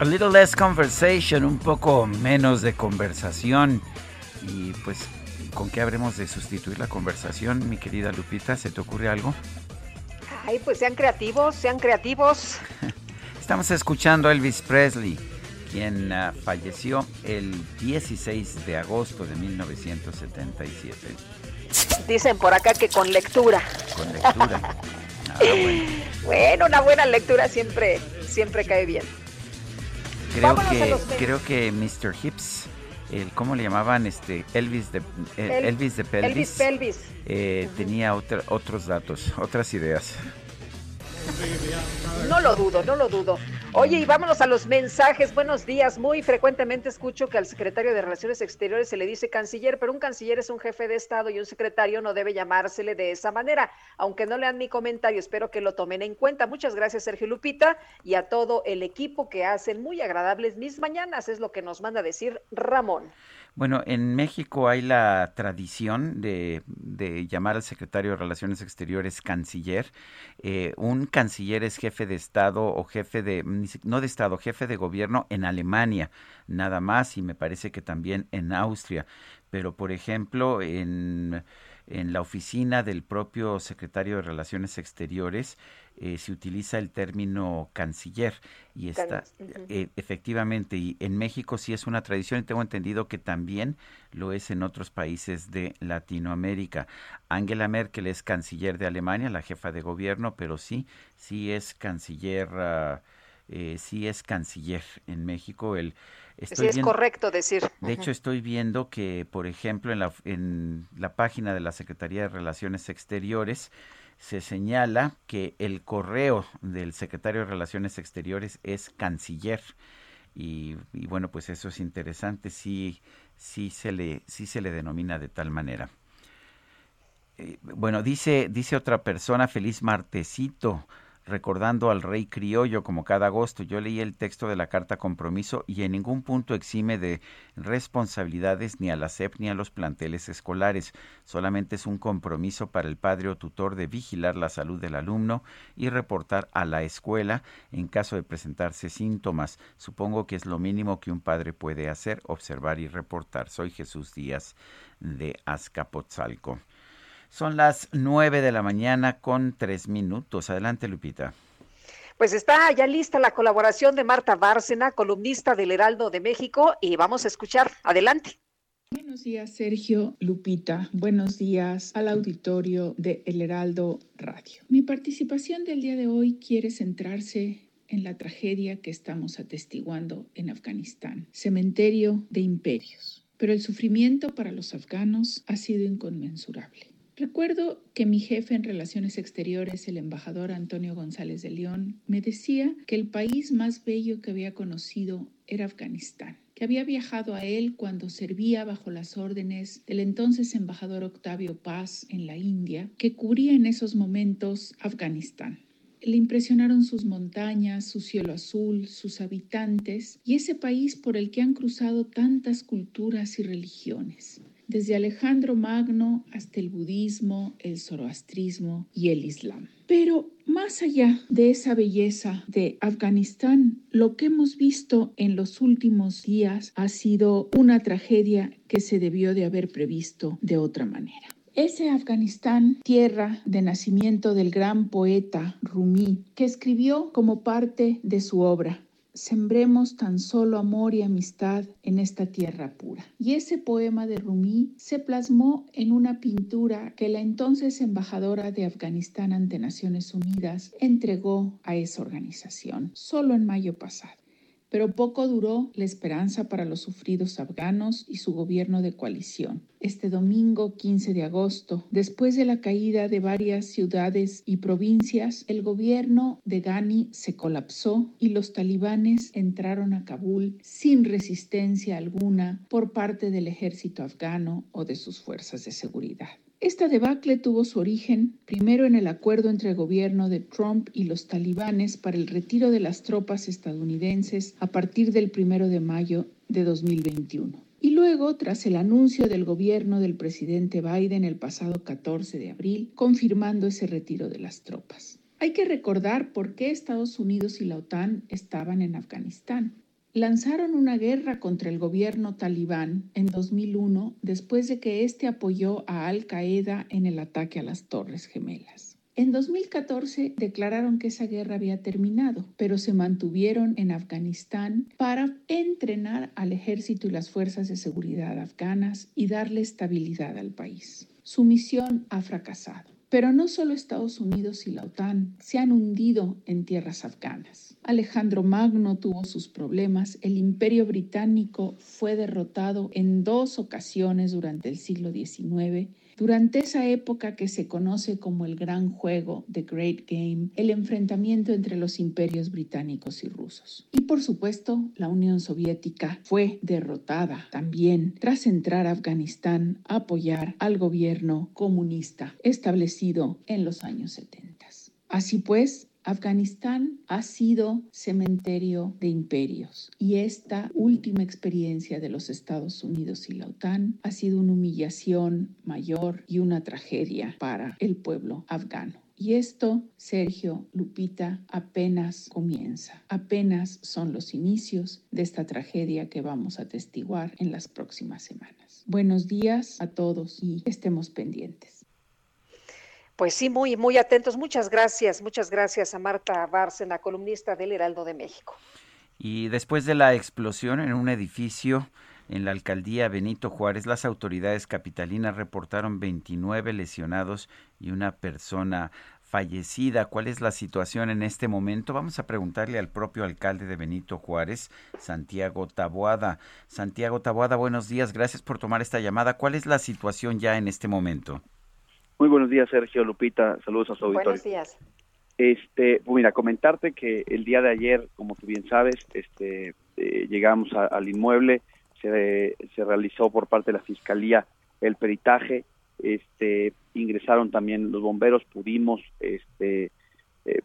A little less conversation, un poco menos de conversación. Y pues, ¿con qué habremos de sustituir la conversación, mi querida Lupita? ¿Se te ocurre algo? Ay, pues sean creativos, sean creativos. Estamos escuchando a Elvis Presley, quien ah, falleció el 16 de agosto de 1977. Dicen por acá que con lectura. Con lectura. Ah, bueno. Bueno, una buena lectura siempre, siempre cae bien. Creo que, creo que Mr. Hips, el, ¿cómo le llamaban? Este, Elvis de, eh, El- Elvis de Pelvis. Elvis Pelvis. eh, tenía otra- otros datos, otras ideas. No lo dudo, no lo dudo. Oye, y vámonos a los mensajes. Buenos días. Muy frecuentemente escucho que al secretario de Relaciones Exteriores se le dice canciller, pero un canciller es un jefe de Estado y un secretario no debe llamársele de esa manera. Aunque no lean mi comentario, espero que lo tomen en cuenta. Muchas gracias, Sergio Lupita, y a todo el equipo que hacen muy agradables mis mañanas, es lo que nos manda decir Ramón. Bueno, en México hay la tradición de, llamar al secretario de Relaciones Exteriores canciller. Eh, un canciller es jefe de Estado o jefe de, no de Estado, jefe de gobierno en Alemania, nada más, y me parece que también en Austria. Pero, por ejemplo, en, en la oficina del propio secretario de Relaciones Exteriores eh, se utiliza el término canciller y está eh, efectivamente y en México sí es una tradición y tengo entendido que también lo es en otros países de Latinoamérica. Angela Merkel es canciller de Alemania, la jefa de gobierno, pero sí, sí es canciller, eh, sí es canciller en México. El, Sí, es viendo- correcto decir. de hecho, estoy viendo que, por ejemplo, en la, en la página de la Secretaría de Relaciones Exteriores se señala que el correo del secretario de Relaciones Exteriores es canciller. Y, bueno, pues eso es interesante, sí, sí, se le, se le denomina de tal manera. Eh, bueno, dice, dice otra persona, feliz martesito, recordando al rey criollo como cada agosto. Yo leí el texto de la carta compromiso y en ningún punto exime de responsabilidades ni a la SEP ni a los planteles escolares. Solamente es un compromiso para el padre o tutor de vigilar la salud del alumno y reportar a la escuela en caso de presentarse síntomas. Supongo que es lo mínimo que un padre puede hacer, observar y reportar. Soy Jesús Díaz de Azcapotzalco. Son las nueve de la mañana con tres minutos. Adelante, Lupita. Pues está ya lista la colaboración de Marta Bárcena, columnista del Heraldo de México, y vamos a escuchar. Adelante. Buenos días, Sergio, Lupita. Buenos días al auditorio de El Heraldo Radio. Mi participación del día de hoy quiere centrarse en la tragedia que estamos atestiguando en Afganistán, cementerio de imperios. Pero el sufrimiento para los afganos ha sido inconmensurable. Recuerdo que mi jefe en Relaciones Exteriores, el embajador Antonio González de León, me decía que el país más bello que había conocido era Afganistán, que había viajado a él cuando servía bajo las órdenes del entonces embajador Octavio Paz en la India, que cubría en esos momentos Afganistán. Le impresionaron sus montañas, su cielo azul, sus habitantes y ese país por el que han cruzado tantas culturas y religiones desde Alejandro Magno hasta el budismo, el zoroastrismo y el islam. Pero más allá de esa belleza de Afganistán, lo que hemos visto en los últimos días ha sido una tragedia que se debió de haber previsto de otra manera. Ese Afganistán, tierra de nacimiento del gran poeta Rumi, que escribió como parte de su obra Sembremos tan solo amor y amistad en esta tierra pura. Y ese poema de Rumi se plasmó en una pintura que la entonces embajadora de Afganistán ante Naciones Unidas entregó a esa organización solo en mayo pasado. Pero poco duró la esperanza para los sufridos afganos y su gobierno de coalición. Este domingo 15 de agosto, después de la caída de varias ciudades y provincias, el gobierno de Ghani se colapsó y los talibanes entraron a Kabul sin resistencia alguna por parte del ejército afgano o de sus fuerzas de seguridad. Esta debacle tuvo su origen primero en el acuerdo entre el gobierno de Trump y los talibanes para el retiro de las tropas estadounidenses a partir del primero de mayo de 2021. Y luego, tras el anuncio del gobierno del presidente Biden el pasado 14 de abril, confirmando ese retiro de las tropas. Hay que recordar por qué Estados Unidos y la OTAN estaban en Afganistán lanzaron una guerra contra el gobierno talibán en 2001 después de que éste apoyó a Al Qaeda en el ataque a las Torres Gemelas. En 2014 declararon que esa guerra había terminado, pero se mantuvieron en Afganistán para entrenar al ejército y las fuerzas de seguridad afganas y darle estabilidad al país. Su misión ha fracasado. Pero no solo Estados Unidos y la OTAN se han hundido en tierras afganas. Alejandro Magno tuvo sus problemas, el imperio británico fue derrotado en dos ocasiones durante el siglo XIX durante esa época que se conoce como el Gran Juego, The Great Game, el enfrentamiento entre los imperios británicos y rusos. Y por supuesto, la Unión Soviética fue derrotada también tras entrar a Afganistán a apoyar al gobierno comunista establecido en los años 70. Así pues, Afganistán ha sido cementerio de imperios y esta última experiencia de los Estados Unidos y la OTAN ha sido una humillación mayor y una tragedia para el pueblo afgano. Y esto, Sergio, Lupita, apenas comienza, apenas son los inicios de esta tragedia que vamos a testiguar en las próximas semanas. Buenos días a todos y estemos pendientes. Pues sí, muy, muy atentos. Muchas gracias, muchas gracias a Marta Bárcena, columnista del Heraldo de México. Y después de la explosión en un edificio en la alcaldía Benito Juárez, las autoridades capitalinas reportaron 29 lesionados y una persona fallecida. ¿Cuál es la situación en este momento? Vamos a preguntarle al propio alcalde de Benito Juárez, Santiago Taboada. Santiago Taboada, buenos días. Gracias por tomar esta llamada. ¿Cuál es la situación ya en este momento? Muy buenos días, Sergio Lupita. Saludos a su auditorio. Buenos días. Este, pues mira, comentarte que el día de ayer, como tú bien sabes, este, eh, llegamos al inmueble, se, se realizó por parte de la fiscalía el peritaje, este, ingresaron también los bomberos, pudimos, este, eh,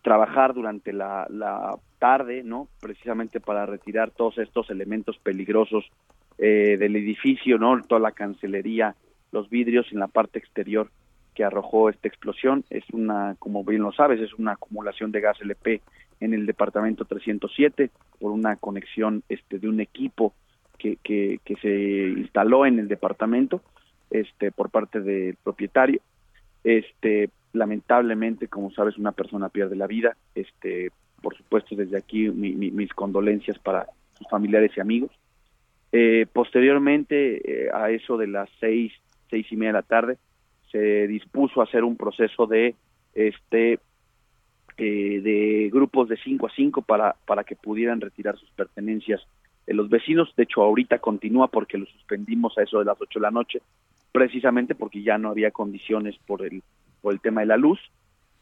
trabajar durante la, la, tarde, ¿no? Precisamente para retirar todos estos elementos peligrosos eh, del edificio, ¿no? Toda la cancelería los vidrios en la parte exterior que arrojó esta explosión. Es una, como bien lo sabes, es una acumulación de gas LP en el departamento 307 por una conexión este, de un equipo que, que, que se instaló en el departamento este, por parte del propietario. Este, lamentablemente, como sabes, una persona pierde la vida. Este, por supuesto, desde aquí mis condolencias para sus familiares y amigos. Eh, posteriormente, eh, a eso de las seis seis y media de la tarde, se dispuso a hacer un proceso de este eh, de grupos de cinco a cinco para, para que pudieran retirar sus pertenencias de los vecinos. De hecho, ahorita continúa porque lo suspendimos a eso de las ocho de la noche, precisamente porque ya no había condiciones por el, por el tema de la luz.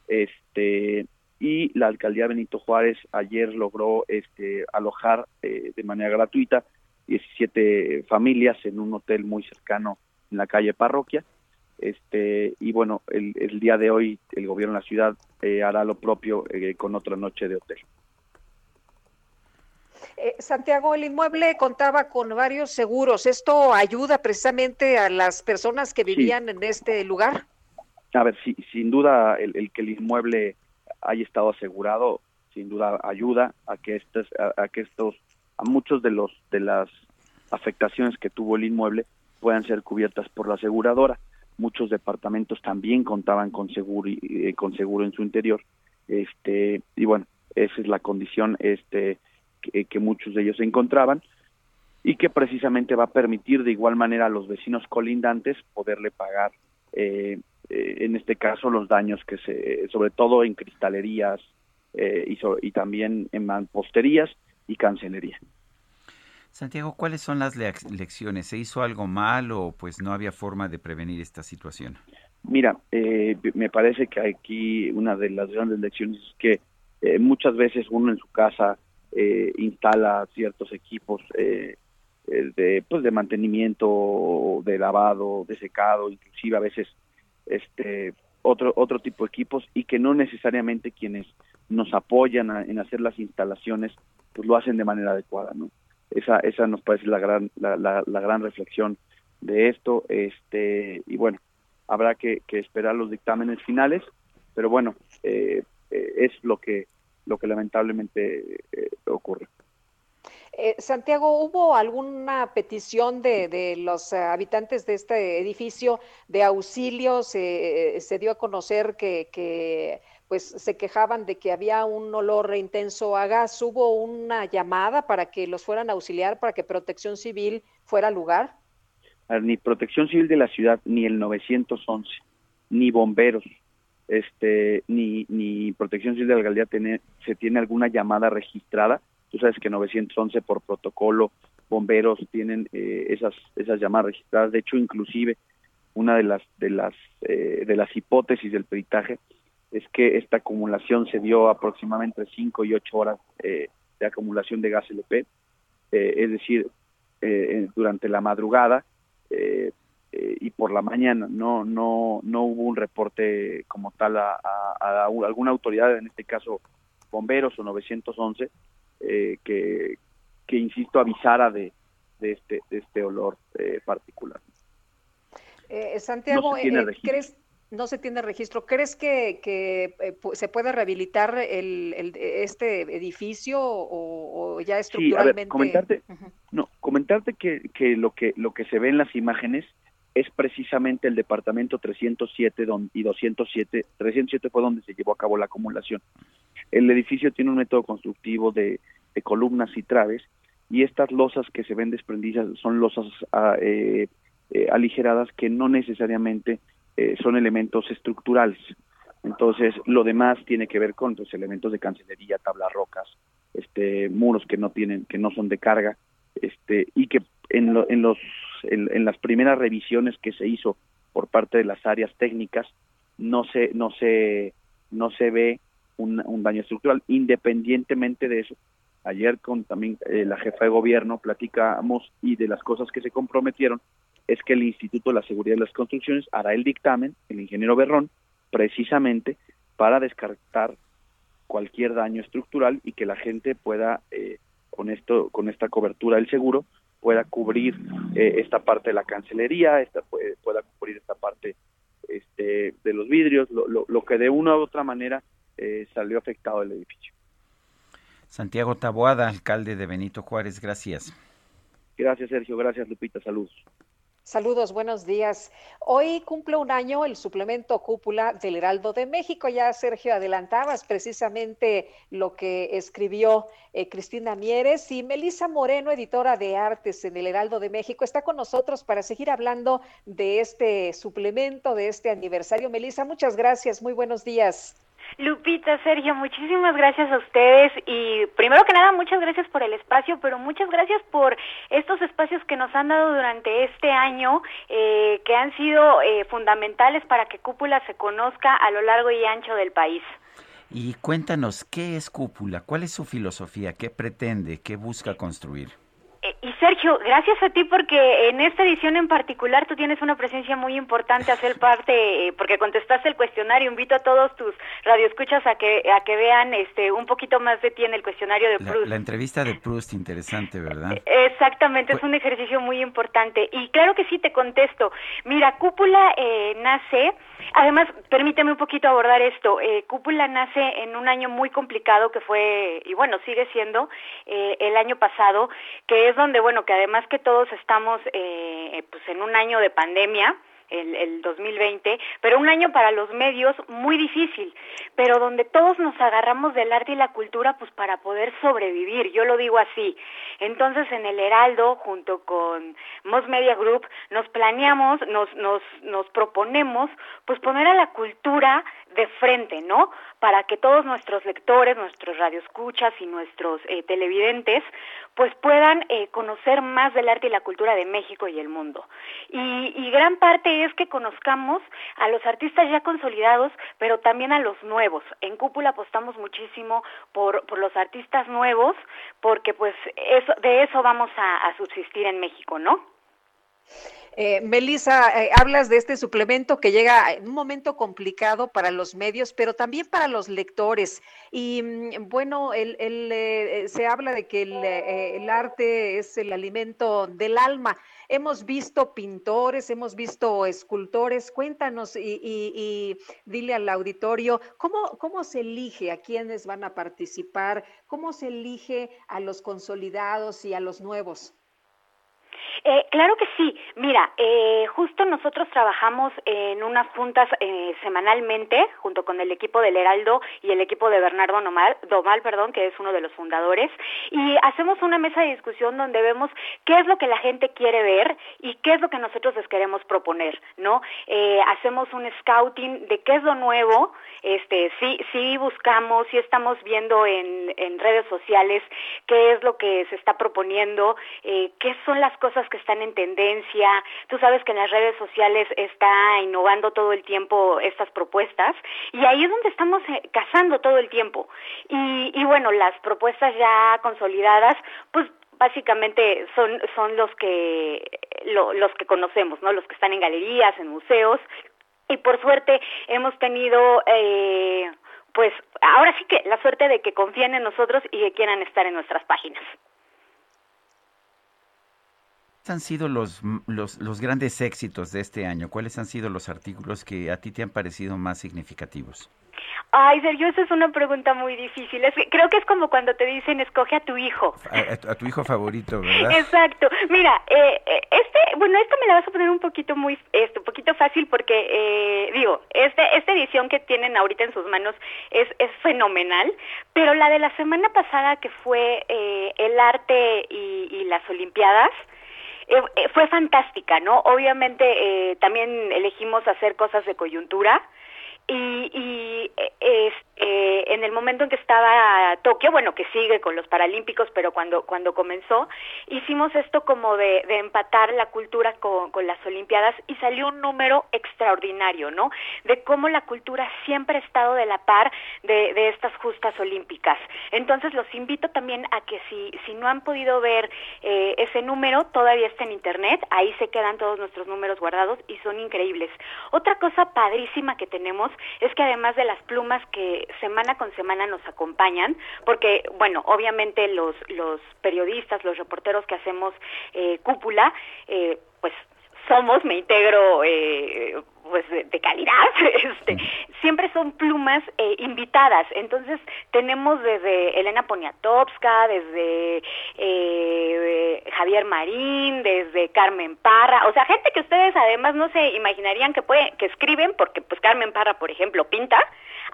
Este, y la alcaldía Benito Juárez ayer logró este, alojar eh, de manera gratuita 17 familias en un hotel muy cercano en la calle Parroquia. Este, y bueno, el, el día de hoy el gobierno de la ciudad eh, hará lo propio eh, con otra noche de hotel. Eh, Santiago, el inmueble contaba con varios seguros. ¿Esto ayuda precisamente a las personas que vivían en este lugar? A ver, sí, sin duda el, que el inmueble haya estado asegurado, sin duda ayuda a que estos, a, a que estos, a muchos de los de las afectaciones que tuvo el inmueble puedan ser cubiertas por la aseguradora. Muchos departamentos también contaban con seguro eh, con seguro en su interior. Este y bueno, esa es la condición este que, muchos de ellos se encontraban y que precisamente va a permitir de igual manera a los vecinos colindantes poderle pagar eh, eh, en este caso los daños que se sobre todo en cristalerías y, y también en mamposterías y cancelería. Santiago, ¿cuáles son las lecciones? ¿Se hizo algo mal o pues no había forma de prevenir esta situación? Mira, eh, me parece que aquí una de las grandes lecciones es que eh, muchas veces uno en su casa eh, instala ciertos equipos de pues de mantenimiento, de lavado, de secado, inclusive a veces este otro otro tipo de equipos y que no necesariamente quienes nos apoyan en hacer las instalaciones pues lo hacen de manera adecuada, ¿no? Esa esa nos parece la gran la, la, gran reflexión de esto este y bueno habrá que, esperar los dictámenes finales pero bueno eh, eh, es lo que lo que lamentablemente eh, ocurre Eh, Santiago, ¿hubo alguna petición de, los eh, habitantes de este edificio de auxilio? Se, se dio a conocer que, pues se quejaban de que había un olor intenso a gas. ¿Hubo una llamada para que los fueran a auxiliar, para que Protección Civil fuera al lugar? Ni Protección Civil de la ciudad, ni el 911, ni bomberos, este, ni, ni Protección Civil de la alcaldía tiene, se tiene alguna llamada registrada Tú sabes que 911 por protocolo, bomberos tienen eh, esas esas llamadas registradas. De hecho, inclusive una de las de las eh, de las hipótesis del peritaje es que esta acumulación se dio aproximadamente 5 y 8 horas eh, de acumulación de gas LP, es decir, durante la madrugada y por la mañana. No no no hubo un reporte como tal a, a alguna autoridad, en este caso bomberos o 911, eh, que, que, insisto, avisara de, de, este, de este olor eh, particular. Eh, Santiago, no ¿crees, no se tiene registro. ¿Crees que, que se puede rehabilitar el, el, este edificio o, ya estructuralmente? Sí, comentarte, no, comentarte que, que, lo que lo que se ve en las imágenes es precisamente el departamento 307 y 207. 307 fue donde se llevó a cabo la acumulación. El edificio tiene un método constructivo de, columnas y traves y estas losas que se ven desprendidas son losas ah, eh, eh, aligeradas que no necesariamente eh, son elementos estructurales. Entonces, lo demás tiene que ver con los pues, elementos de cancelería, tablas rocas, este, muros que no tienen, que no son de carga, este, y que en, en los, en, las primeras revisiones que se hizo por parte de las áreas técnicas no se, no se, no se ve un, daño estructural. Independientemente de eso, ayer con también eh, la jefa de gobierno platicamos y de las cosas que se comprometieron es que el Instituto de la Seguridad de las Construcciones hará el dictamen, el ingeniero Berrón, precisamente para descartar cualquier daño estructural y que la gente pueda eh, con esto con esta cobertura del seguro pueda cubrir eh, esta parte de la cancelería, esta pueda cubrir esta parte este, de los vidrios, lo, lo, lo que de una u otra manera eh, salió afectado el edificio. Santiago Taboada, alcalde de Benito Juárez, gracias. Gracias, Sergio. Gracias, Lupita. Saludos. Saludos, buenos días. Hoy cumple un año el suplemento cúpula del Heraldo de México. Ya, Sergio, adelantabas precisamente lo que escribió eh, Cristina Mieres y Melisa Moreno, editora de artes en el Heraldo de México, está con nosotros para seguir hablando de este suplemento, de este aniversario. Melisa, muchas gracias. Muy buenos días. Lupita, Sergio, muchísimas gracias a ustedes y primero que nada muchas gracias por el espacio, pero muchas gracias por estos espacios que nos han dado durante este año, eh, que han sido eh, fundamentales para que Cúpula se conozca a lo largo y ancho del país. Y cuéntanos, ¿qué es Cúpula? ¿Cuál es su filosofía? ¿Qué pretende? ¿Qué busca construir? Y Sergio, gracias a ti porque en esta edición en particular tú tienes una presencia muy importante a ser parte, eh, porque contestaste el cuestionario. Invito a todos tus radioescuchas a que a que vean este un poquito más de ti en el cuestionario de Proust. La, entrevista de Proust, interesante, ¿verdad? Exactamente, es un ejercicio muy importante. Y claro que sí te contesto. Mira, Cúpula eh, nace Además, permíteme un poquito abordar esto. Eh, Cúpula nace en un año muy complicado que fue, y bueno, sigue siendo eh, el año pasado, que es donde, bueno, que además que todos estamos eh, pues en un año de pandemia, el, el 2020, pero un año para los medios muy difícil, pero donde todos nos agarramos del arte y la cultura pues para poder sobrevivir, yo lo digo así. Entonces en el Heraldo, junto con Moss Media Group, nos planeamos, nos, nos, nos proponemos pues poner a la cultura de frente, ¿no? Para que todos nuestros lectores, nuestros radioescuchas y nuestros eh, televidentes, pues puedan eh, conocer más del arte y la cultura de México y el mundo. Y, y gran parte es que conozcamos a los artistas ya consolidados, pero también a los nuevos. En Cúpula apostamos muchísimo por, por los artistas nuevos, porque pues eso, de eso vamos a, a subsistir en México, ¿no? Eh, Melissa, eh, hablas de este suplemento que llega en un momento complicado para los medios, pero también para los lectores. Y mm, bueno, eh, se habla de que el, arte es el alimento del alma. Hemos visto pintores, hemos visto escultores. Cuéntanos y, dile al auditorio cómo, cómo se elige a quienes van a participar, cómo se elige a los consolidados y a los nuevos. Eh, claro que sí. Mira, eh, justo nosotros trabajamos en unas juntas eh, semanalmente junto con el equipo del Heraldo y el equipo de Bernardo Nomal, Domal, perdón, que es uno de los fundadores, y hacemos una mesa de discusión donde vemos qué es lo que la gente quiere ver y qué es lo que nosotros les queremos proponer, ¿no? Eh, hacemos un scouting de qué es lo nuevo, este, sí, sí buscamos, sí estamos viendo en, en redes sociales qué es lo que se está proponiendo, eh, qué son las cosas que están en tendencia. Tú sabes que en las redes sociales está innovando todo el tiempo estas propuestas y ahí es donde estamos eh, cazando todo el tiempo. Y, y bueno, las propuestas ya consolidadas, pues básicamente son son los que los que conocemos no los que están en galerías en museos y por suerte hemos tenido eh, pues ahora sí que la suerte de que confíen en nosotros y que quieran estar en nuestras páginas han sido los, los, los, grandes éxitos de este año? ¿Cuáles han sido los artículos que a ti te han parecido más significativos? Ay, Sergio, esa es una pregunta muy difícil. Es creo que es como cuando te dicen escoge a tu hijo. A, tu hijo favorito, ¿verdad? Exacto. Mira, eh, eh, este, bueno, esto me la vas a poner un poquito muy, esto, un poquito fácil porque, eh, digo, este, esta edición que tienen ahorita en sus manos es, es fenomenal, pero la de la semana pasada que fue eh, el arte y, y las Olimpiadas, eh, eh, fue fantástica, ¿no? Obviamente eh, también elegimos hacer cosas de coyuntura y, y este, en el momento en que estaba Tokio, bueno, que sigue con los Paralímpicos, pero cuando, cuando comenzó, hicimos esto como de, de empatar la cultura con, con, las Olimpiadas y salió un número extraordinario, ¿no? De cómo la cultura siempre ha estado de la par de, de estas justas olímpicas. Entonces los invito también a que si, si no han podido ver eh, ese número, todavía está en internet, ahí se quedan todos nuestros números guardados y son increíbles. Otra cosa padrísima que tenemos es que además de las plumas que semana con semana nos acompañan, porque, bueno, obviamente los, los periodistas, los reporteros que hacemos eh, cúpula, eh, pues somos, me integro eh, pues de, calidad, este, siempre son plumas eh, invitadas. Entonces tenemos desde Elena Poniatowska, desde eh, Javier Marín, desde Carmen Parra, o sea, gente que ustedes además no se imaginarían que puede, que escriben, porque pues Carmen Parra, por ejemplo, pinta,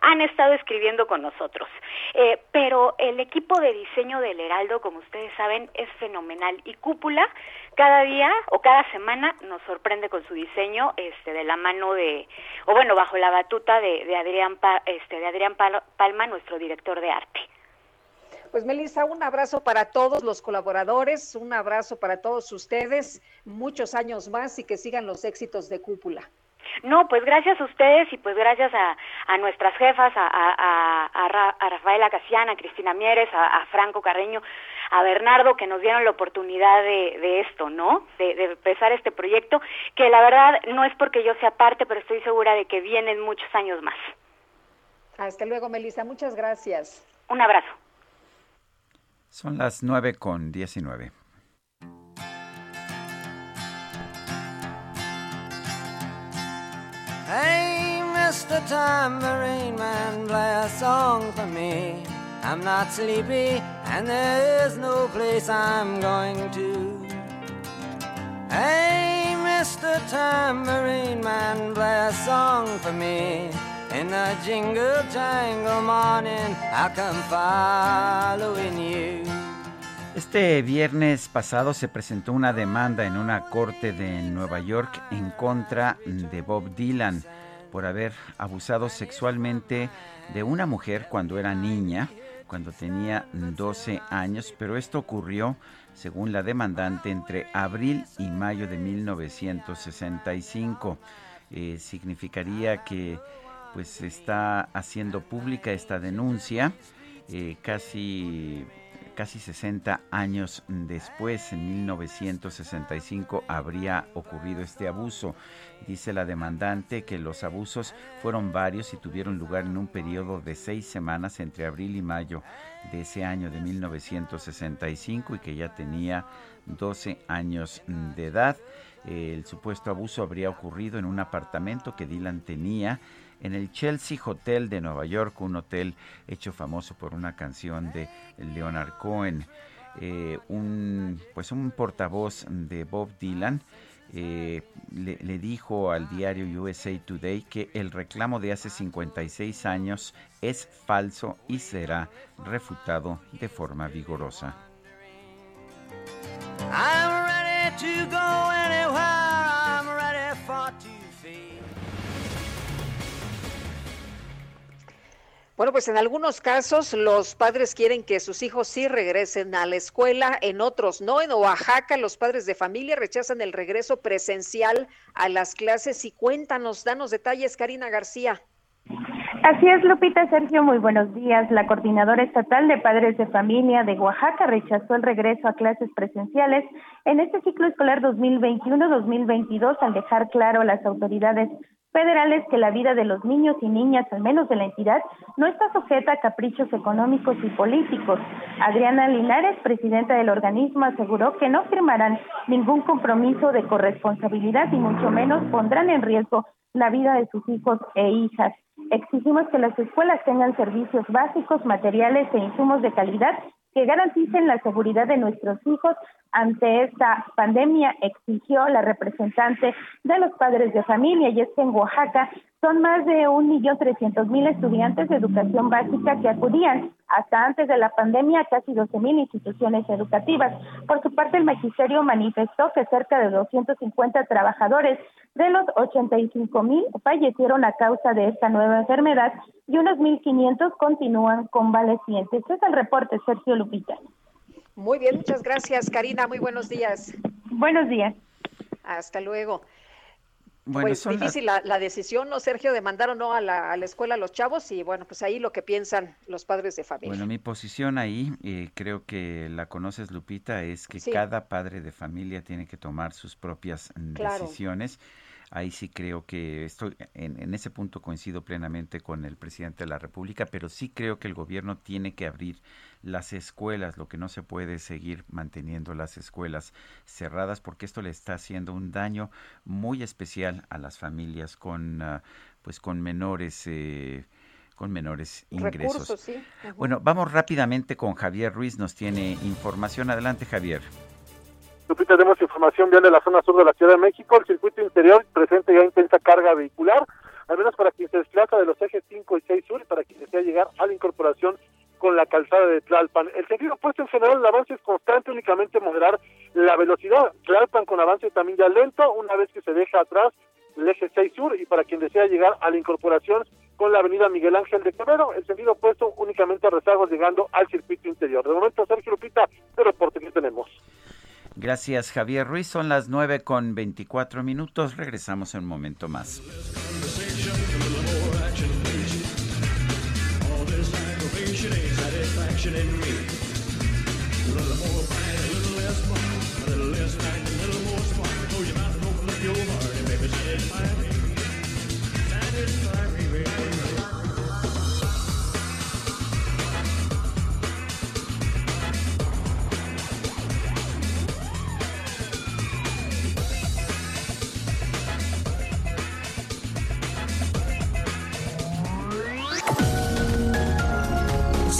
han estado escribiendo con nosotros. Eh, pero el equipo de diseño del Heraldo, como ustedes saben, es fenomenal y Cúpula cada día o cada semana nos sorprende con su diseño este de la mano de o bueno bajo la batuta de, de Adrián este de Adrián Palma nuestro director de arte pues Melissa, un abrazo para todos los colaboradores, un abrazo para todos ustedes, muchos años más y que sigan los éxitos de Cúpula. No, pues gracias a ustedes y pues gracias a, a nuestras jefas, a, a, a, a Rafaela Casiana, a Cristina Mieres, a, Franco Carreño, a Bernardo, que nos dieron la oportunidad de, de esto, ¿no? De, de, empezar este proyecto, que la verdad no es porque yo sea parte, pero estoy segura de que vienen muchos años más. Hasta luego, Melissa. Muchas gracias. Un abrazo. Son las nueve con diecinueve. Hey, Mr. Tambourine Man, play a song for me. I'm not sleepy, and there is no place I'm going to. Hey, Mr. Tambourine Man, play a song for me. In the jingle jangle morning, I come following you. Este viernes pasado se presentó una demanda en una corte de Nueva York en contra de Bob Dylan por haber abusado sexualmente de una mujer cuando era niña, cuando tenía 12 años, pero esto ocurrió, según la demandante, entre abril y mayo de 1965. Eh, significaría que pues está haciendo pública esta denuncia, eh, casi casi 60 años después, en 1965, habría ocurrido este abuso. Dice la demandante que los abusos fueron varios y tuvieron lugar en un periodo de seis semanas entre abril y mayo de ese año de 1965 y que ya tenía 12 años de edad. El supuesto abuso habría ocurrido en un apartamento que Dylan tenía en el Chelsea Hotel de Nueva York, un hotel hecho famoso por una canción de Leonard Cohen. Eh, un, pues un portavoz de Bob Dylan eh, le, le, dijo al diario USA Today que el reclamo de hace 56 años es falso y será refutado de forma vigorosa. Bueno, pues en algunos casos los padres quieren que sus hijos sí regresen a la escuela, en otros no. En Oaxaca los padres de familia rechazan el regreso presencial a las clases. Y cuéntanos, danos detalles, Karina García. Así es, Lupita Sergio, muy buenos días. La coordinadora estatal de padres de familia de Oaxaca rechazó el regreso a clases presenciales en este ciclo escolar 2021-2022 al dejar claro a las autoridades federales que la vida de los niños y niñas, al menos de la entidad, no está sujeta a caprichos económicos y políticos. Adriana Linares, presidenta del organismo, aseguró que no firmarán ningún compromiso de corresponsabilidad y mucho menos pondrán en riesgo la vida de sus hijos e hijas. Exigimos que las escuelas tengan servicios básicos, materiales e insumos de calidad que garanticen la seguridad de nuestros hijos ante esta pandemia, exigió la representante de los padres de familia, y es que en Oaxaca son más de un millón trescientos mil estudiantes de educación básica que acudían hasta antes de la pandemia a casi doce mil instituciones educativas. Por su parte, el magisterio manifestó que cerca de 250 trabajadores de los 85 mil fallecieron a causa de esta nueva enfermedad y unos 1.500 continúan convalecientes. Este es el reporte, Sergio Lupita. Muy bien, muchas gracias, Karina. Muy buenos días. Buenos días. Hasta luego. Bueno, pues difícil la... decisión, ¿no, Sergio, de mandar o no a la, a la, escuela a los chavos y bueno, pues ahí lo que piensan los padres de familia. Bueno, mi posición ahí, eh, creo que la conoces, Lupita, es que cada padre de familia tiene que tomar sus propias decisiones. Ahí sí creo que estoy en, en, ese punto coincido plenamente con el presidente de la República, pero sí creo que el gobierno tiene que abrir las escuelas, lo que no se puede seguir manteniendo las escuelas cerradas porque esto le está haciendo un daño muy especial a las familias con uh, pues con menores eh, con menores ingresos. Recursos, sí. Bueno, vamos rápidamente con Javier Ruiz, nos tiene información. Adelante, Javier. Lupita, tenemos información vial de la zona sur de la Ciudad de México. El circuito interior presente ya intensa carga vehicular, al menos para quien se desplaza de los ejes 5 y 6 sur y para quien desea llegar a la incorporación con la calzada de Tlalpan. El sentido opuesto en general, el avance es constante, únicamente moderar la velocidad. Tlalpan con avance también ya lento, una vez que se deja atrás el eje 6 sur y para quien desea llegar a la incorporación con la avenida Miguel Ángel de Quevedo, el sentido opuesto únicamente a rezagos llegando al circuito interior. De momento, Sergio Lupita, el reporte que tenemos. Gracias, Javier Ruiz. Son las 9 con 24 minutos. Regresamos en un momento más.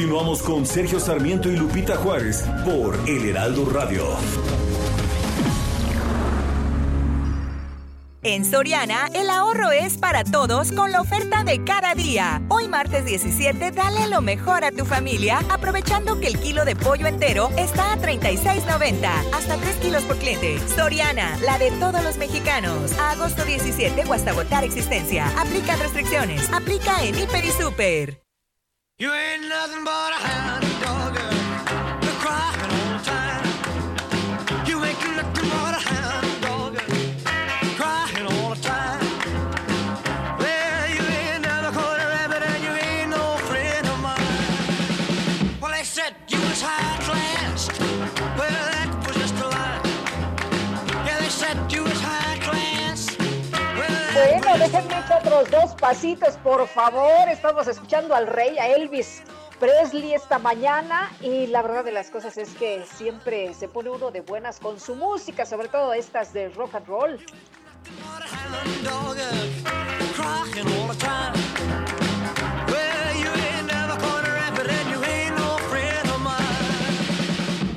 Continuamos con Sergio Sarmiento y Lupita Juárez por El Heraldo Radio. En Soriana, el ahorro es para todos con la oferta de cada día. Hoy martes 17, dale lo mejor a tu familia, aprovechando que el kilo de pollo entero está a 36.90, hasta 3 kilos por cliente. Soriana, la de todos los mexicanos. Agosto 17 o hasta agotar existencia. Aplica restricciones. Aplica en Hiper y Super. You ain't nothing but a hound dog. Otros dos pasitos, por favor. Estamos escuchando al rey, a Elvis Presley esta mañana y la verdad de las cosas es que siempre se pone uno de buenas con su música, sobre todo estas de rock and roll.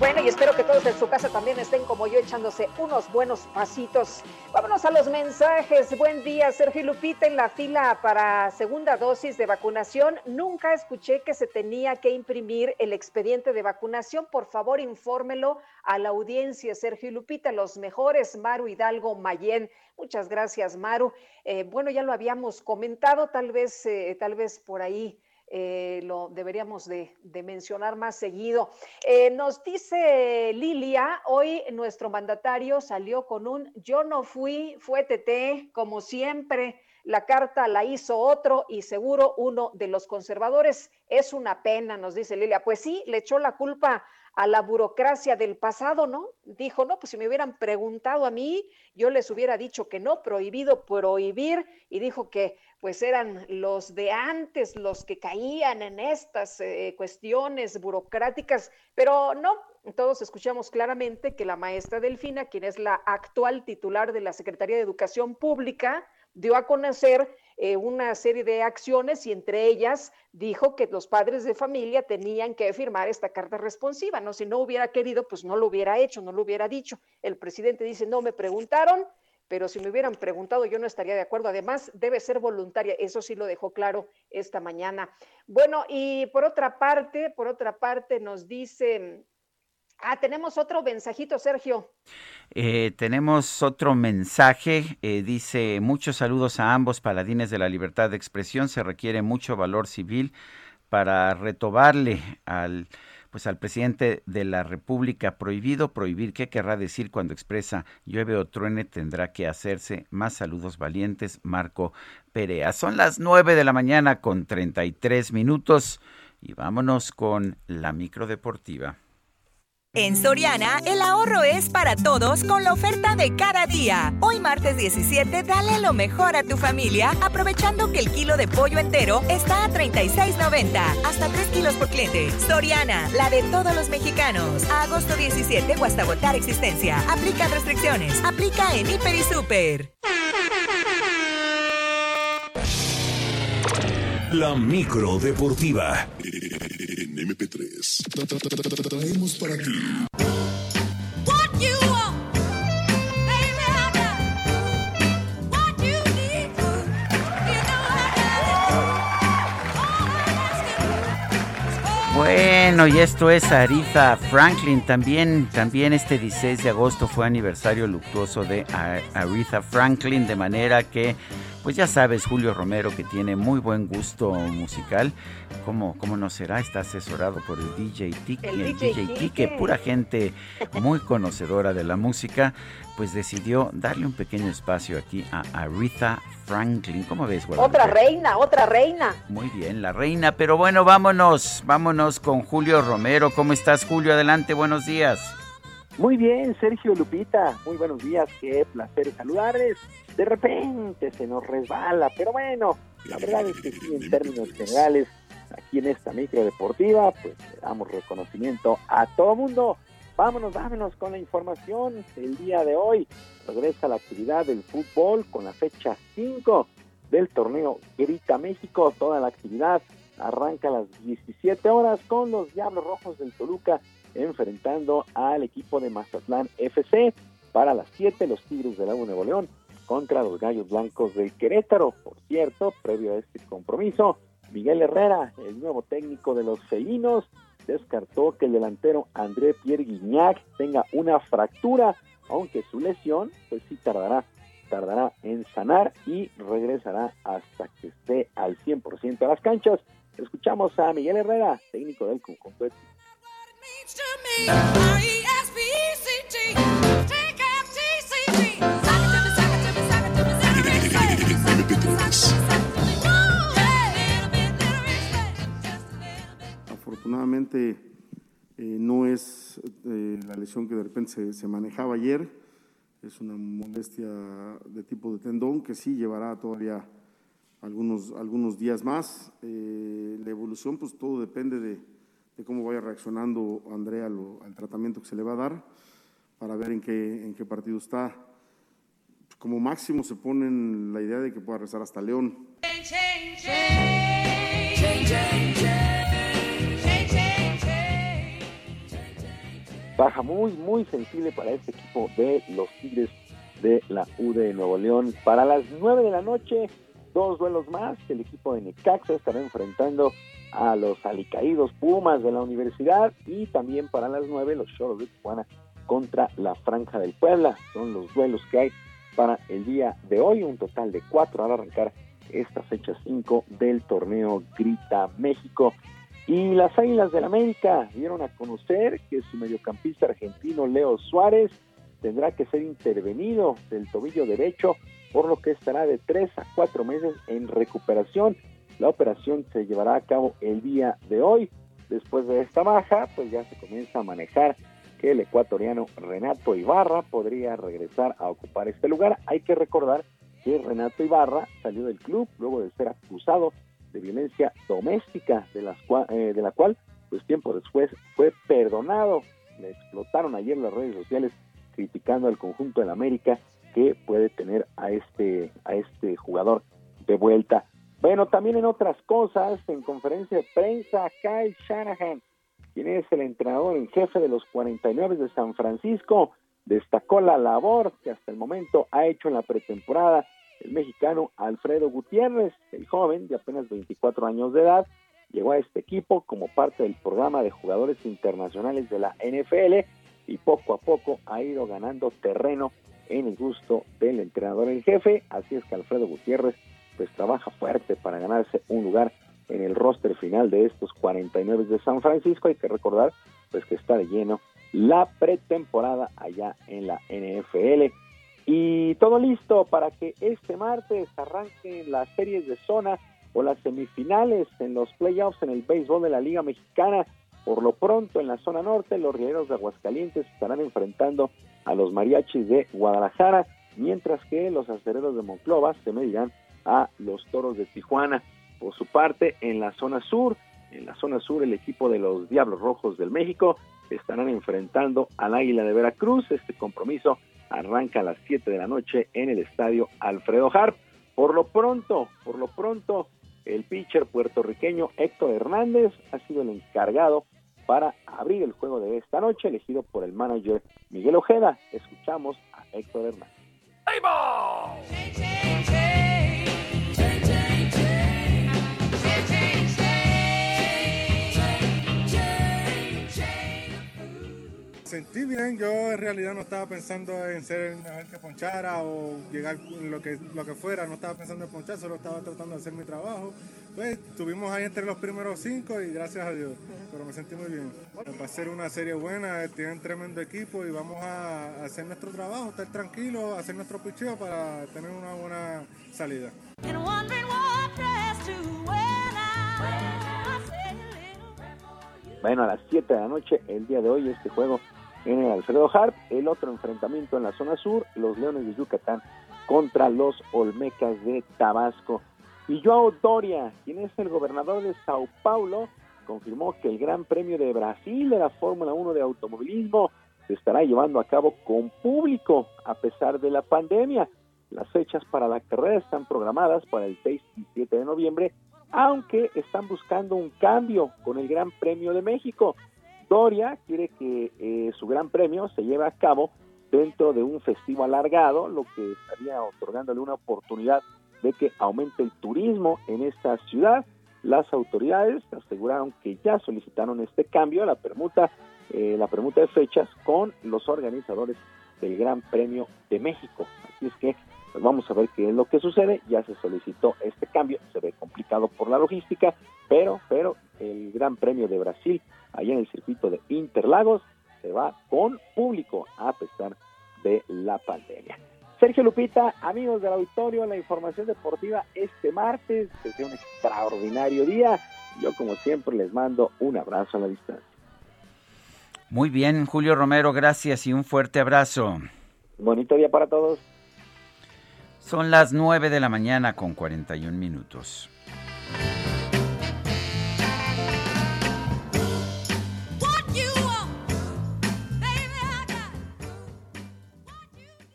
Bueno, y espero que todos en su casa también estén como yo echándose unos buenos pasitos. Vámonos a los mensajes. Buen día, Sergio Lupita, en la fila para segunda dosis de vacunación. Nunca escuché que se tenía que imprimir el expediente de vacunación. Por favor, infórmelo a la audiencia, Sergio Lupita, los mejores, Maru Hidalgo Mayén. Muchas gracias, Maru. Eh, bueno, ya lo habíamos comentado, tal vez, eh, tal vez por ahí eh, lo deberíamos de, mencionar más seguido. Eh, nos dice Lilia, hoy nuestro mandatario salió con un yo no fui, fue TT, como siempre. La carta la hizo otro y seguro uno de los conservadores. Es una pena, nos dice Lilia. Pues sí, le echó la culpa a la burocracia del pasado, ¿no? Dijo, no, pues si me hubieran preguntado a mí, yo les hubiera dicho que no, prohibido prohibir, y dijo que pues eran los de antes los que caían en estas eh, cuestiones burocráticas, pero no, todos escuchamos claramente que la maestra Delfina, quien es la actual titular de la Secretaría de Educación Pública, dio a conocer eh, una serie de acciones y entre ellas dijo que los padres de familia tenían que firmar esta carta responsiva, ¿no? Si no hubiera querido, pues no lo hubiera hecho, no lo hubiera dicho. El presidente dice, no me preguntaron, pero si me hubieran preguntado yo no estaría de acuerdo. Además, debe ser voluntaria, eso sí lo dejó claro esta mañana. Bueno, y por otra parte, por otra parte nos dice, ah, tenemos otro mensajito, Sergio. Eh, tenemos otro mensaje, eh, dice, muchos saludos a ambos paladines de la libertad de expresión, se requiere mucho valor civil para retobarle al pues al presidente de la República prohibido prohibir qué querrá decir cuando expresa llueve o truene tendrá que hacerse más saludos valientes Marco Perea. Son las nueve de la mañana con 33 minutos y vámonos con la micro deportiva. En Soriana, el ahorro es para todos con la oferta de cada día. Hoy martes 17, dale lo mejor a tu familia, aprovechando que el kilo de pollo entero está a 36.90, hasta 3 kilos por cliente. Soriana, la de todos los mexicanos. Agosto 17 o hasta agotar existencia. Aplica restricciones. Aplica en Hiper y Super. La micro deportiva. En MP3 traemos para ti. Bueno, y esto es Aretha Franklin. También, también este 16 de agosto fue aniversario luctuoso de Aretha Franklin, de manera que pues ya sabes, Julio Romero, que tiene muy buen gusto musical, ¿cómo, cómo no será? Está asesorado por el DJ Tiki, el, DJ, Tiki, pura gente muy conocedora de la música, pues decidió darle un pequeño espacio aquí a Aretha Franklin. ¿Cómo ves, Guadalupe? Otra reina, otra reina. Muy bien, la reina, pero bueno, vámonos, vámonos con Julio Romero. ¿Cómo estás, Julio? Adelante, buenos días. Muy bien, Sergio Lupita, muy buenos días, qué placer saludarles. De repente se nos resbala, pero bueno, la verdad es que sí, en términos generales, aquí en esta micro deportiva, pues le damos reconocimiento a todo mundo. Vámonos, vámonos con la información el día de hoy. Regresa la actividad del fútbol con la fecha 5 del torneo Grita México. Toda la actividad arranca a las 17 horas con los Diablos Rojos del Toluca enfrentando al equipo de Mazatlán FC. Para las 7, los Tigres de la Nuevo León contra los Gallos Blancos del Querétaro. Por cierto, previo a este compromiso, Miguel Herrera, el nuevo técnico de los felinos, descartó que el delantero André Pierre Guignac tenga una fractura, aunque su lesión pues sí tardará tardará en sanar y regresará hasta que esté al 100% a las canchas. Escuchamos a Miguel Herrera, técnico del conjunto de Afortunadamente eh, no es eh, la lesión que de repente se, manejaba ayer, es una molestia de tipo de tendón que sí llevará todavía algunos, algunos días más. Eh, la evolución, pues todo depende de, de cómo vaya reaccionando Andrea al tratamiento que se le va a dar para ver en qué, en qué partido está. Como máximo se ponen la idea de que pueda rezar hasta León. Baja muy, muy sensible para este equipo de los Tigres de la U de Nuevo León. Para las 9 de la noche, dos duelos más. El equipo de Necaxa estará enfrentando a los alicaídos Pumas de la universidad y también para las 9 los Choros de Tijuana contra la Franja del Puebla. Son los duelos que hay para el día de hoy, un total de cuatro al arrancar esta fecha 5 del torneo Grita México. Y las Águilas del América dieron a conocer que su mediocampista argentino Leo Suárez tendrá que ser intervenido del tobillo derecho, por lo que estará de tres a cuatro meses en recuperación. La operación se llevará a cabo el día de hoy. Después de esta baja, pues ya se comienza a manejar que el ecuatoriano Renato Ibarra podría regresar a ocupar este lugar. Hay que recordar que Renato Ibarra salió del club luego de ser acusado de violencia doméstica, de, las eh, de la cual, pues tiempo después, fue perdonado. Le explotaron ayer las redes sociales criticando al conjunto del América que puede tener a este, a este jugador de vuelta. Bueno, también en otras cosas, en conferencia de prensa, Kyle Shanahan, quien es el entrenador en jefe de los 49 de San Francisco, destacó la labor que hasta el momento ha hecho en la pretemporada el mexicano Alfredo Gutiérrez, el joven de apenas 24 años de edad, llegó a este equipo como parte del programa de jugadores internacionales de la NFL y poco a poco ha ido ganando terreno en el gusto del entrenador en jefe, así es que Alfredo Gutiérrez pues trabaja fuerte para ganarse un lugar en el roster final de estos 49 de San Francisco, hay que recordar pues que está de lleno la pretemporada allá en la NFL y todo listo para que este martes arranquen las series de zona o las semifinales en los playoffs en el béisbol de la Liga Mexicana. Por lo pronto, en la zona norte, los Rieleros de Aguascalientes estarán enfrentando a los Mariachis de Guadalajara, mientras que los Acereros de Monclova se medirán a los Toros de Tijuana. Por su parte, en la zona sur, en la zona sur, el equipo de los Diablos Rojos del México estarán enfrentando al Águila de Veracruz. Este compromiso arranca a las 7 de la noche en el estadio Alfredo Harp. Por lo pronto, por lo pronto, el pitcher puertorriqueño Héctor Hernández ha sido el encargado para abrir el juego de esta noche, elegido por el manager Miguel Ojeda. Escuchamos a Héctor Hernández. Sentí bien, yo en realidad no estaba pensando en ser el mejor que ponchara o llegar lo que, lo que fuera, no estaba pensando en ponchar, solo estaba tratando de hacer mi trabajo. Pues estuvimos ahí entre los primeros cinco y gracias a Dios, pero me sentí muy bien. Va a ser una serie buena, tienen tremendo equipo y vamos a hacer nuestro trabajo, estar tranquilos, hacer nuestro picheo para tener una buena salida. Bueno, a las 7 de la noche, el día de hoy, este juego en el Alfredo Harp. El otro enfrentamiento en la zona sur, los Leones de Yucatán contra los Olmecas de Tabasco. Y Joao Doria, quien es el gobernador de Sao Paulo, confirmó que el Gran Premio de Brasil de la Fórmula 1 de automovilismo se estará llevando a cabo con público a pesar de la pandemia. Las fechas para la carrera están programadas para el 6 y 7 de noviembre, aunque están buscando un cambio con el Gran Premio de México. Doria quiere que eh, su gran premio se lleve a cabo dentro de un festivo alargado, lo que estaría otorgándole una oportunidad de que aumente el turismo en esta ciudad. Las autoridades aseguraron que ya solicitaron este cambio, la permuta, eh, la permuta de fechas con los organizadores del Gran Premio de México. Así es que pues vamos a ver qué es lo que sucede. Ya se solicitó este cambio, se ve complicado por la logística, pero, pero el Gran Premio de Brasil, allá en el circuito de Interlagos, se va con público a pesar de la pandemia. Sergio Lupita, amigos del auditorio, la información deportiva este martes, desde un extraordinario día. Yo como siempre les mando un abrazo a la distancia. Muy bien, Julio Romero, gracias y un fuerte abrazo. Bonito día para todos. Son las 9 de la mañana con 41 minutos.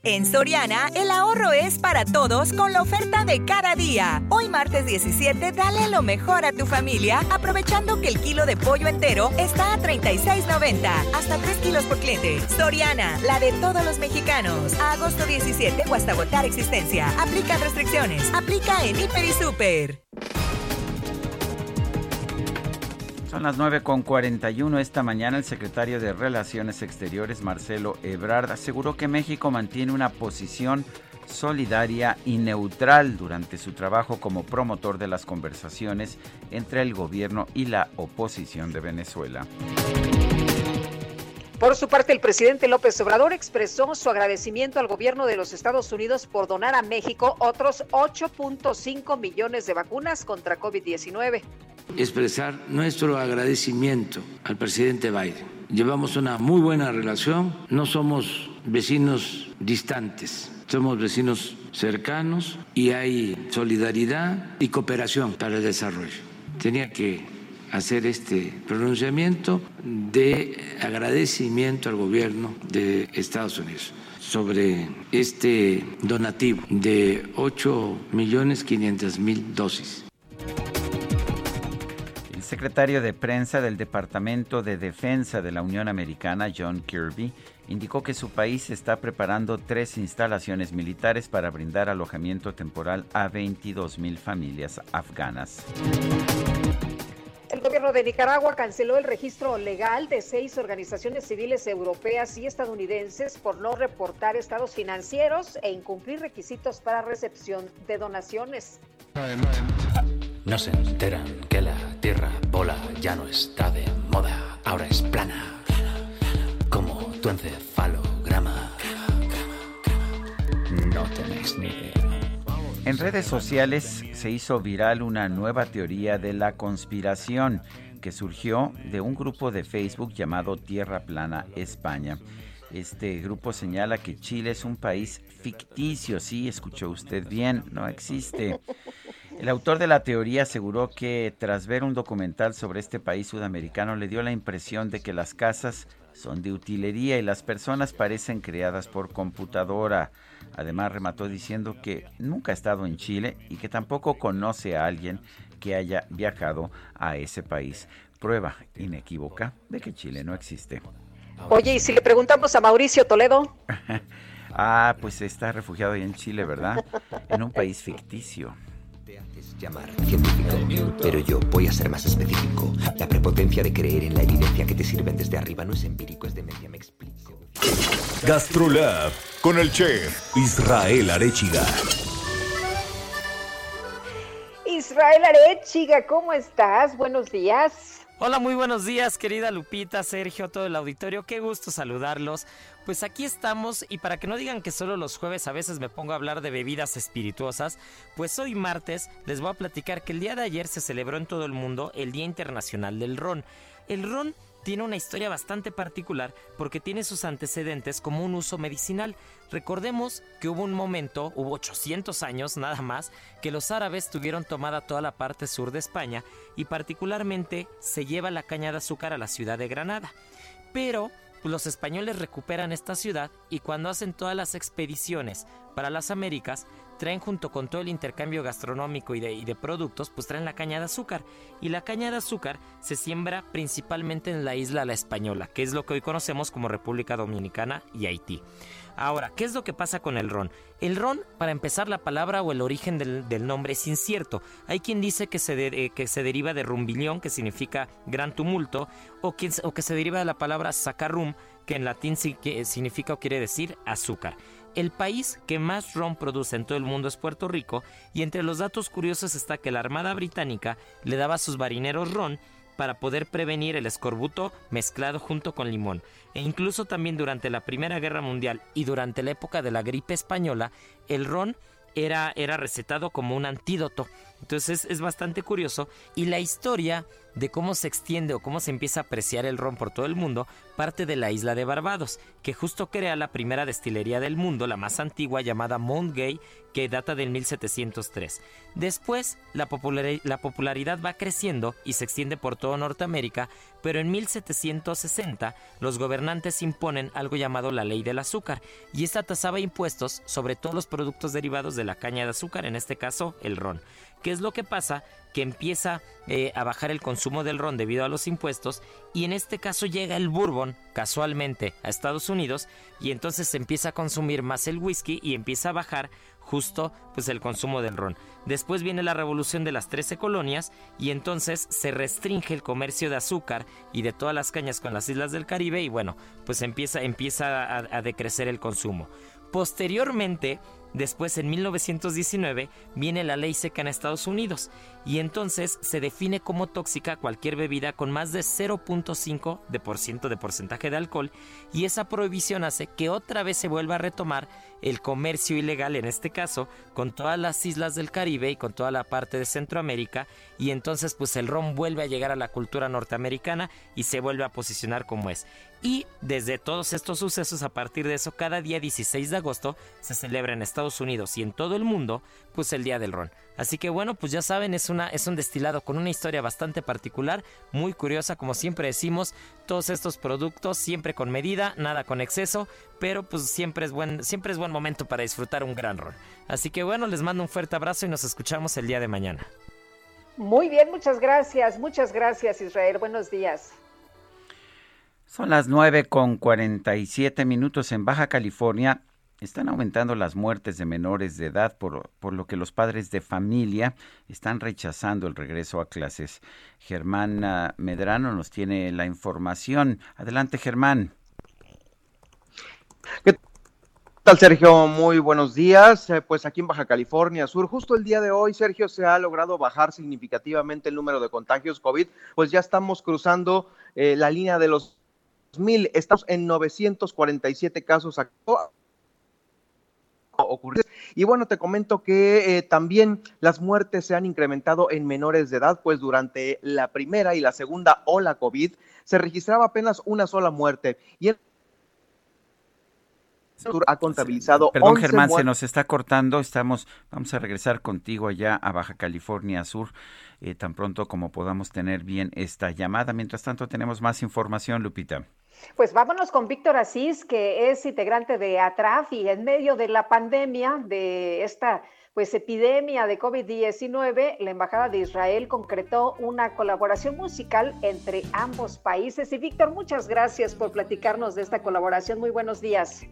En Soriana, el ahorro es para todos con la oferta de cada día. Hoy martes 17, dale lo mejor a tu familia, aprovechando que el kilo de pollo entero está a 36.90, hasta 3 kilos por cliente. Soriana, la de todos los mexicanos. Agosto 17 o hasta agotar existencia. Aplica restricciones. Aplica en Hiper y Super. Son las 9 con 41 esta mañana. El secretario de Relaciones Exteriores, Marcelo Ebrard, aseguró que México mantiene una posición solidaria y neutral durante su trabajo como promotor de las conversaciones entre el gobierno y la oposición de Venezuela. Por su parte, el presidente López Obrador expresó su agradecimiento al gobierno de los Estados Unidos por donar a México otros 8.5 millones de vacunas contra COVID-19 expresar nuestro agradecimiento al presidente Biden. Llevamos una muy buena relación, no somos vecinos distantes, somos vecinos cercanos y hay solidaridad y cooperación para el desarrollo. Tenía que hacer este pronunciamiento de agradecimiento al gobierno de Estados Unidos sobre este donativo de 8 millones 500 mil dosis secretario de prensa del Departamento de Defensa de la Unión Americana, John Kirby, indicó que su país está preparando tres instalaciones militares para brindar alojamiento temporal a 22 mil familias afganas. El gobierno de Nicaragua canceló el registro legal de seis organizaciones civiles europeas y estadounidenses por no reportar estados financieros e incumplir requisitos para recepción de donaciones. No se enteran que la tierra bola ya no está de moda, ahora es plana. Como tu encefalograma. No tenéis ni idea. En redes sociales se hizo viral una nueva teoría de la conspiración que surgió de un grupo de Facebook llamado Tierra Plana España. Este grupo señala que Chile es un país ficticio, sí, escuchó usted bien, no existe. El autor de la teoría aseguró que tras ver un documental sobre este país sudamericano le dio la impresión de que las casas son de utilería y las personas parecen creadas por computadora. Además remató diciendo que nunca ha estado en Chile y que tampoco conoce a alguien que haya viajado a ese país. Prueba inequívoca de que Chile no existe. Oye, ¿y si le preguntamos a Mauricio Toledo? ah, pues está refugiado ahí en Chile, ¿verdad? En un país ficticio llamar científico, pero yo voy a ser más específico. La prepotencia de creer en la evidencia que te sirven desde arriba no es empírico, es demencia, me explico. Gastrolab con el chef Israel Arechiga. Israel Arechiga, ¿cómo estás? Buenos días. Hola, muy buenos días, querida Lupita, Sergio, todo el auditorio. Qué gusto saludarlos. Pues aquí estamos y para que no digan que solo los jueves a veces me pongo a hablar de bebidas espirituosas, pues hoy martes les voy a platicar que el día de ayer se celebró en todo el mundo el Día Internacional del Ron. El ron tiene una historia bastante particular porque tiene sus antecedentes como un uso medicinal. Recordemos que hubo un momento, hubo 800 años nada más, que los árabes tuvieron tomada toda la parte sur de España y particularmente se lleva la caña de azúcar a la ciudad de Granada. Pero los españoles recuperan esta ciudad y cuando hacen todas las expediciones para las Américas, traen junto con todo el intercambio gastronómico y de, productos, pues traen la caña de azúcar. Y la caña de azúcar se siembra principalmente en la isla La Española, que es lo que hoy conocemos como República Dominicana y Haití. Ahora, ¿qué es lo que pasa con el ron? El ron, para empezar, la palabra o el origen del, nombre es incierto. Hay quien dice que se, eh, que se deriva de rumbillón, que significa gran tumulto, o, o que se deriva de la palabra sacarum, que en latín significa o quiere decir azúcar. El país que más ron produce en todo el mundo es Puerto Rico, y entre los datos curiosos está que la Armada Británica le daba a sus marineros ron para poder prevenir el escorbuto mezclado junto con limón. E incluso también durante la Primera Guerra Mundial y durante la época de la gripe española, el ron era, era recetado como un antídoto. Entonces es bastante curioso y la historia de cómo se extiende o cómo se empieza a apreciar el ron por todo el mundo parte de la isla de Barbados, que justo crea la primera destilería del mundo, la más antigua llamada Mount Gay, que data del 1703. Después, la, popularidad va creciendo y se extiende por toda Norteamérica, pero en 1760 los gobernantes imponen algo llamado la ley del azúcar, y esta tasaba impuestos sobre todos los productos derivados de la caña de azúcar, en este caso el ron. ¿Qué es lo que pasa? Que empieza eh, a bajar el consumo del ron debido a los impuestos y en este caso llega el bourbon casualmente a Estados Unidos y entonces se empieza a consumir más el whisky y empieza a bajar justo pues el consumo del ron. Después viene la revolución de las 13 colonias y entonces se restringe el comercio de azúcar y de todas las cañas con las islas del Caribe y bueno, pues empieza, empieza a, a decrecer el consumo. Posteriormente Después, en 1919, viene la ley seca en Estados Unidos y entonces se define como tóxica cualquier bebida con más de 0.5% de, porcentaje de alcohol y esa prohibición hace que otra vez se vuelva a retomar el comercio ilegal, en este caso, con todas las islas del Caribe y con toda la parte de Centroamérica y entonces pues el ron vuelve a llegar a la cultura norteamericana y se vuelve a posicionar como es. Y desde todos estos sucesos, a partir de eso, cada día 16 de agosto se celebra en Estados Unidos y en todo el mundo, pues el Día del Ron. Así que bueno, pues ya saben, es, una, es un destilado con una historia bastante particular, muy curiosa, como siempre decimos, todos estos productos siempre con medida, nada con exceso, pero pues siempre es buen, siempre es buen momento para disfrutar un gran ron. Así que bueno, les mando un fuerte abrazo y nos escuchamos el día de mañana. Muy bien, muchas gracias, muchas gracias Israel, buenos días. Son las 9 con 47 minutos en Baja California. Están aumentando las muertes de menores de edad, por, lo que los padres de familia están rechazando el regreso a clases. Germán Medrano nos tiene la información. Adelante, Germán. ¿Qué tal, Sergio? Muy buenos días. Eh, pues aquí en Baja California Sur, justo el día de hoy, Sergio, se ha logrado bajar significativamente el número de contagios COVID, pues ya estamos cruzando eh, la línea de los mil, estamos en 947 casos Y bueno, te comento que eh, también las muertes se han incrementado en menores de edad, pues durante la primera y la segunda ola COVID se registraba apenas una sola muerte. Y el ha contabilizado. Perdón, Germán, se nos está cortando. Estamos, vamos a regresar contigo allá a Baja California Sur, eh, tan pronto como podamos tener bien esta llamada. Mientras tanto, tenemos más información, Lupita. Pues vámonos con Víctor Asís, que es integrante de ATRAF y en medio de la pandemia, de esta pues epidemia de COVID-19, la Embajada de Israel concretó una colaboración musical entre ambos países. Y Víctor, muchas gracias por platicarnos de esta colaboración. Muy buenos días.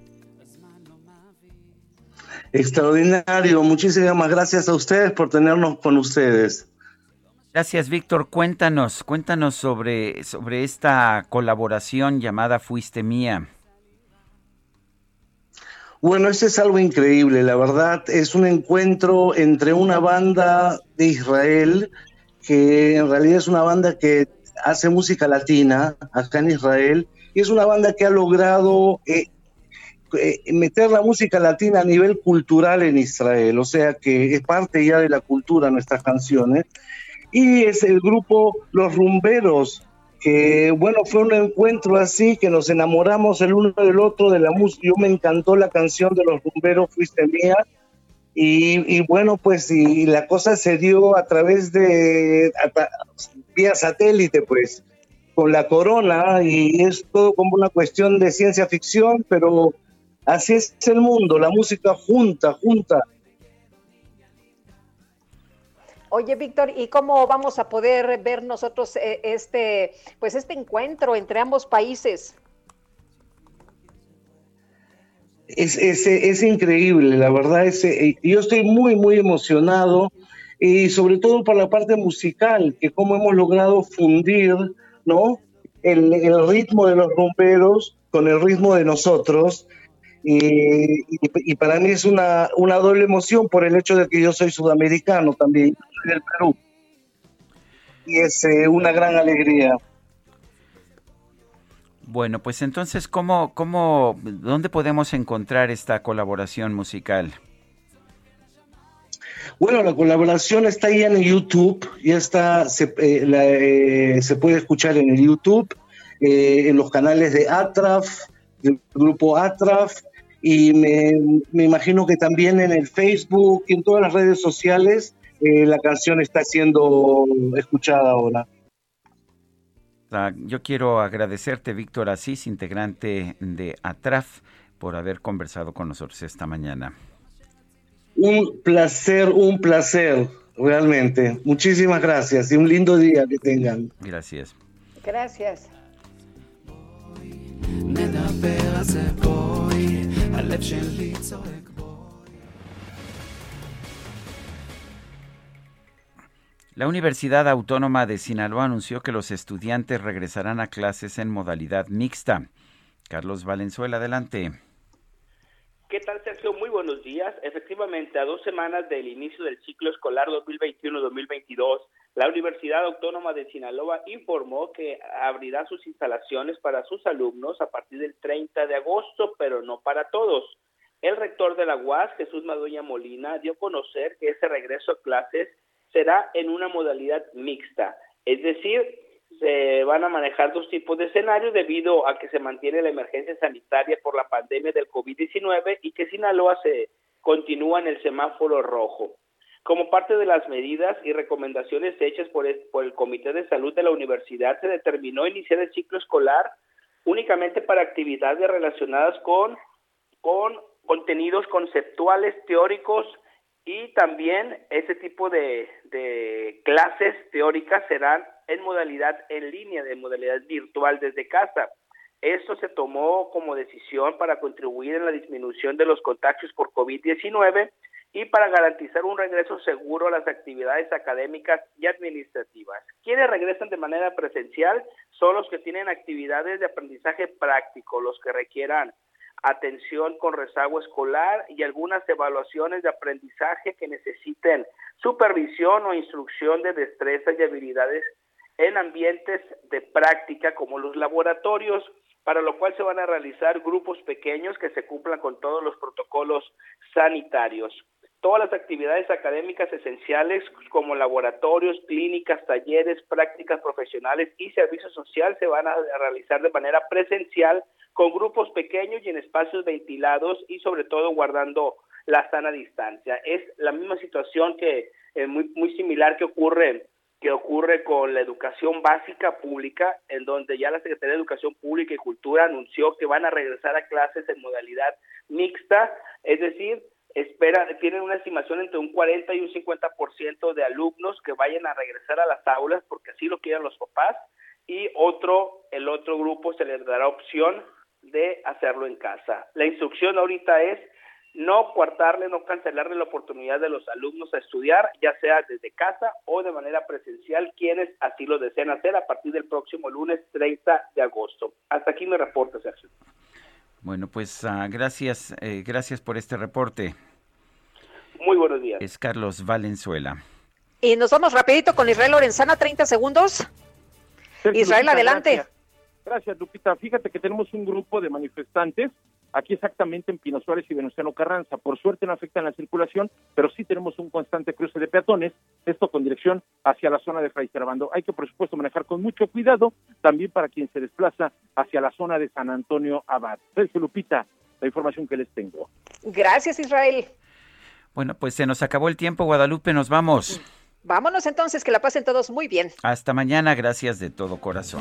Extraordinario. Muchísimas gracias a ustedes por tenernos con ustedes. Gracias, Víctor. Cuéntanos, cuéntanos sobre, sobre esta colaboración llamada Fuiste Mía. Bueno, este es algo increíble, la verdad. Es un encuentro entre una banda de Israel, que en realidad es una banda que hace música latina acá en Israel, y es una banda que ha logrado eh, eh, meter la música latina a nivel cultural en Israel, o sea que es parte ya de la cultura nuestras canciones y es el grupo Los Rumberos, que bueno, fue un encuentro así, que nos enamoramos el uno del otro de la música. Yo me encantó la canción de Los Rumberos, Fuiste Mía. Y, bueno, pues y la cosa se dio a través de, vía satélite, pues, con la corona, y es todo como una cuestión de ciencia ficción, pero así es el mundo, la música junta, junta Oye, Víctor, ¿y cómo vamos a poder ver nosotros eh, este, pues este encuentro entre ambos países? es, es, es increíble, la verdad. Es, eh, yo estoy muy, muy emocionado y sobre todo por la parte musical, que cómo hemos logrado fundir, ¿no? El, el ritmo de los rumberos con el ritmo de nosotros. Y, y- y para mí es una, una doble emoción por el hecho de que yo soy sudamericano también, soy del Perú. Y es eh, una gran alegría. Bueno, pues entonces, ¿cómo, cómo, dónde podemos encontrar esta colaboración musical? Bueno, la colaboración está ahí en el YouTube, ya está, se, eh, la, eh, se puede escuchar en el YouTube, en los canales de Atraf, del grupo Atraf, y me, me imagino que también en el Facebook y en todas las redes sociales eh, la canción está siendo escuchada ahora. Ah, Yo quiero agradecerte, Víctor Asís, integrante de ATRAF, por haber conversado con nosotros esta mañana. Un placer, un placer, realmente. Muchísimas gracias y un lindo día que tengan. Gracias. Gracias. נדבר על זה בואי, הלב שלי צועק La Universidad Autónoma de Sinaloa anunció que los estudiantes regresarán a clases en modalidad mixta. Carlos Valenzuela, adelante. ¿Qué tal, Sergio? Muy buenos días. Efectivamente, a dos semanas del inicio del ciclo escolar 2021-2022, la Universidad Autónoma de Sinaloa informó que abrirá sus instalaciones para sus alumnos a partir del 30 de agosto, pero no para todos. El rector de la UAS, Jesús Madueña Molina, dio a conocer que ese regreso a clases será en una modalidad mixta, es decir, se van a manejar dos tipos de escenarios debido a que se mantiene la emergencia sanitaria por la pandemia del COVID-19 y que Sinaloa se continúa en el semáforo rojo. Como parte de las medidas y recomendaciones hechas por el, por el Comité de Salud de la Universidad, se determinó iniciar el ciclo escolar únicamente para actividades relacionadas con, con contenidos conceptuales, teóricos y también ese tipo de, de clases teóricas serán en modalidad en línea, de modalidad virtual desde casa. Esto se tomó como decisión para contribuir en la disminución de los contagios por COVID-19 y para garantizar un regreso seguro a las actividades académicas y administrativas. Quienes regresan de manera presencial son los que tienen actividades de aprendizaje práctico, los que requieran atención con rezago escolar y algunas evaluaciones de aprendizaje que necesiten supervisión o instrucción de destrezas y habilidades en ambientes de práctica como los laboratorios, para lo cual se van a realizar grupos pequeños que se cumplan con todos los protocolos sanitarios. Todas las actividades académicas esenciales como laboratorios, clínicas, talleres, prácticas profesionales y servicio social se van a realizar de manera presencial con grupos pequeños y en espacios ventilados y sobre todo guardando la sana distancia. Es la misma situación que eh, muy muy similar que ocurre que ocurre con la educación básica pública, en donde ya la Secretaría de Educación Pública y Cultura anunció que van a regresar a clases en modalidad mixta, es decir, espera, tienen una estimación entre un 40 y un 50% de alumnos que vayan a regresar a las aulas porque así lo quieren los papás y otro, el otro grupo se les dará opción de hacerlo en casa. La instrucción ahorita es no coartarle, no cancelarle la oportunidad de los alumnos a estudiar, ya sea desde casa o de manera presencial, quienes así lo deseen hacer a partir del próximo lunes 30 de agosto. Hasta aquí mi reporte, Sergio. Bueno, pues ah, gracias, eh, gracias por este reporte. Muy buenos días. Es Carlos Valenzuela. Y nos vamos rapidito con Israel Lorenzana, 30 segundos. Sergio, Israel, Lupita, adelante. Gracias. Gracias, Lupita. Fíjate que tenemos un grupo de manifestantes aquí exactamente en Pino Suárez y Venustiano Carranza. Por suerte no afectan la circulación, pero sí tenemos un constante cruce de peatones, esto con dirección hacia la zona de Fray Servando. Hay que, por supuesto, manejar con mucho cuidado, también para quien se desplaza hacia la zona de San Antonio Abad. Sergio Lupita, la información que les tengo. Gracias, Israel. Bueno, pues se nos acabó el tiempo, Guadalupe, nos vamos. Vámonos entonces, que la pasen todos muy bien. Hasta mañana, gracias de todo corazón.